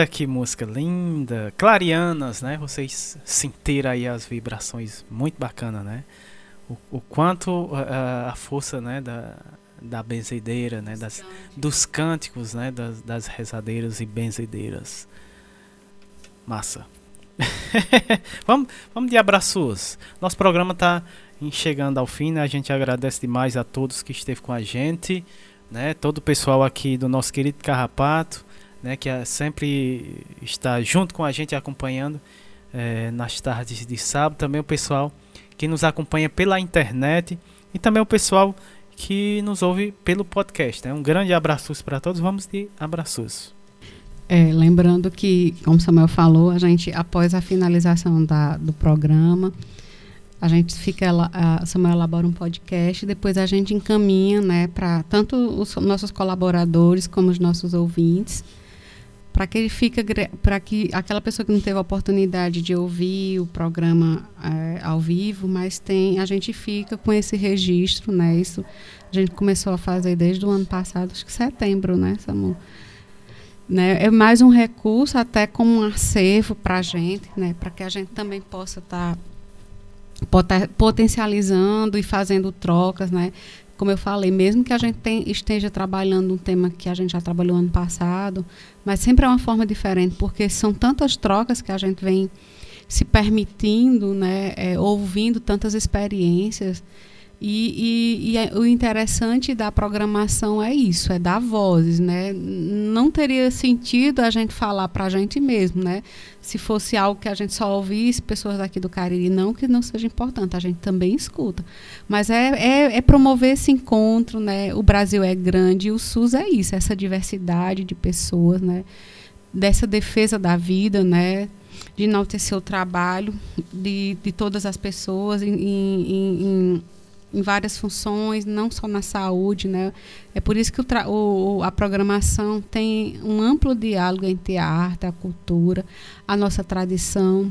Eita, que música linda! Clarianas, né? Vocês sentiram aí as vibrações muito bacana, né? O, o quanto a, a, força, né, da, da benzedeira, né, das, dos cânticos, né, das, das rezadeiras e benzedeiras. Massa. vamos, vamos de abraços. Nosso programa está chegando ao fim, né? A gente agradece demais a todos que esteve com a gente, né? Todo o pessoal aqui do nosso querido Carrapato né, que é sempre está junto com a gente acompanhando é, nas tardes de sábado, também o pessoal que nos acompanha pela internet e também o pessoal que nos ouve pelo podcast. Né? Um grande abraço para todos, vamos de abraços. É, lembrando que, como Samuel falou, a gente após a finalização da, do programa, a gente fica, a Samuel elabora um podcast, depois a gente encaminha, né, para tanto os nossos colaboradores como os nossos ouvintes, para que ele fica para que aquela pessoa que não teve a oportunidade de ouvir o programa é, ao vivo, mas tem a gente fica com esse registro, né? Isso a gente começou a fazer desde o ano passado, acho que setembro, né, Samu? Né? É mais um recurso até como um acervo para a gente, né? Para que a gente também possa estar tá potencializando e fazendo trocas, né? como eu falei, mesmo que a gente tem, esteja trabalhando um tema que a gente já trabalhou ano passado, mas sempre é uma forma diferente, porque são tantas trocas que a gente vem se permitindo, né, é, ouvindo tantas experiências e, e, e, é, o interessante da programação é isso, é dar vozes, né? Não teria sentido a gente falar para a gente mesmo, né? Se fosse algo que a gente só ouvisse pessoas daqui do Cariri, não que não seja importante, a gente também escuta. Mas é, é, é promover esse encontro, né? O Brasil é grande e o SUS é isso, essa diversidade de pessoas, né? Dessa defesa da vida, né? De enaltecer o trabalho de, de todas as pessoas em, em, em em várias funções, não só na saúde, né? É por isso que o, o, a programação tem um amplo diálogo entre a arte, a cultura, a nossa tradição.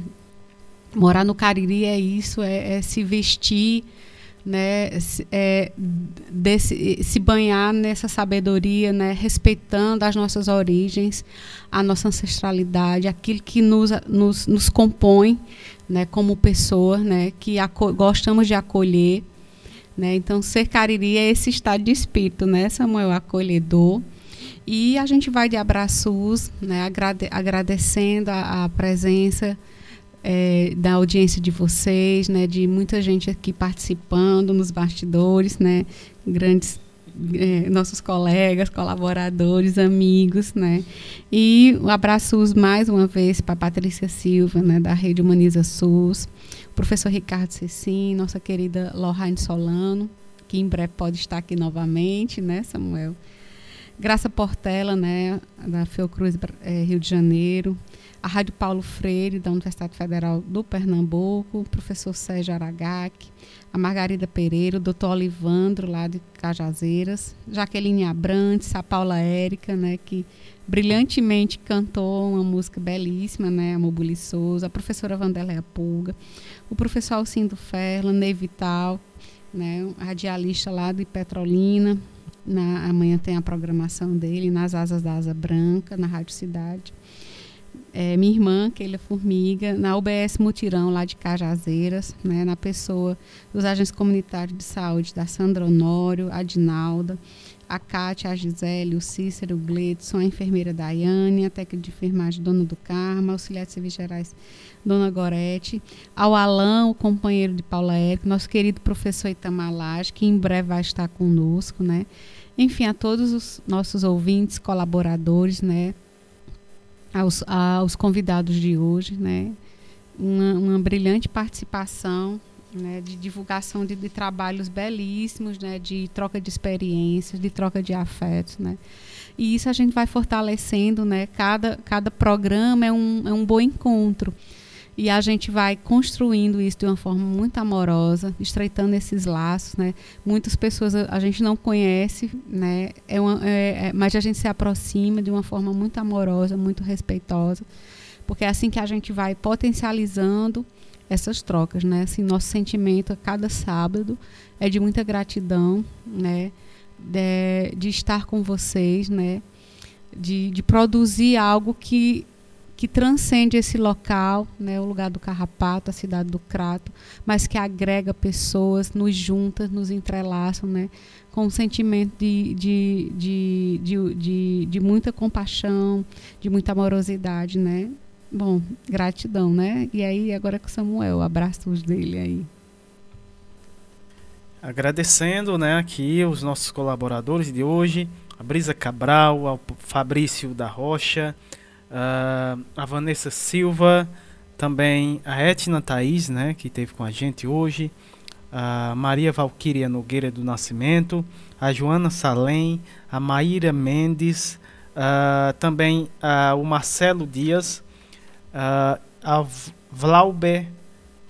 Morar no Cariri é isso, é, é se vestir, né? É, desse, se banhar nessa sabedoria, né? Respeitando as nossas origens, a nossa ancestralidade, aquilo que nos, nos, nos compõe, né? Como pessoas, né? Que gostamos de acolher né? Então, ser cariri é esse estado de espírito, né, Samuel? Acolhedor. E a gente vai de abraços, né, agrade agradecendo a, a presença é, da audiência de vocês, né, de muita gente aqui participando nos bastidores, né, grandes é, nossos colegas, colaboradores, amigos, né? E um abraços mais uma vez para Patrícia Silva, né, da Rede Humaniza SUS, professor Ricardo Cecim, nossa querida Lohane Solano, que em breve pode estar aqui novamente, né, Samuel? Graça Portela, né, da Fiocruz é, Rio de Janeiro, a Rádio Paulo Freire, da Universidade Federal do Pernambuco, professor Sérgio Aragac, a Margarida Pereira, o doutor Olivandro, lá de Cajazeiras, Jaqueline Abrantes, a Paula Érica, né, que brilhantemente cantou uma música belíssima, né, a Mobuli Souza, a professora Vandélia Pulga, o professor Alcindo Ferla, Ney Vital, né, radialista lá de Petrolina, na, amanhã tem a programação dele, nas Asas da Asa Branca, na Rádio Cidade. É, minha irmã, Keila Formiga, na UBS Mutirão, lá de Cajazeiras, né, na pessoa dos agentes comunitários de saúde, da Sandra Honório, a Dinalda, a Cátia, a Gisele, o Cícero, o Gledson, a enfermeira Daiane, a técnica de enfermagem Dona do Carmo, auxiliar de serviços gerais Dona Gorete, ao Alain, o companheiro de Paula Érico, nosso querido professor Itamalage, que em breve vai estar conosco, né? Enfim, a todos os nossos ouvintes, colaboradores, né? Aos, aos convidados de hoje, né? Uma, uma brilhante participação né, de divulgação de, de, trabalhos belíssimos, né, de troca de experiências, de troca de afetos, né. E isso a gente vai fortalecendo, né, cada, cada programa é um, é um bom encontro. E a gente vai construindo isso de uma forma muito amorosa, estreitando esses laços, né? Muitas pessoas a, gente não conhece, né? É uma, é, é, mas a gente se aproxima de uma forma muito amorosa, muito respeitosa, porque é assim que a gente vai potencializando essas trocas, né? Assim, nosso sentimento a cada sábado é de muita gratidão, né? De, de estar com vocês, né? De, de produzir algo que que transcende esse local, né, o lugar do Carrapato, a cidade do Crato, mas que agrega pessoas, nos junta, nos entrelaçam, né, com um sentimento de, de, de, de, de, de muita compaixão, de muita amorosidade, né. Bom, gratidão, né? E aí, agora com Samuel, abraços dele aí. Agradecendo, né, aqui os nossos colaboradores de hoje, a Brisa Cabral, ao Fabrício da Rocha, uh, a Vanessa Silva, também a Etna Thaís, né, que esteve com a gente hoje, a Maria Valquíria Nogueira do Nascimento, a Joana Salem, a Maíra Mendes, uh, também uh, o Marcelo Dias, uh, a Vlauber,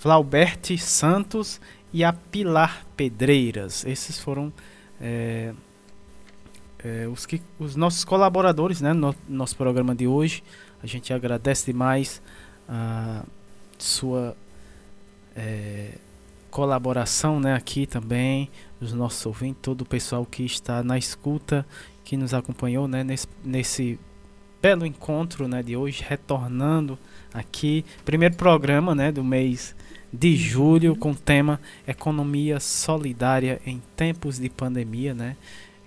Vlaubert Santos e a Pilar Pedreiras. Esses foram é, é, os, que, os nossos colaboradores né, no nosso programa de hoje. A gente agradece demais a sua é, colaboração né, aqui também, os nossos ouvintes, todo o pessoal que está na escuta, que nos acompanhou né, nesse, nesse belo encontro né, de hoje, retornando aqui. Primeiro programa né, do mês de julho com o tema Economia Solidária em Tempos de Pandemia, né?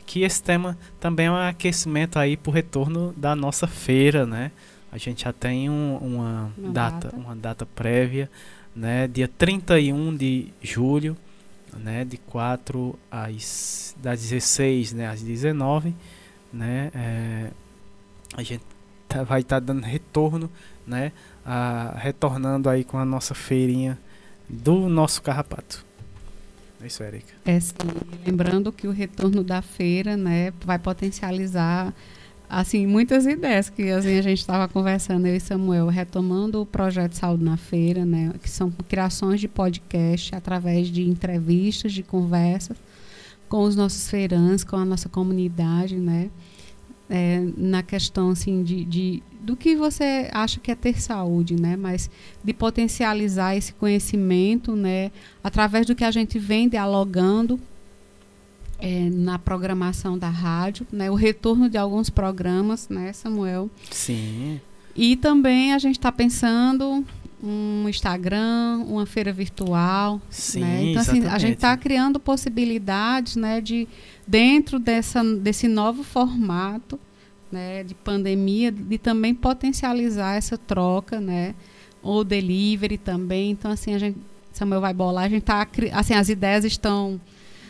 Que esse tema também é um aquecimento aí para o retorno da nossa feira, né? A gente já tem um, uma, uma data, data, uma data prévia, né? Dia 31 de julho, né? De 4 às das 16, né? Às 19, né? É, a gente tá, vai estar tá dando retorno, né? A, retornando aí com a nossa feirinha do nosso carrapato. É isso, Erika. É, sim. Lembrando que o retorno da feira né, vai potencializar assim muitas ideias que assim, a gente estava conversando, eu e Samuel, retomando o projeto Saúde na Feira, né, que são criações de podcast através de entrevistas, de conversas com os nossos feirantes, com a nossa comunidade, né? É, na questão assim de, de, do que você acha que é ter saúde, né? Mas de potencializar esse conhecimento, né? Através do que a gente vem dialogando é, na programação da rádio, né? O retorno de alguns programas, né, Samuel? Sim. E também a gente está pensando um Instagram, uma feira virtual, Sim, né? Então assim, a gente está criando possibilidades, né, de dentro dessa, desse novo formato né, de pandemia, de também potencializar essa troca, né, ou delivery também. Então, assim, a gente, Samuel vai bolar, a gente tá, assim, as ideias estão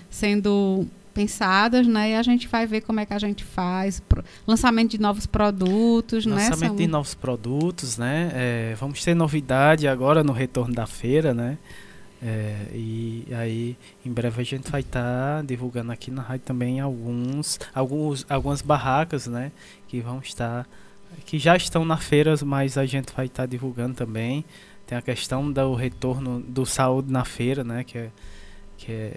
sendo pensadas, né? E a gente vai ver como é que a gente faz. Lançamento de novos produtos, Lançamento né? Lançamento de novos produtos, né? É, vamos ter novidade agora no retorno da feira, né? É, e aí, em breve a gente vai estar tá divulgando aqui na rádio também alguns, alguns, algumas barracas, né? Que vão estar, que já estão na feira, mas a gente vai estar tá divulgando também. Tem a questão do retorno do saúde na feira, né? Que é, que é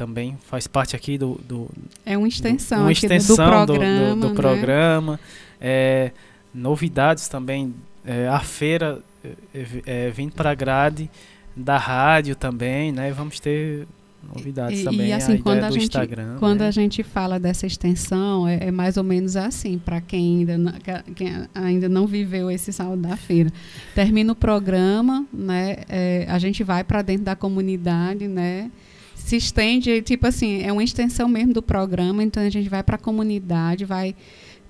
também faz parte aqui do, do é uma extensão, do, uma extensão do, do programa, do, do né? programa é, novidades também é, a feira é, é vindo para a grade da rádio também, né? Vamos ter novidades e, também. E assim, a quando a gente Instagram, quando né? a gente fala dessa extensão, é, é mais ou menos assim para quem ainda não, quem ainda não viveu esse saldo da feira. Termina o programa, né? É, a gente vai para dentro da comunidade, né? Se estende, tipo assim, é uma extensão mesmo do programa. Então a gente vai para a comunidade, vai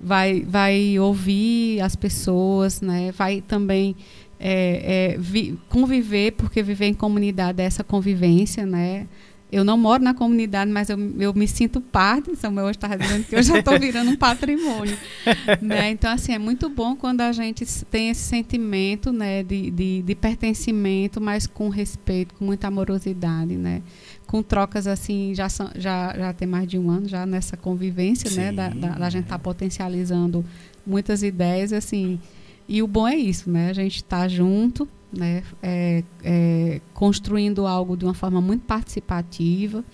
vai vai ouvir as pessoas, né? Vai também é, é, vi, conviver, porque viver em comunidade é essa convivência, né? Eu não moro na comunidade, mas eu, eu me sinto parte. Samuel hoje estava dizendo que eu já estou virando um patrimônio. né? Então, assim, é muito bom quando a gente tem esse sentimento né, de, de, de pertencimento, mas com respeito, com muita amorosidade, né? Com trocas assim, já, são, já, já tem mais de um ano já nessa convivência, né? Da, da, da gente estar tá potencializando muitas ideias, assim. E o bom é isso, né? A gente está junto, né, é, é, construindo algo de uma forma muito participativa,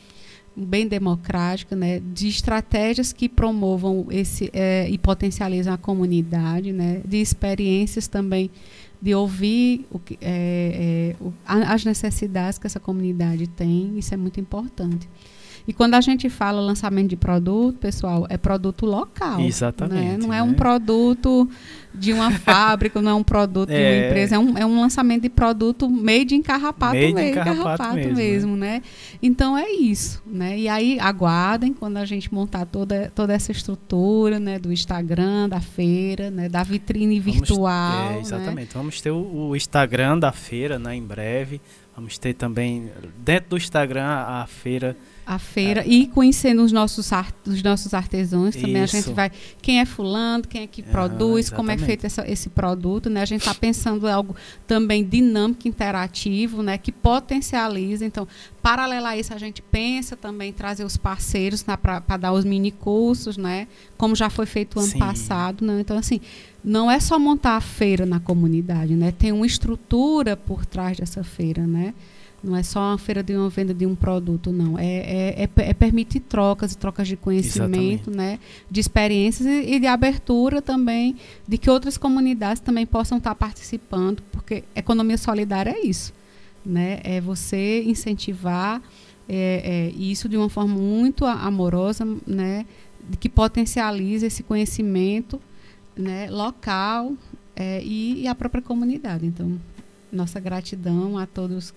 bem democrática, né, de estratégias que promovam esse é, e potencializam a comunidade, né, de experiências também de ouvir o que, é, é, o, as necessidades que essa comunidade tem, isso é muito importante. E quando a gente fala lançamento de produto, pessoal, é produto local. Exatamente. Né? Não é um né? produto de uma fábrica, não é um produto é... de uma é. empresa, é um, é um lançamento de produto made em carrapato, made mesmo, carrapato, carrapato mesmo, mesmo né? né? Então é isso, né? E aí aguardem quando a gente montar toda, toda essa estrutura, né, do Instagram, da feira, né, da vitrine Vamos, virtual, é, exatamente. Né? Vamos ter o, o Instagram da feira, né, em breve. Vamos ter também dentro do Instagram a feira a feira é. e conhecendo os nossos, art, os nossos artesãos também. Isso. A gente vai. Quem é fulano, quem é que ah, produz, como é feito essa, esse produto, né? A gente está pensando em algo também dinâmico, interativo, né? Que potencializa. Então, paralelo a isso, a gente pensa também em trazer os parceiros né, para dar os mini cursos, né? Como já foi feito ano Sim. passado. Né? Então, assim, não é só montar a feira na comunidade, né? Tem uma estrutura por trás dessa feira, né? Não é só uma feira de uma venda de um produto, não. É, é, é, é permitir trocas e trocas de conhecimento, né? De experiências e, e, de abertura também, de que outras comunidades também possam estar participando, porque economia solidária é isso. Né? É você incentivar é, é, isso de uma forma muito amorosa, né? Que potencializa esse conhecimento né? local é, e, e a própria comunidade. Então, nossa gratidão a todos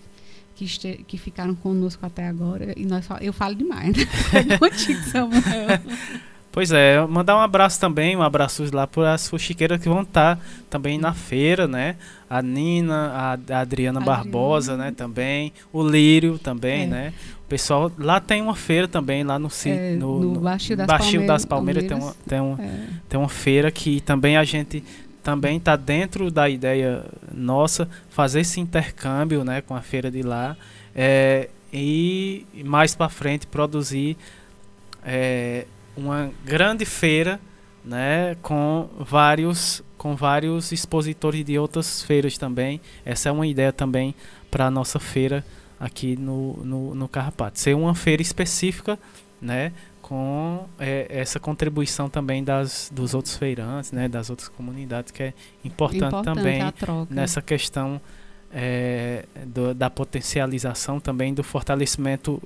que, este, que ficaram conosco até agora. E nós, eu falo demais, né? Contigo, Samuel. Pois é, mandar um abraço também, um abraço lá para as fuxiqueiras que vão estar tá também na feira, né? A Nina, a, a Adriana, Barbosa, né? Também, o Lírio também, é. né? O pessoal lá tem uma feira também lá no é, no, no, no Baixio das Baixio Palmeiras, das Palmeiras tem uma, tem, uma, é. tem uma feira que também a gente também está dentro da ideia nossa fazer esse intercâmbio né, com a feira de lá é, e mais para frente produzir é, uma grande feira né, com vários com vários expositores de outras feiras também. Essa é uma ideia também para a nossa feira aqui no, no, no Carrapato. Ser uma feira específica né, com é, essa contribuição também das, dos outros feirantes, né, das outras comunidades, que é importante, importante também nessa questão é, do, da potencialização também do fortalecimento,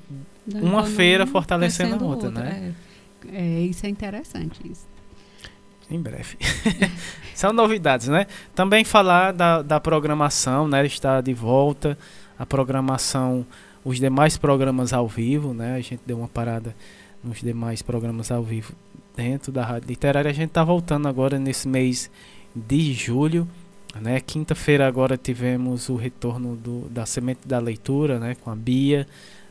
da uma feira fortalecendo a outra, outra né? É, é, isso é interessante. Isso. Em breve. São novidades, né? Também falar da, da programação, né? Está de volta a programação, os demais programas ao vivo, né? A gente deu uma parada nos demais programas ao vivo dentro da Rádio Literária. A gente está voltando agora nesse mês de julho. Né? Quinta-feira agora tivemos o retorno do, da Semente da Leitura né? com a Bia,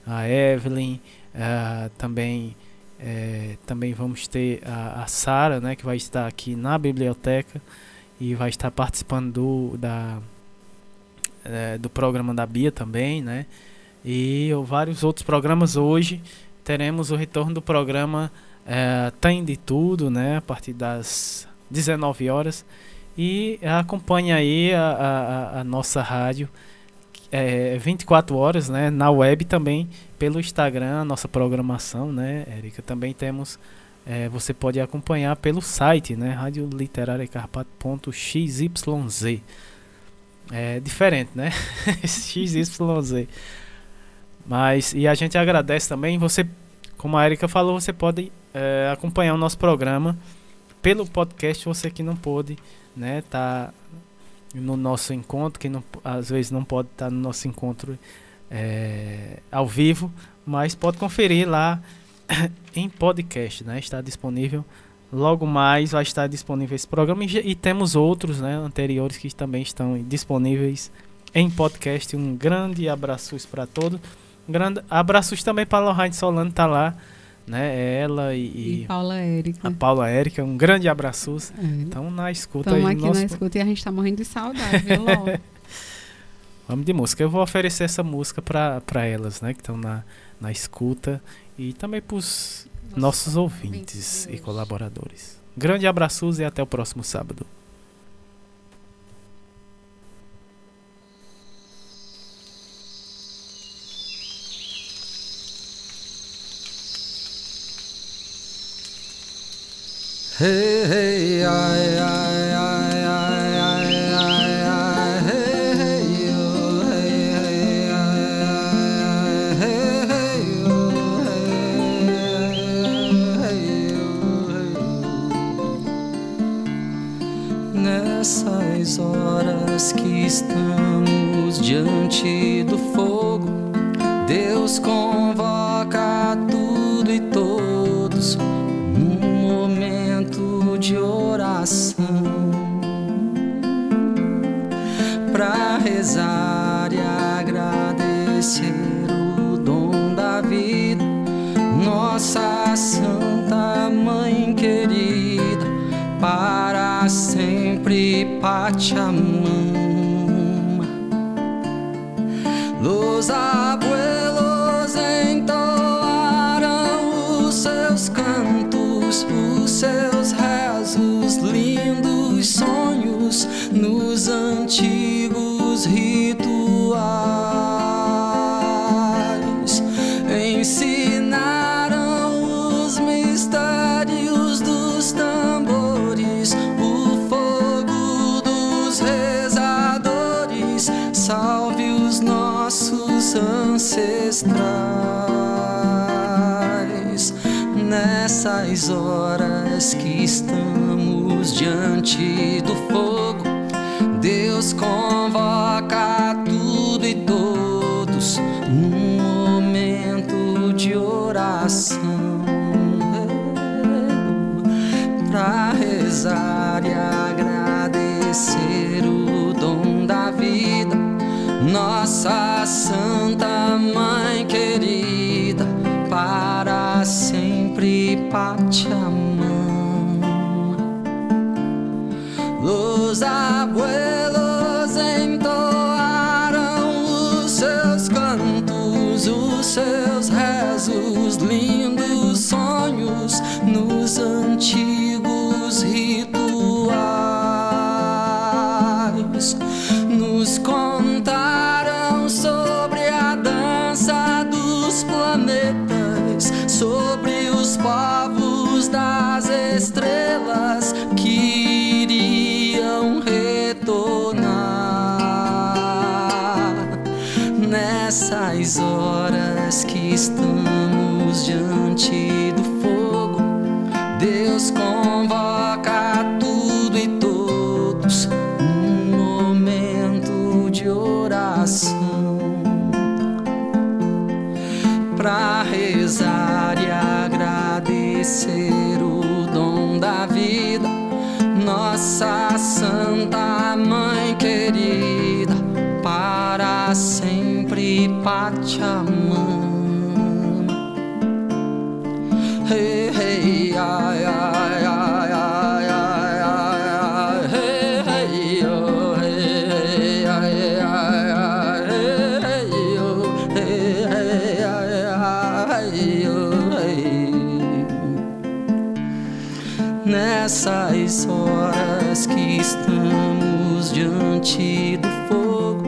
a Evelyn, uh, também, é, também vamos ter a, a Sara, né? que vai estar aqui na biblioteca e vai estar participando do, da, é, do programa da Bia também, né? E vários outros programas hoje teremos o retorno do programa é, Tem de Tudo, né? A partir das 19 horas. E acompanhe aí a, a, a nossa rádio é, 24 horas, né? Na web também, pelo Instagram, a nossa programação, né, Érica? Também temos. É, você pode acompanhar pelo site, né? Rádio Literária Carpato.xyz. É diferente, né? XYZ. Mas, e a gente agradece também. Você, como a Erika falou, você pode é, acompanhar o nosso programa pelo podcast. Você que não pôde, né, tá no nosso encontro, que não, às vezes não pode estar tá no nosso encontro é, ao vivo, mas pode conferir lá em podcast, né? Está disponível. Logo mais vai estar disponível esse programa e, e temos outros, né, anteriores que também estão disponíveis em podcast. Um grande abraço para todos. Grande abraços também para a Lohane Solano, tá lá, né? Ela e, e Paula Érica. A Paula Érica, um grande abraço. É. na escuta Estamos aqui nosso... na escuta e a gente está morrendo de saudade, viu? Vamos de música. Eu vou oferecer essa música para elas, né? Que estão na, na escuta e também para os nossos ouvintes e colaboradores. Grande abraço e até o próximo sábado. Nessas horas que estamos diante do fogo, Deus convoca tudo e todos exercer o dom da vida, nossa Santa Mãe querida, para sempre pate a mão. Los abuelos entoaram os seus cantos, os seus rezos, lindos sonhos nos antigos astrais nessas horas que estamos diante do fogo. Deus convoca que estamos diante nessas horas que estamos diante do fogo,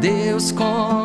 Deus com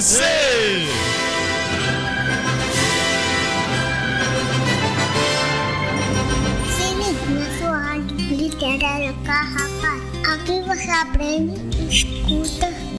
você! Se liga na sua rádio literária Carrapato. Tá, Aqui você aprende